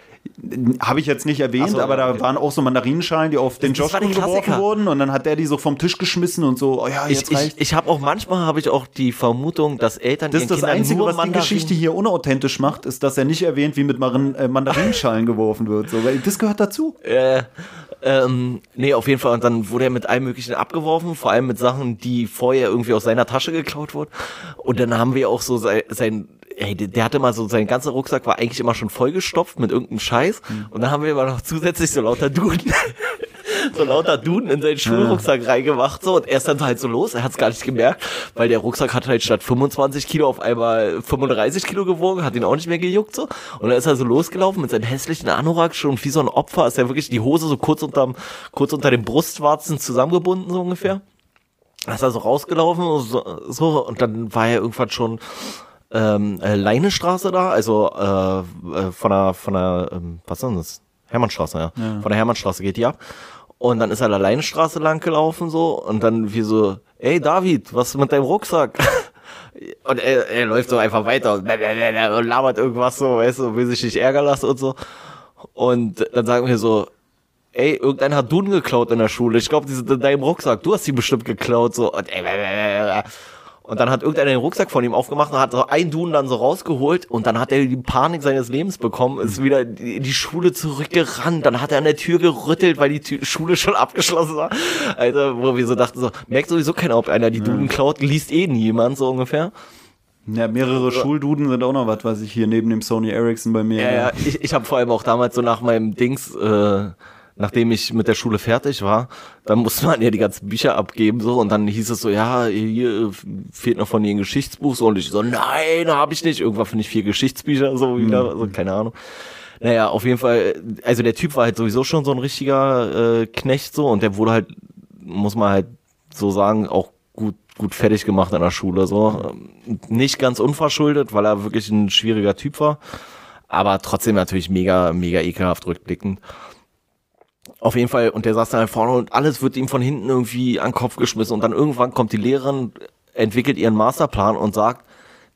Habe ich jetzt nicht erwähnt, so, aber da okay. waren auch so Mandarinenschalen, die auf den Josh geworfen wurden und dann hat der die so vom Tisch geschmissen und so, oh ja, Ich, jetzt ich, reicht. ich habe auch manchmal habe ich auch die Vermutung, dass Eltern das ist das Kindern Einzige, was die Mandarinen- Geschichte hier unauthentisch macht, ist, dass er nicht erwähnt, wie mit Marin, äh, Mandarinenschalen geworfen wird. So, weil das gehört dazu. Äh, ähm, nee, auf jeden Fall. Und dann wurde er mit allem Möglichen abgeworfen, vor allem mit Sachen, die vorher irgendwie aus seiner Tasche geklaut wurden. Und dann haben wir auch so sein, sein ey, der, der hatte mal so, sein ganzer Rucksack war eigentlich immer schon vollgestopft mit irgendeinem Scheiß. Und dann haben wir aber noch zusätzlich so lauter Duden. So lauter Duden in seinen Schulrucksack reingemacht, so, und er ist dann halt so los, er hat es gar nicht gemerkt, weil der Rucksack hat halt statt 25 Kilo auf einmal 35 Kilo gewogen, hat ihn auch nicht mehr gejuckt, so, und dann ist er so losgelaufen mit seinem hässlichen Anorak, schon wie so ein Opfer, ist er wirklich die Hose so kurz unterm, kurz unter den Brustwarzen zusammengebunden, so ungefähr. Da ist er so rausgelaufen, und so, so, und dann war er irgendwann schon, ähm, äh, Leinestraße da, also äh, äh, von der, von der, ähm, was ist das? Hermannstraße, ja. Von der Hermannstraße geht die ab. Und dann ist er der Leinestraße lang gelaufen so und dann wie so, ey David, was ist mit deinem Rucksack? Und er, er läuft so einfach weiter und, und labert irgendwas so, weißt du, will sich nicht ärgern lassen und so. Und dann sagen wir so, ey, irgendeiner hat Duden geklaut in der Schule. Ich glaube, die sind in deinem Rucksack. Du hast die bestimmt geklaut. So. Und, und dann hat irgendeiner den Rucksack von ihm aufgemacht und hat so einen Duden dann so rausgeholt und dann hat er die Panik seines Lebens bekommen, ist wieder in die Schule zurückgerannt. Dann hat er an der Tür gerüttelt, weil die Tür, Schule schon abgeschlossen war. Alter, wo wir so dachten, so, merkt sowieso keiner, ob einer die Duden klaut, liest eh niemand, so ungefähr. Ja, mehrere Schulduden sind auch noch was, was ich hier neben dem Sony Ericsson bei mir. Ja, ja, ich, ich habe vor allem auch damals so nach meinem Dings, äh, nachdem ich mit der Schule fertig war, dann musste man ja die ganzen Bücher abgeben so und dann hieß es so, ja, hier äh, fehlt noch von dir ein Geschichtsbuch so und ich so, nein, habe ich nicht. Irgendwann finde ich vier Geschichtsbücher so wieder, so keine Ahnung. Naja, auf jeden Fall, also der Typ war halt sowieso schon so ein richtiger äh, Knecht so und der wurde halt, muss man halt so sagen, auch gut gut fertig gemacht an der Schule so nicht ganz unverschuldet, weil er wirklich ein schwieriger Typ war, aber trotzdem natürlich mega mega ekelhaft rückblickend. Auf jeden Fall, und der saß da vorne und alles wird ihm von hinten irgendwie an den Kopf geschmissen und dann irgendwann kommt die Lehrerin, entwickelt ihren Masterplan und sagt,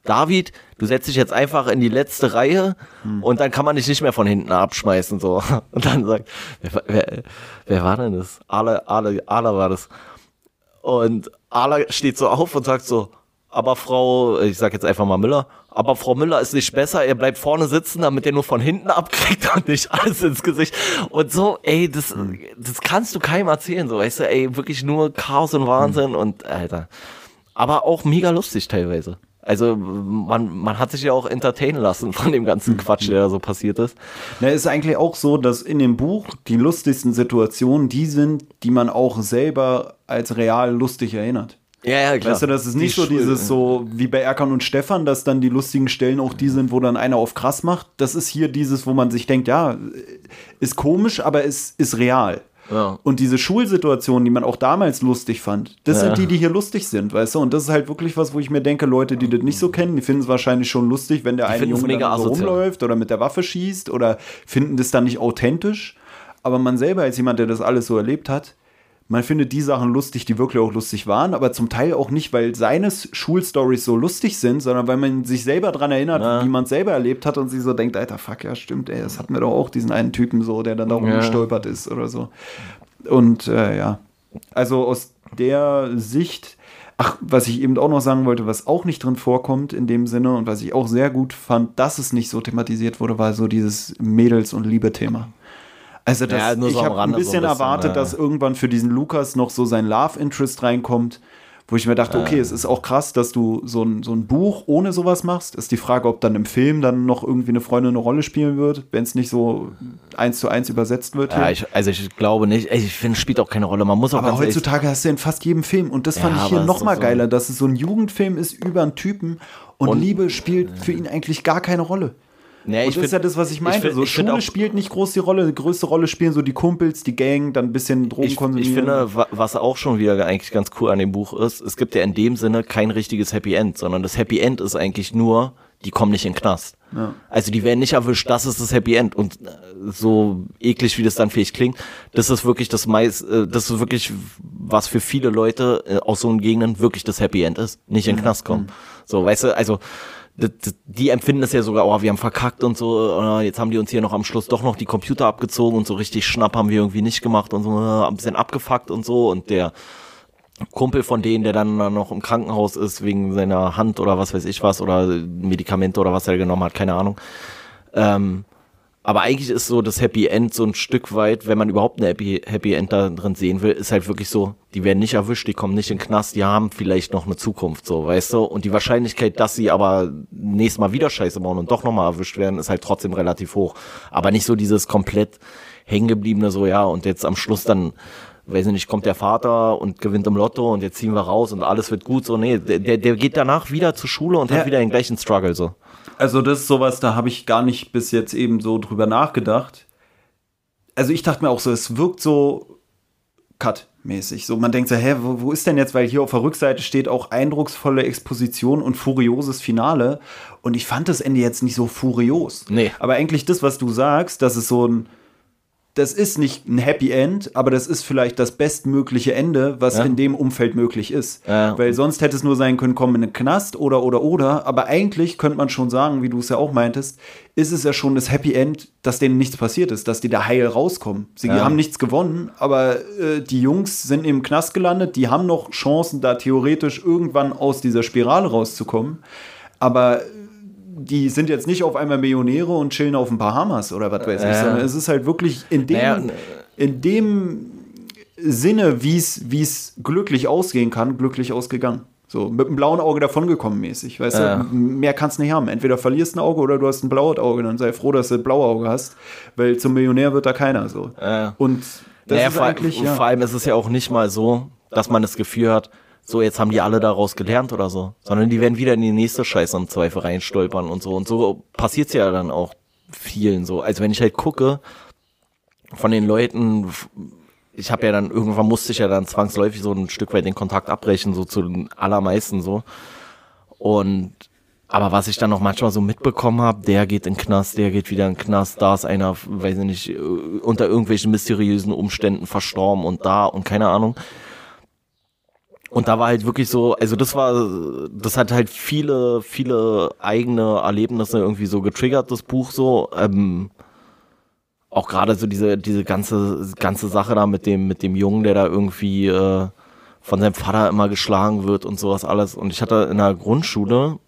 David, du setzt dich jetzt einfach in die letzte Reihe und dann kann man dich nicht mehr von hinten abschmeißen, so. Und dann sagt, wer, wer, wer war denn das? Ale, Ale, Ale war das. Und Ala steht so auf und sagt so, aber Frau, ich sag jetzt einfach mal Müller, aber Frau Müller ist nicht besser, er bleibt vorne sitzen, damit er nur von hinten abkriegt und nicht alles ins Gesicht. Und so, ey, das, das kannst du keinem erzählen, so, weißt du, ey, wirklich nur Chaos und Wahnsinn und, Alter. Aber auch mega lustig teilweise. Also, man, man hat sich ja auch entertainen lassen von dem ganzen Quatsch, der da so passiert ist. Na, ist eigentlich auch so, dass in dem Buch die lustigsten Situationen die sind, die man auch selber als real lustig erinnert. Ja, ja, klar. Weißt du, das ist nicht Die so dieses so wie bei Erkan und Stefan, dass dann die lustigen Stellen auch die sind, wo dann einer auf krass macht. Das ist hier dieses, wo man sich denkt, ja, ist komisch, aber ist, ist real. Ja. Und diese Schulsituationen, die man auch damals lustig fand, das Ja. sind die, die hier lustig sind, weißt du? Und das ist halt wirklich was, wo ich mir denke, Leute, die das nicht so kennen, die finden es wahrscheinlich schon lustig, wenn der eine finden's Junge dann so rumläuft oder mit der Waffe schießt oder finden das dann nicht authentisch. Aber man selber als jemand, der das alles so erlebt hat, Man findet die Sachen lustig, die wirklich auch lustig waren, aber zum Teil auch nicht, weil seine Schulstories so lustig sind, sondern weil man sich selber daran erinnert, Ja. wie man es selber erlebt hat und sich so denkt, Alter, fuck, ja, stimmt, ey, das hatten wir doch auch, diesen einen Typen so, der dann da Ja. rumgestolpert ist oder so. Und äh, ja, also aus der Sicht, ach, was ich eben auch noch sagen wollte, was auch nicht drin vorkommt in dem Sinne und was ich auch sehr gut fand, dass es nicht so thematisiert wurde, war so dieses Mädels- und Liebe-Thema. Also das, Ja, so ich habe ein Rande so ein bisschen bisschen, erwartet, ja. dass irgendwann für diesen Lukas noch so sein Love Interest reinkommt, wo ich mir dachte, okay, es ist auch krass, dass du so ein, so ein Buch ohne sowas machst. Ist die Frage, ob dann im Film dann noch irgendwie eine Freundin eine Rolle spielen wird, wenn es nicht so eins zu eins übersetzt wird. Ja, ich, also ich glaube nicht. Ich finde, es spielt auch keine Rolle. Man muss auch Aber heutzutage hast du in fast jedem Film. Und das fand Ja, ich hier aber noch ist mal doch so. geiler, dass es so ein Jugendfilm ist über einen Typen und, Und- Liebe spielt für ihn eigentlich gar keine Rolle. Nee, und das ist ja das, was ich meinte. find- so ich find Schule auch- spielt nicht groß die Rolle. Die größte Rolle spielen so die Kumpels, die Gang, dann ein bisschen Drogen ich, konsumieren. ich finde, wa- was auch schon wieder eigentlich ganz cool an dem Buch ist, es gibt ja in dem Sinne kein richtiges Happy End, sondern das Happy End ist eigentlich nur, die kommen nicht in den Knast. Also die werden nicht erwischt, das ist das Happy End. Und äh, so eklig, wie das dann vielleicht klingt, das ist wirklich das meist, äh, das ist wirklich, was für viele Leute äh, aus so einen Gegenden wirklich das Happy End ist, nicht in den Knast kommen. So, weißt du, also die empfinden es ja sogar, oh, wir haben verkackt und so, jetzt haben die uns hier noch am Schluss doch noch die Computer abgezogen und so richtig Schnapp haben wir irgendwie nicht gemacht und so, äh, ein bisschen abgefuckt und so und der Kumpel von denen, der dann noch im Krankenhaus ist wegen seiner Hand oder was weiß ich was oder Medikamente oder was er genommen hat, keine Ahnung. Ähm, aber eigentlich ist so das Happy End so ein Stück weit, wenn man überhaupt eine Happy, Happy End da drin sehen will, ist halt wirklich so, die werden nicht erwischt, die kommen nicht in den Knast, die haben vielleicht noch eine Zukunft, so, weißt du? Und die Wahrscheinlichkeit, dass sie aber nächstes Mal wieder Scheiße bauen und doch nochmal erwischt werden, ist halt trotzdem relativ hoch. Aber nicht so dieses komplett hängengebliebene, so, ja, und jetzt am Schluss dann, weiß ich nicht, kommt der Vater und gewinnt im Lotto und jetzt ziehen wir raus und alles wird gut, so, nee, der, der- der geht danach wieder zur Schule und Ja. hat wieder den gleichen Struggle, so. Also das ist sowas, da habe ich gar nicht bis jetzt eben so drüber nachgedacht. Also ich dachte mir auch so, es wirkt so cut-mäßig. So, man denkt so, hä, wo, wo ist denn jetzt, weil hier auf der Rückseite steht auch eindrucksvolle Exposition und furioses Finale. Und ich fand das Ende jetzt nicht so furios. Nee. Aber eigentlich das, was du sagst, dass es so ein, das ist nicht ein Happy End, aber das ist vielleicht das bestmögliche Ende, was Ja. in dem Umfeld möglich ist. Ja. Weil sonst hätte es nur sein können, kommen in den Knast oder, oder, oder. Aber eigentlich könnte man schon sagen, wie du es ja auch meintest, ist es ja schon das Happy End, dass denen nichts passiert ist, dass die da heil rauskommen. Sie Ja. haben nichts gewonnen, aber äh, die Jungs sind im Knast gelandet, die haben noch Chancen, da theoretisch irgendwann aus dieser Spirale rauszukommen. Aber die sind jetzt nicht auf einmal Millionäre und chillen auf den Bahamas oder was weiß ich, Ja. sondern es ist halt wirklich in dem, Naja, in dem Sinne, wie es glücklich ausgehen kann, glücklich ausgegangen. So, mit einem blauen Auge davongekommen mäßig. Weißt Ja. du, mehr kannst du nicht haben. Entweder verlierst ein Auge oder du hast ein blaues Auge. Dann sei froh, dass du ein blaues Auge hast, weil zum Millionär wird da keiner so. Ja. Und das naja, ist vor, eigentlich, ja. vor allem ist es ja auch nicht mal so, dass man das Gefühl hat, so jetzt haben die alle daraus gelernt oder so, sondern die werden wieder in die nächste Scheiße im Zweifel reinstolpern und so. Und so passiert's ja dann auch vielen so. Also wenn ich halt gucke, von den Leuten, ich habe ja dann, irgendwann musste ich ja dann zwangsläufig so ein Stück weit den Kontakt abbrechen, so zu den allermeisten so. Und aber was ich dann noch manchmal so mitbekommen habe, der geht in Knast, der geht wieder in Knast, da ist einer, weiß ich nicht, äh, unter irgendwelchen mysteriösen Umständen verstorben und da und keine Ahnung. Und da war halt wirklich so, also das war, das hat halt viele, viele eigene Erlebnisse irgendwie so getriggert, das Buch so. Ähm, auch gerade so diese, diese ganze, ganze Sache da mit dem, mit dem Jungen, der da irgendwie äh, von seinem Vater immer geschlagen wird und sowas alles. Und ich hatte in der Grundschule,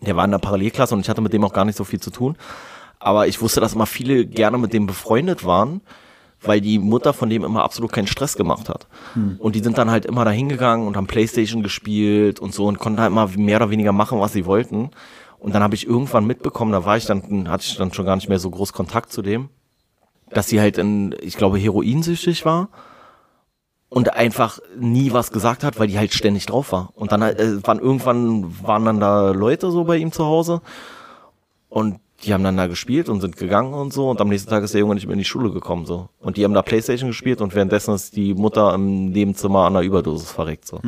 der war in der Parallelklasse und ich hatte mit dem auch gar nicht so viel zu tun. Aber ich wusste, dass immer viele gerne mit dem befreundet waren, weil die Mutter von dem immer absolut keinen Stress gemacht hat. Und die sind dann halt immer da hingegangen und haben Playstation gespielt und so und konnten halt immer mehr oder weniger machen, was sie wollten. Und dann habe ich irgendwann mitbekommen, da war ich dann, hatte ich dann schon gar nicht mehr so groß Kontakt zu dem, dass sie halt in, ich glaube, heroinsüchtig war und einfach nie was gesagt hat, weil die halt ständig drauf war. Und dann äh, waren irgendwann waren dann da Leute so bei ihm zu Hause und die haben dann da gespielt und sind gegangen und so und am nächsten Tag ist der Junge nicht mehr in die Schule gekommen so. Und die haben da Playstation gespielt und währenddessen ist die Mutter im Nebenzimmer an einer Überdosis verreckt so.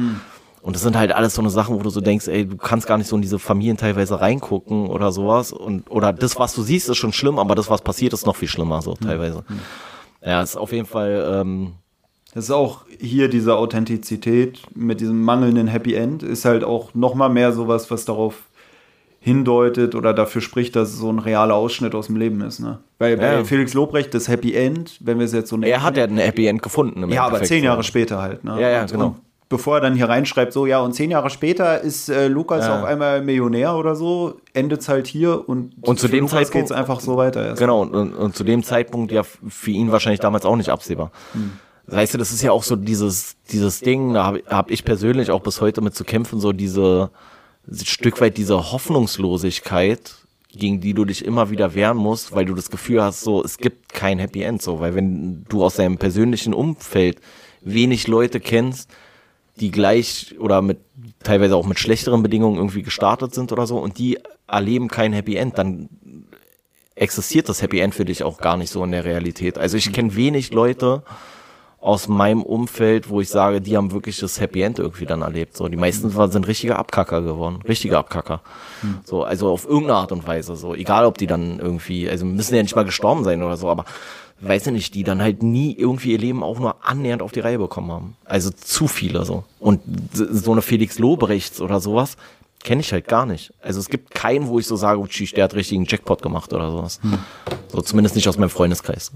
Und das sind halt alles so eine Sachen, wo du so denkst, ey, du kannst gar nicht so in diese Familien teilweise reingucken oder sowas. Und, oder das, was du siehst, ist schon schlimm, aber das, was passiert, ist noch viel schlimmer, so teilweise. Ja, ist auf jeden Fall, ähm, Das ist auch hier diese Authentizität mit diesem mangelnden Happy End ist halt auch noch mal mehr sowas, was darauf hindeutet oder dafür spricht, dass es so ein realer Ausschnitt aus dem Leben ist. Ne? Weil bei Ja. Felix Lobrecht das Happy End, wenn wir es jetzt so nennen, Er hat ja ein Happy End gefunden. Im ja, aber Endeffekt zehn so. Jahre später halt. Ne? Ja, ja, und, genau. Und bevor er dann hier reinschreibt, so ja, und zehn Jahre später ist äh, Lukas Ja. auf einmal Millionär oder so, endet es halt hier und, Und zu dem Lukas Zeitpunkt- geht es einfach so weiter. Erst. Genau, und, und, und zu dem Zeitpunkt ja für ihn wahrscheinlich damals auch nicht absehbar. Weißt du, das ist ja auch so dieses, dieses Ding, da habe hab ich persönlich auch bis heute mit zu kämpfen, so diese ein Stück weit diese Hoffnungslosigkeit, gegen die du dich immer wieder wehren musst, weil du das Gefühl hast, so, es gibt kein Happy End, so, weil wenn du aus deinem persönlichen Umfeld wenig Leute kennst, die gleich oder mit teilweise auch mit schlechteren Bedingungen irgendwie gestartet sind oder so und die erleben kein Happy End, dann existiert das Happy End für dich auch gar nicht so in der Realität. Also ich kenne wenig Leute aus meinem Umfeld, wo ich sage, die haben wirklich das Happy End irgendwie dann erlebt. So, die meisten waren- sind richtige Abkacker geworden, richtige Abkacker. So, also auf irgendeine Art und Weise. So, egal ob die dann irgendwie, also müssen ja nicht mal gestorben sein oder so, aber weiß ich nicht, die dann halt nie irgendwie ihr Leben auch nur annähernd auf die Reihe bekommen haben. Also zu viele so. Und so eine Felix Lobrechts oder sowas kenne ich halt gar nicht. Also es gibt keinen, wo ich so sage, oh, der hat richtigen Jackpot gemacht oder sowas. So zumindest nicht aus meinem Freundeskreis.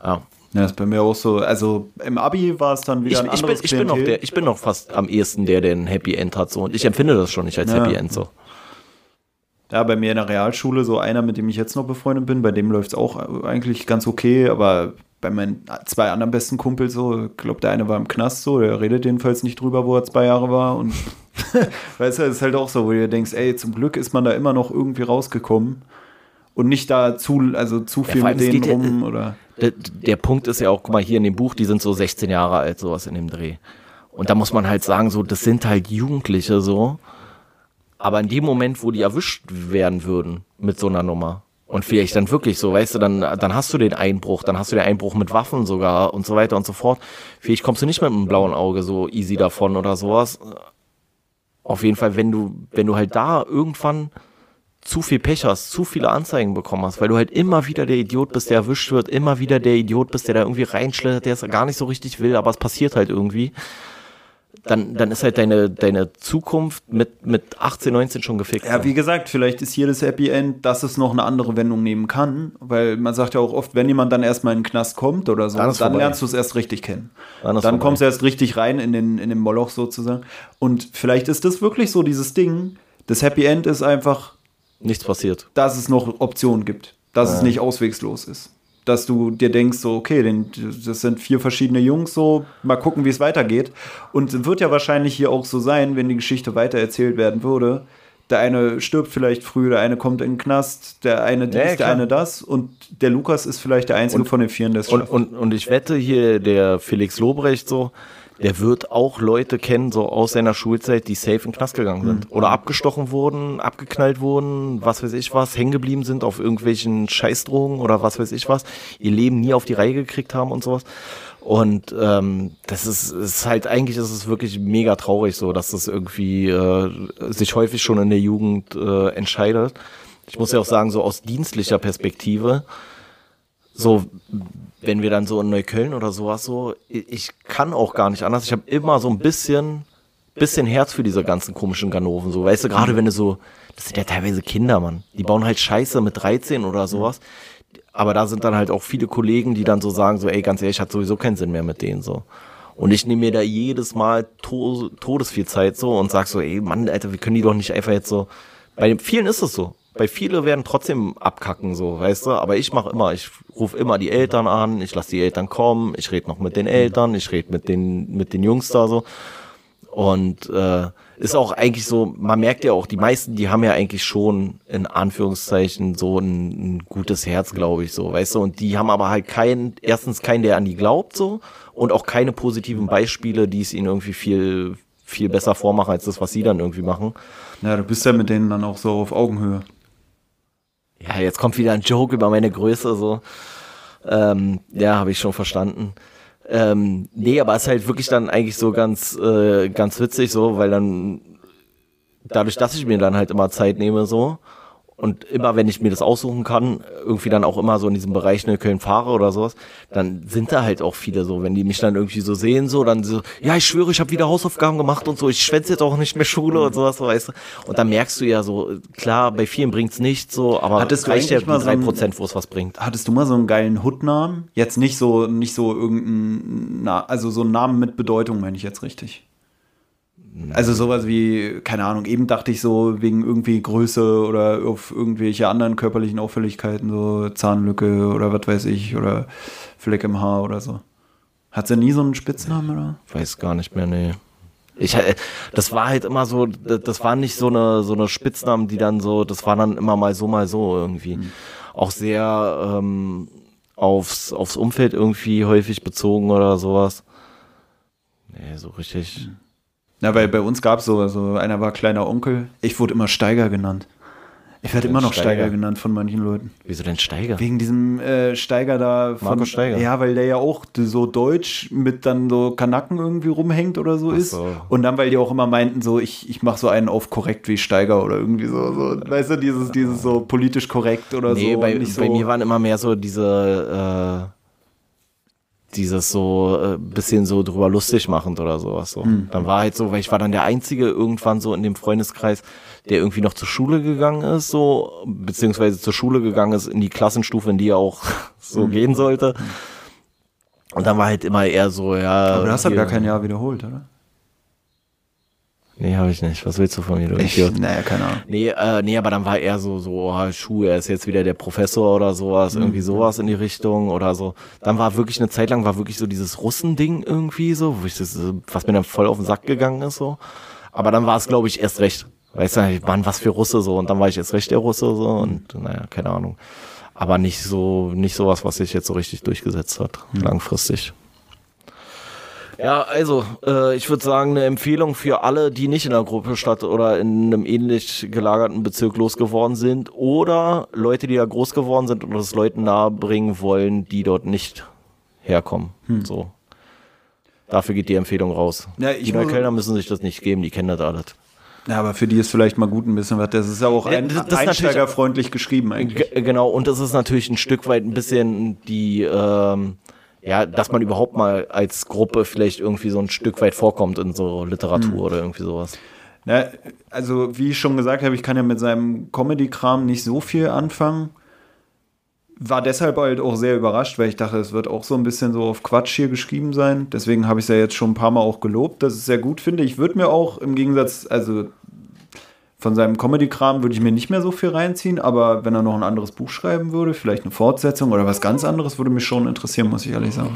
Ja. Ja, ist bei mir auch so. Also im Abi war es dann Ich, wieder ein ich, bin, anderes ich, bin noch der, ich bin noch fast am ehesten der, der ein Happy End hat. So. Und ich empfinde das schon nicht als Ja. Happy End. So. Ja, bei mir in der Realschule, so einer, mit dem ich jetzt noch befreundet bin, bei dem läuft es auch eigentlich ganz okay, aber bei meinen zwei anderen besten Kumpels so, ich glaube, der eine war im Knast so, der redet jedenfalls nicht drüber, wo er zwei Jahre war und weißt du, es ist halt auch so, wo du denkst, ey, zum Glück ist man da immer noch irgendwie rausgekommen und nicht da zu, also zu viel vor mit denen geht ja- rum oder Der, der Punkt ist ja auch, guck mal, hier in dem Buch, die sind so 16 Jahre alt, sowas in dem Dreh. Und da muss man halt sagen, so, das sind halt Jugendliche so. Aber in dem Moment, wo die erwischt werden würden mit so einer Nummer, und vielleicht dann wirklich so, weißt du, dann, dann hast du den Einbruch, dann hast du den Einbruch mit Waffen sogar und so weiter und so fort. Vielleicht kommst du nicht mit einem blauen Auge so easy davon oder sowas. Auf jeden Fall, wenn du, wenn du halt da irgendwann zu viel Pech hast, zu viele Anzeigen bekommen hast, weil du halt immer wieder der Idiot bist, der erwischt wird, immer wieder der Idiot bist, der da irgendwie reinschlittert, der es gar nicht so richtig will, aber es passiert halt irgendwie, dann, dann ist halt deine, deine Zukunft mit, mit 18, 19 schon gefixt. Ja, wie gesagt, vielleicht ist hier das Happy End, dass es noch eine andere Wendung nehmen kann, weil man sagt ja auch oft, wenn jemand dann erstmal in den Knast kommt oder so, Dann dann, lernst du es erst richtig kennen. Dann Dann, kommst du erst richtig rein in den, in den Moloch sozusagen. Und vielleicht ist das wirklich so dieses Ding, das Happy End ist einfach, Nichts passiert. dass es noch Optionen gibt, dass es nicht auswegslos ist. Dass du dir denkst, so, okay, den, das sind vier verschiedene Jungs, so, mal gucken, wie es weitergeht. Und es wird ja wahrscheinlich hier auch so sein, wenn die Geschichte weitererzählt werden würde. Der eine stirbt vielleicht früh, der eine kommt in den Knast, der eine dies, Ja, der eine das. Und der Lukas ist vielleicht der einzige von den Vieren, der es Und, schafft. und, und ich wette hier, der Felix Lobrecht so, der wird auch Leute kennen, so aus seiner Schulzeit, die safe in den Knast gegangen sind. Oder abgestochen wurden, abgeknallt wurden, was weiß ich was, hängen geblieben sind auf irgendwelchen Scheißdrogen oder was weiß ich was, ihr Leben nie auf die Reihe gekriegt haben und sowas. Und ähm, das ist, ist halt, eigentlich ist es wirklich mega traurig so, dass das irgendwie äh, sich häufig schon in der Jugend äh, entscheidet. Ich muss ja auch sagen, so aus dienstlicher Perspektive, so, wenn wir dann so in Neukölln oder sowas so, ich kann auch gar nicht anders. Ich habe immer so ein bisschen, bisschen Herz für diese ganzen komischen Ganoven. So, weißt du, gerade wenn du so, das sind ja teilweise Kinder, Mann. Die bauen halt Scheiße mit 13 oder sowas. Aber da sind dann halt auch viele Kollegen, die dann so sagen, so, ey, ganz ehrlich, hat sowieso keinen Sinn mehr mit denen so. Und ich nehme mir da jedes Mal to todesviel Zeit so und sag so, ey, Mann, Alter, wir können die doch nicht einfach jetzt so. Bei den vielen ist es so. Bei viele werden trotzdem abkacken, so, weißt du? Aber ich mache immer, ich rufe immer die Eltern an, ich lasse die Eltern kommen, ich rede noch mit den Eltern, ich rede mit den, mit den Jungs da so. Und äh, ist auch eigentlich so, man merkt ja auch, die meisten, die haben ja eigentlich schon in Anführungszeichen so ein, ein gutes Herz, glaube ich, so, weißt du, und die haben aber halt keinen, erstens keinen, der an die glaubt, so, und auch keine positiven Beispiele, die es ihnen irgendwie viel, viel besser vormachen, als das, was sie dann irgendwie machen. Ja, du bist ja mit denen dann auch so auf Augenhöhe. Ja, jetzt kommt wieder ein Joke über meine Größe, so. Ähm, ja, habe ich schon verstanden. Ähm, nee, aber es ist halt wirklich dann eigentlich so ganz, äh, ganz witzig so, weil dann dadurch, dass ich mir dann halt immer Zeit nehme so und immer, wenn ich mir das aussuchen kann, irgendwie dann auch immer so in diesem Bereich Neukölln fahre oder sowas, dann sind da halt auch viele so, wenn die mich dann irgendwie so sehen, so, dann so, ja, ich schwöre, ich habe wieder Hausaufgaben gemacht und so, ich schwänze jetzt auch nicht mehr Schule und sowas, so, weißt du. Und dann merkst du ja so, klar, bei vielen bringt's nichts so, aber Hattest du reicht ja die drei Prozent, wo es was bringt. Hattest du mal so einen geilen Hood-Namen? Jetzt nicht so, nicht so irgendein, Na also so einen Namen mit Bedeutung, meine ich jetzt richtig. Also sowas wie, keine Ahnung, eben dachte ich so wegen irgendwie Größe oder auf irgendwelche anderen körperlichen Auffälligkeiten, so Zahnlücke oder was weiß ich, oder Fleck im Haar oder so. Hat sie nie so einen Spitznamen oder? Weiß gar nicht mehr, nee. Ich, äh, das war halt immer so, das war nicht so eine, so eine Spitznamen, die dann so, das war dann immer mal so, mal so irgendwie. Auch sehr ähm, aufs, aufs Umfeld irgendwie häufig bezogen oder sowas. Nee, so richtig. Na, weil bei uns gab es so, so einer war kleiner Onkel. Ich wurde immer Steiger genannt. Ich werde immer noch Steiger. Steiger genannt von manchen Leuten. Wieso denn Steiger? Wegen diesem äh, Steiger da. Von, Markus Steiger. Ja, weil der ja auch so deutsch mit dann so Kanaken irgendwie rumhängt oder so ist. so. Und dann, weil die auch immer meinten, so, ich, ich mache so einen auf korrekt wie Steiger oder irgendwie so. so weißt du, dieses, dieses so politisch korrekt oder Nee, so. bei, so. bei mir waren immer mehr so diese, äh, dieses so äh, bisschen so drüber lustig machend oder sowas. So. Hm. Dann war halt so, weil ich war dann der Einzige irgendwann so in dem Freundeskreis, der irgendwie noch zur Schule gegangen ist, so, beziehungsweise zur Schule gegangen ist in die Klassenstufe, in die er auch so Hm. gehen sollte. Und dann war halt immer eher so, ja. Aber du hast ja hier- gar kein Jahr wiederholt, oder? Nee, habe ich nicht. Was willst du von mir, du Ich, Idiot? naja, keine Ahnung. Nee, äh, nee, aber dann war er so, so, oh, Schuh, er ist jetzt wieder der Professor oder sowas, irgendwie sowas in die Richtung oder so. Dann war wirklich eine Zeit lang, war wirklich so dieses Russen-Ding irgendwie so, wo ich das, was mir dann voll auf den Sack gegangen ist so. Aber dann war es, glaube ich, erst recht. Weißt du, Mann, was für Russe so. Und dann war ich erst recht der Russe so und naja, keine Ahnung. Aber nicht so, nicht sowas, was sich jetzt so richtig durchgesetzt hat, langfristig. Ja, also, äh, ich würde sagen, eine Empfehlung für alle, die nicht in der Gruppe statt oder in einem ähnlich gelagerten Bezirk losgeworden sind oder Leute, die da groß geworden sind und es Leuten nahebringen wollen, die dort nicht herkommen. So. Dafür geht die Empfehlung raus. Ja, die Neuköllner müssen sich das nicht geben, die kennen das alles. Ja, aber für die ist vielleicht mal gut ein bisschen was. Das ist ja auch ein, das- das einsteigerfreundlich geschrieben eigentlich. Genau, und das ist natürlich ein Stück weit ein bisschen die, ähm, ja, dass man überhaupt mal als Gruppe vielleicht irgendwie so ein Stück weit vorkommt in so Literatur Hm. oder irgendwie sowas. Na, also, wie ich schon gesagt habe, ich kann ja mit seinem Comedy-Kram nicht so viel anfangen. War deshalb halt auch sehr überrascht, weil ich dachte, es wird auch so ein bisschen so auf Quatsch hier geschrieben sein. Deswegen habe ich es ja jetzt schon ein paar Mal auch gelobt, dass ich es sehr gut finde. Ich würde mir auch im Gegensatz, also von seinem Comedy-Kram würde ich mir nicht mehr so viel reinziehen, aber wenn er noch ein anderes Buch schreiben würde, vielleicht eine Fortsetzung oder was ganz anderes, würde mich schon interessieren, muss ich ehrlich sagen.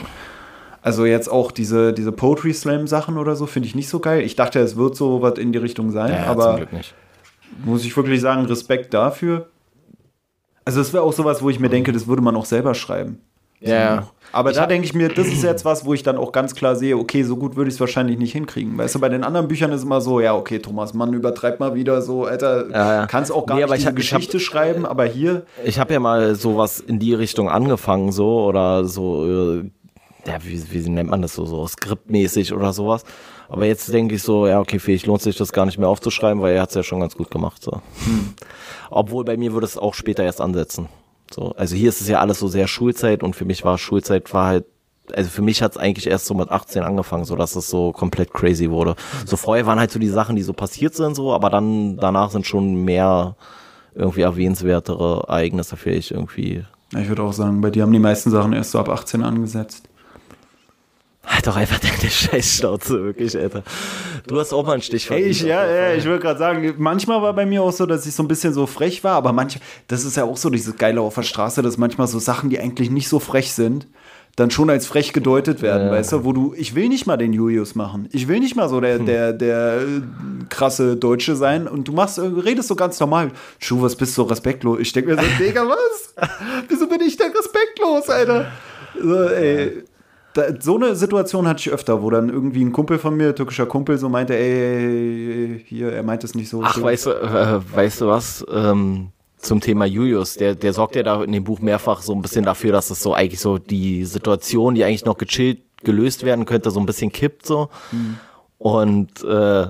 Also jetzt auch diese, diese Poetry Slam Sachen oder so finde ich nicht so geil. Ich dachte, es wird so was in die Richtung sein, Ja, aber muss ich wirklich sagen, Respekt dafür. Also es wäre auch sowas, wo ich mir denke, das würde man auch selber schreiben. Ja, Aber da denke ich mir, das ist jetzt was, wo ich dann auch ganz klar sehe, okay, so gut würde ich es wahrscheinlich nicht hinkriegen. Weißt du, bei den anderen Büchern ist immer so, ja, okay, Thomas Mann übertreibt mal wieder so, Alter, Ja, ja. kannst auch gar Nee, nicht ich diese hab- ich Geschichte schreiben, aber hier, ich habe ja mal sowas in die Richtung angefangen, so oder so, äh, ja, wie, wie nennt man das so, so skriptmäßig oder sowas. Aber jetzt denke ich so, ja, okay, vielleicht lohnt sich das gar nicht mehr aufzuschreiben, weil er hat es ja schon ganz gut gemacht. So. Obwohl bei mir würde es auch später erst ansetzen. So, also hier ist es ja alles so sehr Schulzeit und für mich war Schulzeit war halt, also für mich hat es eigentlich erst so mit 18 angefangen, so dass es so komplett crazy wurde. So vorher waren halt so die Sachen, die so passiert sind, so, aber dann danach sind schon mehr irgendwie erwähnenswertere Ereignisse für ich irgendwie. Ich würde auch sagen, bei dir haben die meisten Sachen erst so ab 18 angesetzt. Halt doch einfach deine Scheißschnauze, wirklich, Alter. Du hast auch mal einen Stich Ey, ich, ja, ja, ich würde gerade sagen, manchmal war bei mir auch so, dass ich so ein bisschen so frech war, aber manche, das ist ja auch so dieses Geile auf der Straße, dass manchmal so Sachen, die eigentlich nicht so frech sind, dann schon als frech gedeutet werden, Ja. weißt du, wo du, ich will nicht mal den Julius machen. Ich will nicht mal so Hm. der, der, der äh, krasse Deutsche sein und du machst, äh, redest so ganz normal. Schuh, was bist du so respektlos? Ich denke mir so, Digga, was? Wieso bin ich denn respektlos, Alter? So, ey. Da, so eine Situation hatte ich öfter, wo dann irgendwie ein Kumpel von mir, türkischer Kumpel, so meinte, ey, hier, er meint es nicht so. Ach, schön. weißt du, äh, weißt du was? Ähm, zum Thema Julius, der, der sorgt ja da in dem Buch mehrfach so ein bisschen dafür, dass es so eigentlich so die Situation, die eigentlich noch gechillt gelöst werden könnte, so ein bisschen kippt so. Und äh,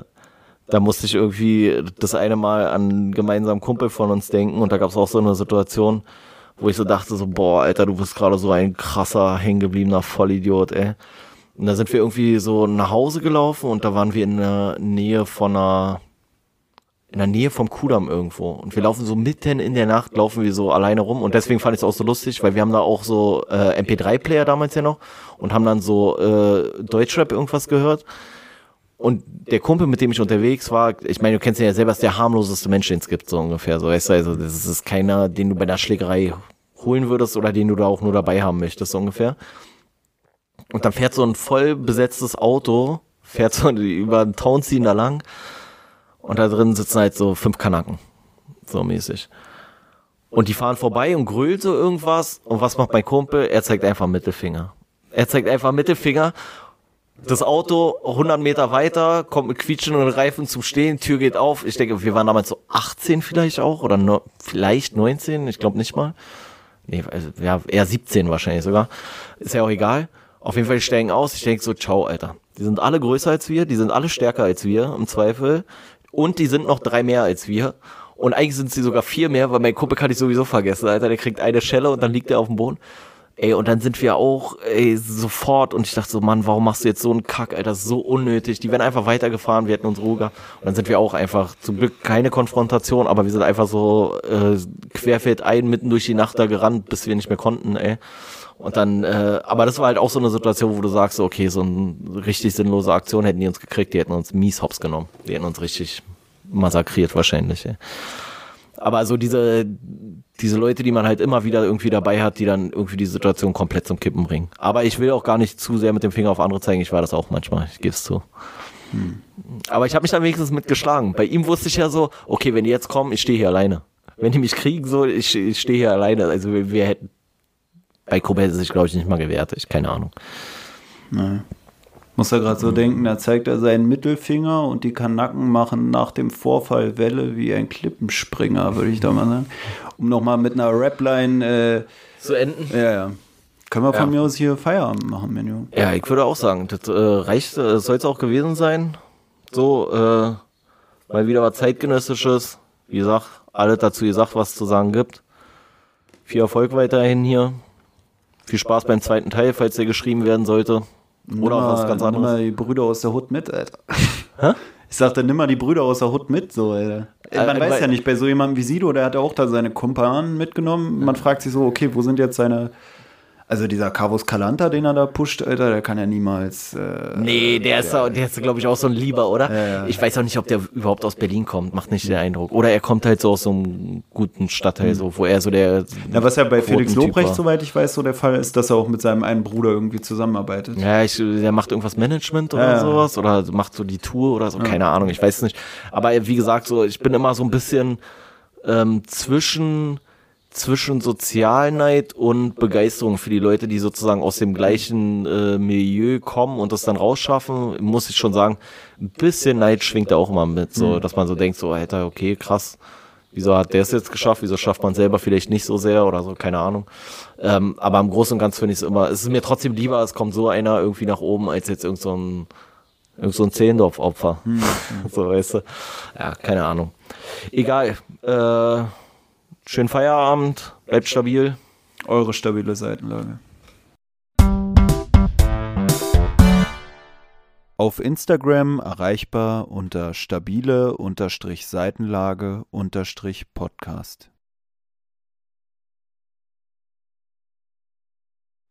da musste ich irgendwie das eine Mal an einen gemeinsamen Kumpel von uns denken und da gab es auch so eine Situation, wo ich so dachte, so, boah, Alter, du bist gerade so ein krasser, hängengebliebener Vollidiot, ey. Und da sind wir irgendwie so nach Hause gelaufen und da waren wir in der Nähe von einer, in der Nähe vom Kudamm irgendwo. Und wir laufen so mitten in der Nacht, laufen wir so alleine rum. Und deswegen fand ich es auch so lustig, weil wir haben da auch so äh, MP3-Player damals ja noch und haben dann so äh, Deutschrap irgendwas gehört. Und der Kumpel, mit dem ich unterwegs war, ich meine, du kennst ihn ja selber, ist der harmloseste Mensch, den es gibt, so ungefähr. So, weißt du, also das ist keiner, den du bei der Schlägerei holen würdest oder den du da auch nur dabei haben möchtest, so ungefähr. Und dann fährt so ein voll besetztes Auto, fährt so über einen Townziehen da lang und da drin sitzen halt so fünf Kanaken. So mäßig. Und die fahren vorbei und grölt so irgendwas. Und was macht mein Kumpel? Er zeigt einfach Mittelfinger. Er zeigt einfach Mittelfinger das Auto 100 Meter weiter, kommt mit quietschenden Reifen zum Stehen, Tür geht auf. Ich denke, wir waren damals so 18 vielleicht auch oder no, vielleicht 19, ich glaube nicht mal. Nee, also, ja, eher 17 wahrscheinlich sogar. Ist ja auch egal. Auf jeden Fall, die steigen aus. Ich denke so, ciao, Alter. Die sind alle größer als wir, die sind alle stärker als wir, im Zweifel. Und die sind noch drei mehr als wir. Und eigentlich sind sie sogar vier mehr, weil mein Kumpel kann ich sowieso vergessen, Alter. Der kriegt eine Schelle und dann liegt er auf dem Boden. Ey, und dann sind wir auch ey, sofort und ich dachte so, Mann, warum machst du jetzt so einen Kack, Alter, das ist so unnötig. Die wären einfach weitergefahren, wir hätten uns Ruhe Und dann sind wir auch einfach, zum Glück keine Konfrontation, aber wir sind einfach so äh, querfeld ein, mitten durch die Nacht da gerannt, bis wir nicht mehr konnten, ey. Und dann, äh, aber das war halt auch so eine Situation, wo du sagst, okay, so eine richtig sinnlose Aktion hätten die uns gekriegt, die hätten uns mies hops genommen. Die hätten uns richtig massakriert wahrscheinlich, ey. Aber so diese, diese Leute, die man halt immer wieder irgendwie dabei hat, die dann irgendwie die Situation komplett zum Kippen bringen. Aber ich will auch gar nicht zu sehr mit dem Finger auf andere zeigen. Ich war das auch manchmal, ich gebe es zu. Hm. Aber ich habe mich dann wenigstens mitgeschlagen. Bei ihm wusste ich ja so, okay, wenn die jetzt kommen, ich stehe hier alleine. Wenn die mich kriegen, so, ich, ich stehe hier alleine. Also wir, wir hätten, bei Kobe hätte sich, glaube ich, nicht mal gewehrt. Ich, keine Ahnung. Nein. Muss er gerade so mhm. denken, da zeigt er seinen Mittelfinger und die Kanaken machen nach dem Vorfall Welle wie ein Klippenspringer, würde ich da mal sagen. Um nochmal mit einer Rapline äh, zu enden. Ja, ja. Können wir von ja. mir aus hier Feierabend machen, Menü? Ja, ich würde auch sagen, das äh, reicht, äh, soll es auch gewesen sein. So, äh, mal wieder was zeitgenössisches. Wie gesagt, alles dazu gesagt, was es zu sagen gibt. Viel Erfolg weiterhin hier. Viel Spaß beim zweiten Teil, falls der geschrieben werden sollte. Oder nimm was ganz anderes. Nimm mal die Brüder aus der Hut mit, Alter. Hä? Ich sagte, nimm mal die Brüder aus der Hut mit, so, Alter. Man äh, weiß ja nicht, bei so jemandem wie Sido, der hat ja auch da seine Kumpanen mitgenommen. Man fragt sich so, okay, wo sind jetzt seine also dieser Carvus Calanta, den er da pusht, Alter, der kann ja niemals. Äh, nee, der ist, ja, der ist glaube ich, auch so ein Lieber, oder? Ja, ja. Ich weiß auch nicht, ob der überhaupt aus Berlin kommt, macht nicht den Eindruck. Oder er kommt halt so aus so einem guten Stadtteil, so, wo er so der. Na, was ja bei Felix Lobrecht, soweit ich weiß, so der Fall ist, dass er auch mit seinem einen Bruder irgendwie zusammenarbeitet. Ja, ich, der macht irgendwas Management oder ja, sowas oder macht so die Tour oder so, keine Ahnung, ich weiß nicht. Aber wie gesagt, so, ich bin immer so ein bisschen ähm, zwischen zwischen Sozialneid und Begeisterung für die Leute, die sozusagen aus dem gleichen äh, Milieu kommen und das dann rausschaffen, muss ich schon sagen, ein bisschen Neid schwingt da auch immer mit, so, mhm. dass man so denkt, so, Alter, okay, krass, wieso hat der es jetzt geschafft, wieso schafft man selber vielleicht nicht so sehr oder so, keine Ahnung. Ähm, aber im Großen und Ganzen finde ich es immer, es ist mir trotzdem lieber, es kommt so einer irgendwie nach oben, als jetzt irgend so ein, irgend so ein Zehlendorf-Opfer. Mhm. so, weißt du. Ja, keine Ahnung. Egal. Äh, Schönen Feierabend, bleibt stabil. Eure stabile Seitenlage. Auf Instagram erreichbar unter stabile Seitenlage Podcast.